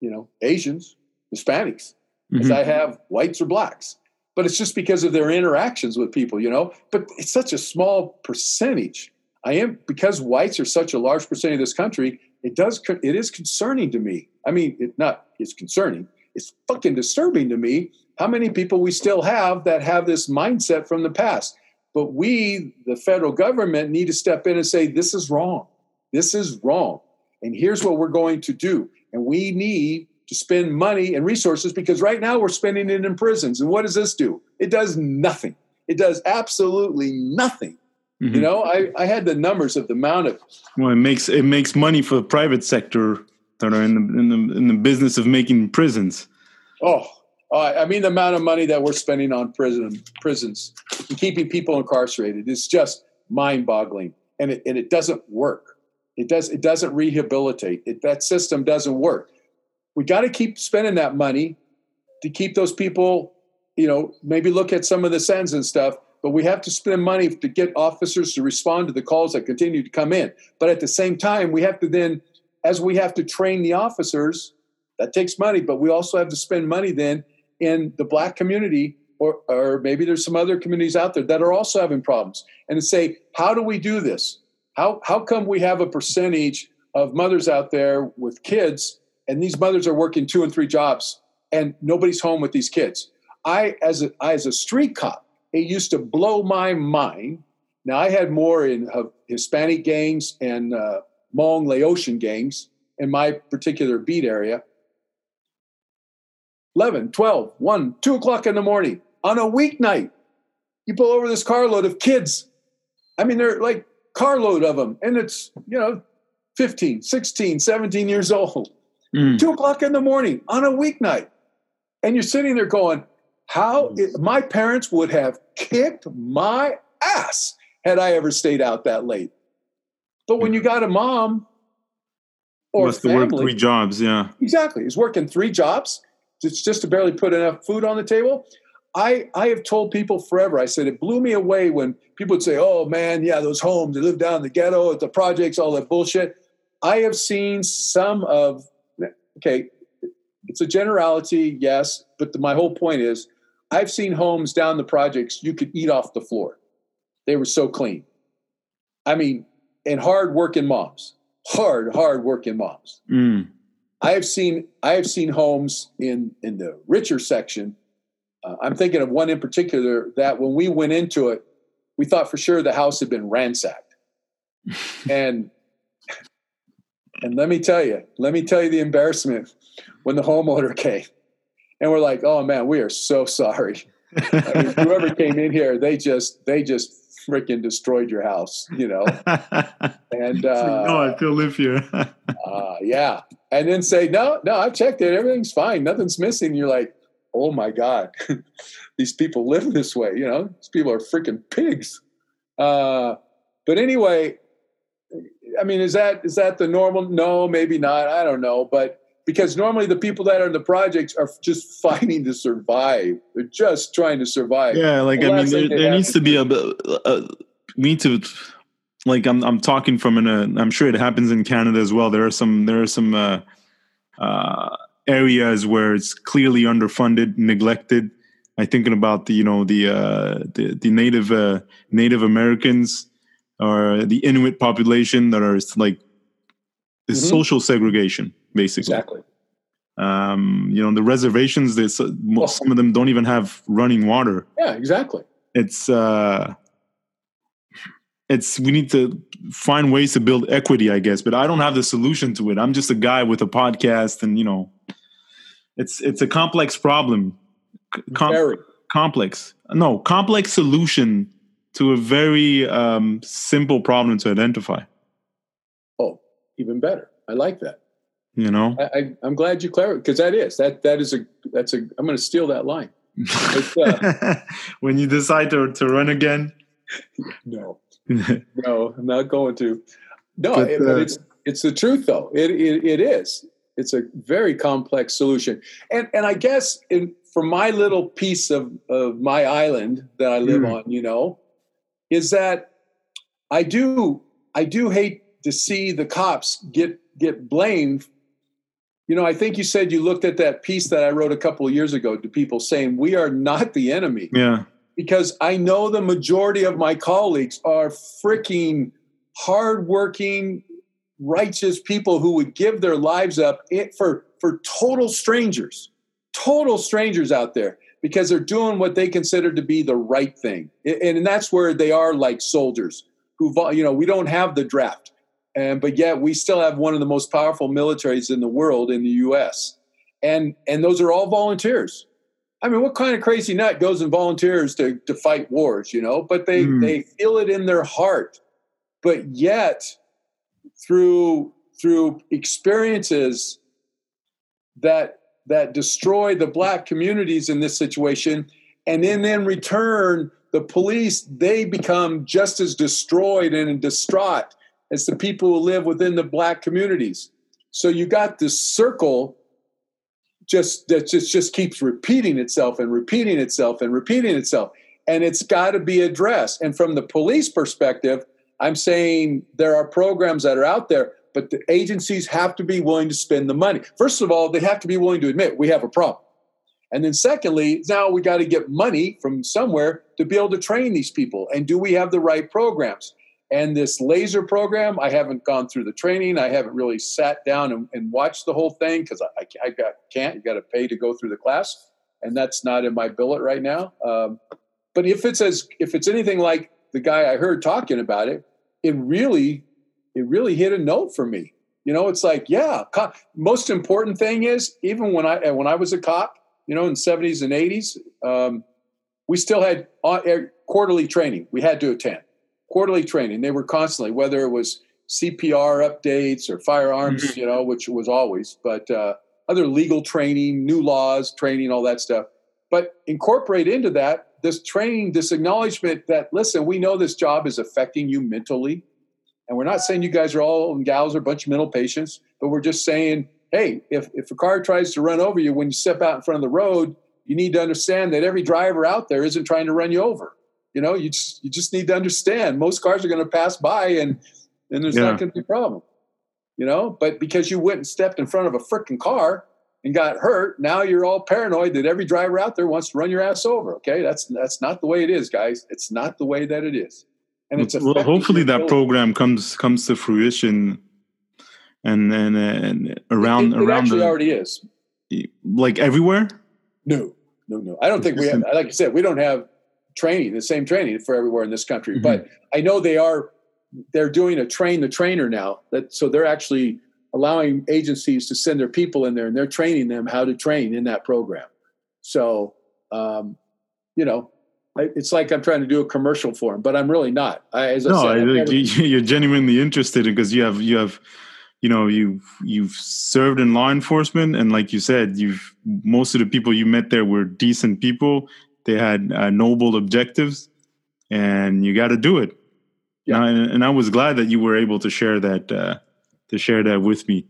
Speaker 3: you know, Asians, Hispanics, mm-hmm. as I have whites or blacks. But it's just because of their interactions with people, you know. But it's such a small percentage. I am because whites are such a large percentage of this country. It does. It is concerning to me. I mean, it not. It's concerning. It's fucking disturbing to me how many people we still have that have this mindset from the past. But we, the federal government, need to step in and say, this is wrong. This is wrong. And here's what we're going to do. And we need to spend money and resources because right now we're spending it in prisons. And what does this do? It does nothing. It does absolutely nothing. Mm-hmm. You know, I, I had the numbers of the amount of
Speaker 2: well, it makes it makes money for the private sector that are in the in the in the business of making prisons.
Speaker 3: Oh, I mean the amount of money that we're spending on prison prisons and keeping people incarcerated is just mind-boggling, and it and it doesn't work. It does it doesn't rehabilitate. It, that system doesn't work we got to keep spending that money to keep those people, you know, maybe look at some of the sends and stuff. But we have to spend money to get officers to respond to the calls that continue to come in. But at the same time, we have to then, as we have to train the officers, that takes money. But we also have to spend money then in the black community or, or maybe there's some other communities out there that are also having problems and to say how do we do this how, how come we have a percentage of mothers out there with kids and these mothers are working two and three jobs and nobody's home with these kids i as a, as a street cop it used to blow my mind now i had more in uh, hispanic gangs and uh, Hmong Laotian gangs in my particular beat area. 11 12 1 2 o'clock in the morning on a weeknight. You pull over this carload of kids. I mean they're like carload of them and it's you know 15 16 17 years old. Mm. 2 o'clock in the morning on a weeknight. And you're sitting there going how it, my parents would have kicked my ass had i ever stayed out that late but when you got a mom
Speaker 2: or must family, work three jobs yeah
Speaker 3: exactly he's working three jobs it's just to barely put enough food on the table I, I have told people forever, I said it blew me away when people would say, oh man, yeah, those homes, they live down in the ghetto, at the projects, all that bullshit. I have seen some of, okay, it's a generality, yes, but the, my whole point is I've seen homes down the projects you could eat off the floor. They were so clean. I mean, and hard working moms, hard, hard working moms. Mm. I have seen I have seen homes in in the richer section uh, I'm thinking of one in particular that when we went into it, we thought for sure the house had been ransacked. and and let me tell you, let me tell you the embarrassment when the homeowner came. And we're like, oh man, we are so sorry. I mean, whoever came in here, they just they just freaking destroyed your house, you know. And uh,
Speaker 2: no, I still live here.
Speaker 3: uh, yeah, and then say, no, no, I've checked it, everything's fine, nothing's missing. You're like, oh my God, these people live this way. You know, these people are freaking pigs. Uh, but anyway, I mean, is that is that the normal? No, maybe not. I don't know. But because normally the people that are in the projects are just fighting to survive. They're just trying to survive.
Speaker 2: Yeah, like the I mean, there, there needs to be a, a, we need to like I'm I'm talking from an uh, I'm sure it happens in Canada as well. There are some there are some uh, uh, areas where it's clearly underfunded, neglected. I'm thinking about the you know the uh, the, the native uh, Native Americans or the Inuit population that are like the mm-hmm. social segregation, basically.
Speaker 3: Exactly.
Speaker 2: Um, you know the reservations. They, well, some of them don't even have running water.
Speaker 3: Yeah, exactly.
Speaker 2: It's uh, it's we need to find ways to build equity, I guess. But I don't have the solution to it. I'm just a guy with a podcast, and you know, it's it's a complex problem. Com- very complex. No, complex solution to a very um, simple problem to identify.
Speaker 3: Oh, even better. I like that.
Speaker 2: You know,
Speaker 3: I, am glad you clarified because that is that that is a that's a. I'm going to steal that line. Uh,
Speaker 2: when you decide to to run again.
Speaker 3: No, no, I'm not going to. No, but, uh, it, but it's it's the truth though. It, it it is. It's a very complex solution, and and I guess in for my little piece of of my island that I live mm. on, you know, is that I do I do hate to see the cops get get blamed. You know, I think you said you looked at that piece that I wrote a couple of years ago to people saying we are not the enemy.
Speaker 2: Yeah
Speaker 3: because I know the majority of my colleagues are freaking hardworking, righteous people who would give their lives up for, for total strangers, total strangers out there because they're doing what they consider to be the right thing. And that's where they are like soldiers who, you know, we don't have the draft. And, but yet we still have one of the most powerful militaries in the world in the U.S. And, and those are all volunteers I mean, what kind of crazy nut goes and volunteers to, to fight wars, you know? But they, mm. they feel it in their heart. But yet, through through experiences that that destroy the black communities in this situation, and then in return, the police they become just as destroyed and distraught as the people who live within the black communities. So you got this circle just that just just keeps repeating itself and repeating itself and repeating itself and it's got to be addressed and from the police perspective i'm saying there are programs that are out there but the agencies have to be willing to spend the money first of all they have to be willing to admit we have a problem And then secondly, now we got to get money from somewhere to be able to train these people. And do we have the right programs? And this laser program, I haven't gone through the training. I haven't really sat down and, and watched the whole thing because I, I got, can't. You got to pay to go through the class, and that's not in my billet right now. Um, but if it's as if it's anything like the guy I heard talking about it, it really it really hit a note for me. You know, it's like, yeah, co- most important thing is even when I when I was a cop, you know, in 70s and 80s, um, we still had quarterly training. We had to attend quarterly training. They were constantly, whether it was CPR updates or firearms, mm-hmm. you know, which was always, but uh, other legal training, new laws, training, all that stuff. But incorporate into that this training, this acknowledgement that, listen, we know this job is affecting you mentally. And we're not saying you guys are all and gals are a bunch of mental patients, but we're just saying, hey, if, if a car tries to run over you when you step out in front of the road, you need to understand that every driver out there isn't trying to run you over. You know, you just you just need to understand most cars are going to pass by and and there's yeah. not going to be a problem. You know, but because you went and stepped in front of a freaking car, and got hurt, now you're all paranoid that every driver out there wants to run your ass over. Okay, that's that's not the way it is, guys. It's not the way that it is.
Speaker 2: And it's well, hopefully that program comes comes to fruition, and and, and around
Speaker 3: it, it,
Speaker 2: around
Speaker 3: actually the, already is,
Speaker 2: like everywhere.
Speaker 3: No, no, no. I don't think we have. Like I said, we don't have training, the same training for everywhere in this country. Mm-hmm. But I know they are. They're doing a train the trainer now. That so they're actually allowing agencies to send their people in there and they're training them how to train in that program. So, um, you know, it's like I'm trying to do a commercial for them, but I'm really not. I, as I
Speaker 2: no,
Speaker 3: said,
Speaker 2: I, never, you're genuinely interested because you have you have you know you've you've served in law enforcement and like you said you've most of the people you met there were decent people they had uh, noble objectives and you got to do it yeah. and, and, i was glad that you were able to share that uh, to share that with me.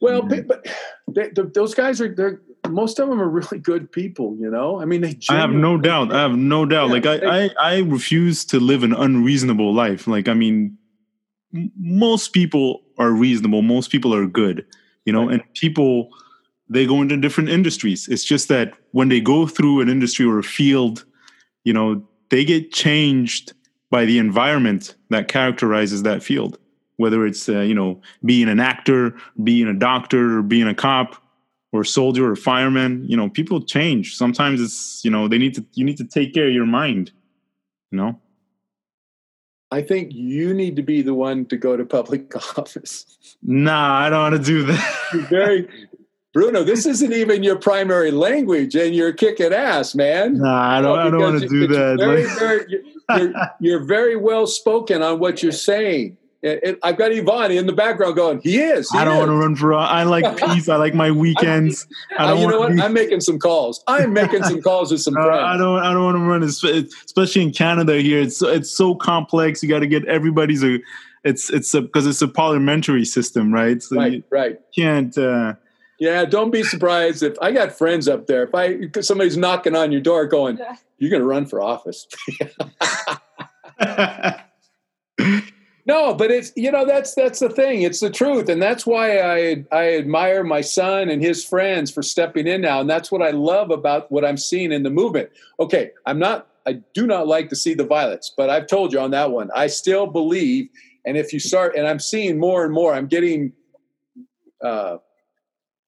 Speaker 3: Well, but they, those guys are they're most of them are really good people, you know. I mean, they.
Speaker 2: I have no doubt. I have no doubt. Yeah, like I, they, I, I refuse to live an unreasonable life. Like I mean, most people are reasonable. Most people are good, you know. Right. And people, they go into different industries. It's just that when they go through an industry or a field, you know, they get changed by the environment that characterizes that field whether it's uh, you know being an actor, being a doctor, or being a cop, or a soldier or fireman. You know, people change. Sometimes it's you know they need to you need to take care of your mind. You know.
Speaker 3: I think you need to be the one to go to public office.
Speaker 2: Nah, I don't want to do that.
Speaker 3: very Bruno, this isn't even your primary language, and you're kicking ass, man.
Speaker 2: Nah, I don't. I don't want to do that.
Speaker 3: Very, very, you're, you're, very well spoken on what you're saying. I've got Yvonne in the background going, he is. He
Speaker 2: I don't
Speaker 3: is.
Speaker 2: want to run for. I like peace. I like my weekends. I
Speaker 3: don't you know what? Be, I'm making some calls. I'm making some calls with some friends.
Speaker 2: I don't. I don't want to run, especially in Canada. Here, it's it's so complex. You got to get everybody's a. It's it's a, because it's a parliamentary system, right?
Speaker 3: So right. right.
Speaker 2: Can't. Uh,
Speaker 3: yeah, don't be surprised if I got friends up there. If I somebody's knocking on your door, going, "You're going to run for office." No, but it's you know that's that's the thing. It's the truth, and that's why I I admire my son and his friends for stepping in now, and that's what I love about what I'm seeing in the movement. Okay, I'm not. I do not like to see the violence, but I've told you on that one. I still believe, and if you start, and I'm seeing more and more. I'm getting. Uh,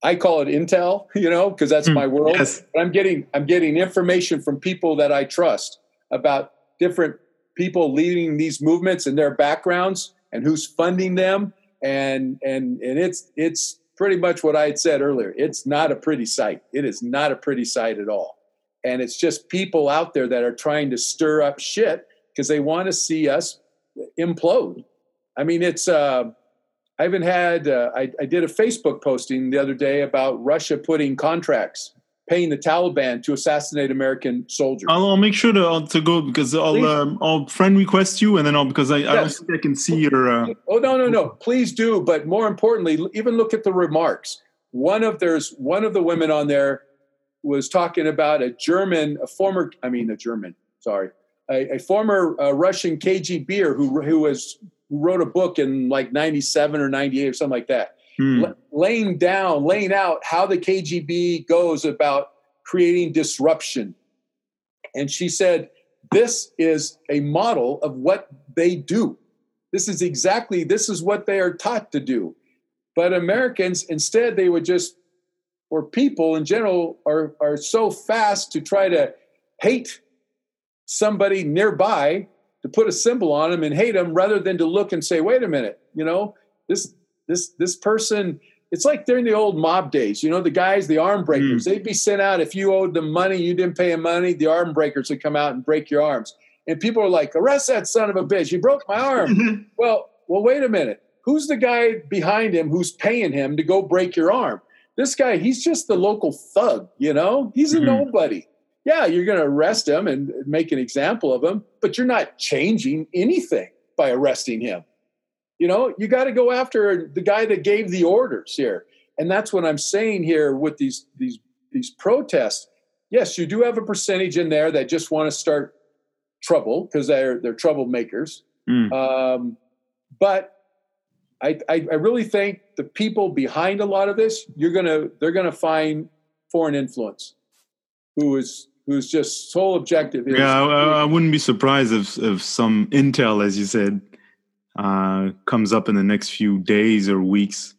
Speaker 3: I call it intel, you know, because that's mm, my world. Yes. But I'm getting I'm getting information from people that I trust about different people leading these movements and their backgrounds and who's funding them and and and it's it's pretty much what I had said earlier. It's not a pretty sight. It is not a pretty sight at all. And it's just people out there that are trying to stir up shit because they want to see us implode. I mean, it's uh, I even had uh, I, I did a Facebook posting the other day about Russia putting contracts paying the Taliban to assassinate American soldiers.
Speaker 2: I'll, I'll make sure to, uh, to go because I'll um, I'll friend request you and then I'll because I, yes. I don't think I can see your. Uh,
Speaker 3: oh no no no! Please do, but more importantly, even look at the remarks. One of there's one of the women on there was talking about a German, a former, I mean a German, sorry, a, a former uh, Russian KGBer who who was wrote a book in like '97 or '98 or something like that hmm. laying down, laying out how the KGB goes about creating disruption. And she said, This is a model of what they do. This is exactly this is what they are taught to do. But Americans, instead, they would just, or people in general, are, are so fast to try to hate somebody nearby to put a symbol on them and hate them rather than to look and say, wait a minute, you know, this this this person it's like during the old mob days, you know, the guys, the arm breakers, mm. they'd be sent out. If you owed them money, you didn't pay them money, the arm breakers would come out and break your arms. And people are like, arrest that son of a bitch. He broke my arm. well, well, wait a minute. Who's the guy behind him who's paying him to go break your arm? This guy, he's just the local thug, you know? He's a mm-hmm. nobody. Yeah, you're going to arrest him and make an example of him, but you're not changing anything by arresting him. You know, you got to go after the guy that gave the orders here. And that's what I'm saying here with these these these protests. Yes, you do have a percentage in there that just want to start trouble because they're they're troublemakers. Mm. Um, but I, I, I really think the people behind a lot of this, you're gonna they're gonna find foreign influence, who is who's just sole objective.
Speaker 2: yeah, I, I, wouldn't be surprised if if some intel, as you said, uh, comes up in the next few days or weeks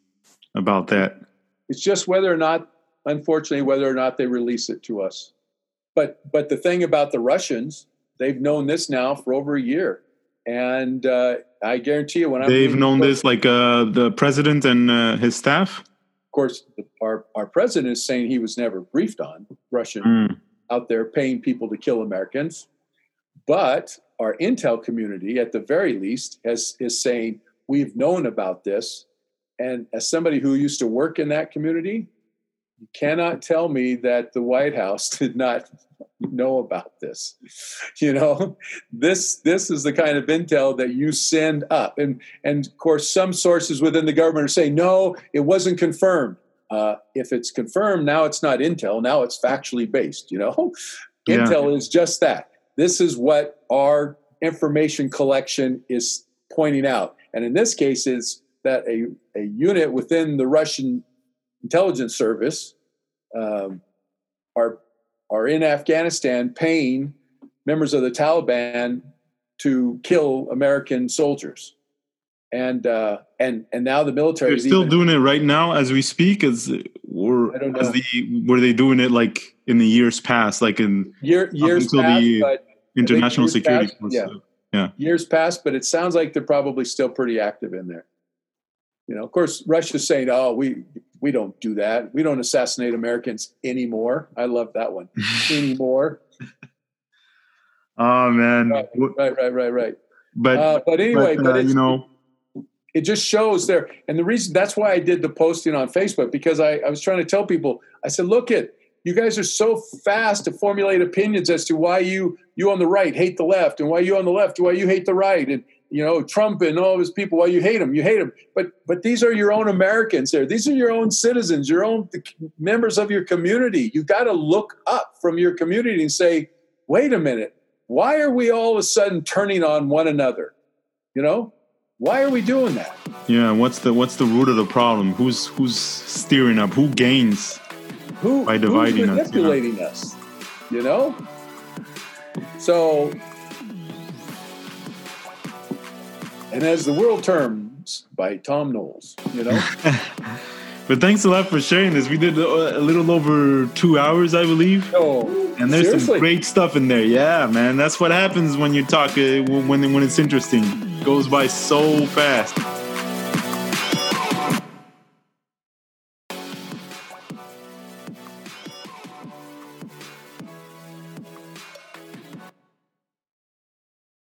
Speaker 2: about that.
Speaker 3: It's just whether or not, unfortunately, whether or not they release it to us. But but the thing about the Russians, they've known this now for over a year, and uh, I guarantee you, when I
Speaker 2: they've known this, like uh, the president and uh, his staff.
Speaker 3: Of course, our our president is saying he was never briefed on Russian mm. Out there paying people to kill Americans, but our intel community, at the very least, has, is saying, we've known about this. And as somebody who used to work in that community, you cannot tell me that the White House did not know about this. You know, this this is the kind of intel that you send up, and and of course, some sources within the government are saying no, it wasn't confirmed. Uh, if it's confirmed, now it's not intel. Now it's factually based. You know, yeah. intel is just that this is what our information collection is pointing out. And in this case, is that a, a unit within the Russian intelligence service um, are, are in Afghanistan paying members of the Taliban to kill American soldiers. And uh, and and now the military.
Speaker 2: They're still even, doing it right now as we speak. As or as the were they doing it like in the years past, like in
Speaker 3: Year, years past, the
Speaker 2: international security.
Speaker 3: Past, yeah, yeah, years past, but it sounds like they're probably still pretty active in there. You know, of course, Russia's saying, "Oh, we we don't do that. We don't assassinate Americans anymore." I love that one. anymore.
Speaker 2: Oh man!
Speaker 3: Right, right, right, right. right.
Speaker 2: But
Speaker 3: uh, but anyway,
Speaker 2: but, uh,
Speaker 3: but
Speaker 2: you know,
Speaker 3: it just shows there. And the reason that's why I did the posting on Facebook because I, I was trying to tell people. I said, "Look at." you guys are so fast to formulate opinions as to why you you on the right hate the left and why you on the left why you hate the right and you know Trump and all his people why you hate them you hate them but but these are your own Americans there these are your own citizens your own members of your community you got to look up from your community and say wait a minute why are we all of a sudden turning on one another you know why are we doing that
Speaker 2: yeah what's the what's the root of the problem who's who's steering up who gains
Speaker 3: who, by dividing who's manipulating us, you know? us, you know? So, and as the world turns by Tom Knowles, you know?
Speaker 2: but thanks a lot for sharing this. We did a, little over two hours, I believe.
Speaker 3: Oh,
Speaker 2: and there's seriously? some great stuff in there. Yeah, man. That's what happens when you talk, uh, when, when it's interesting. It goes by so fast.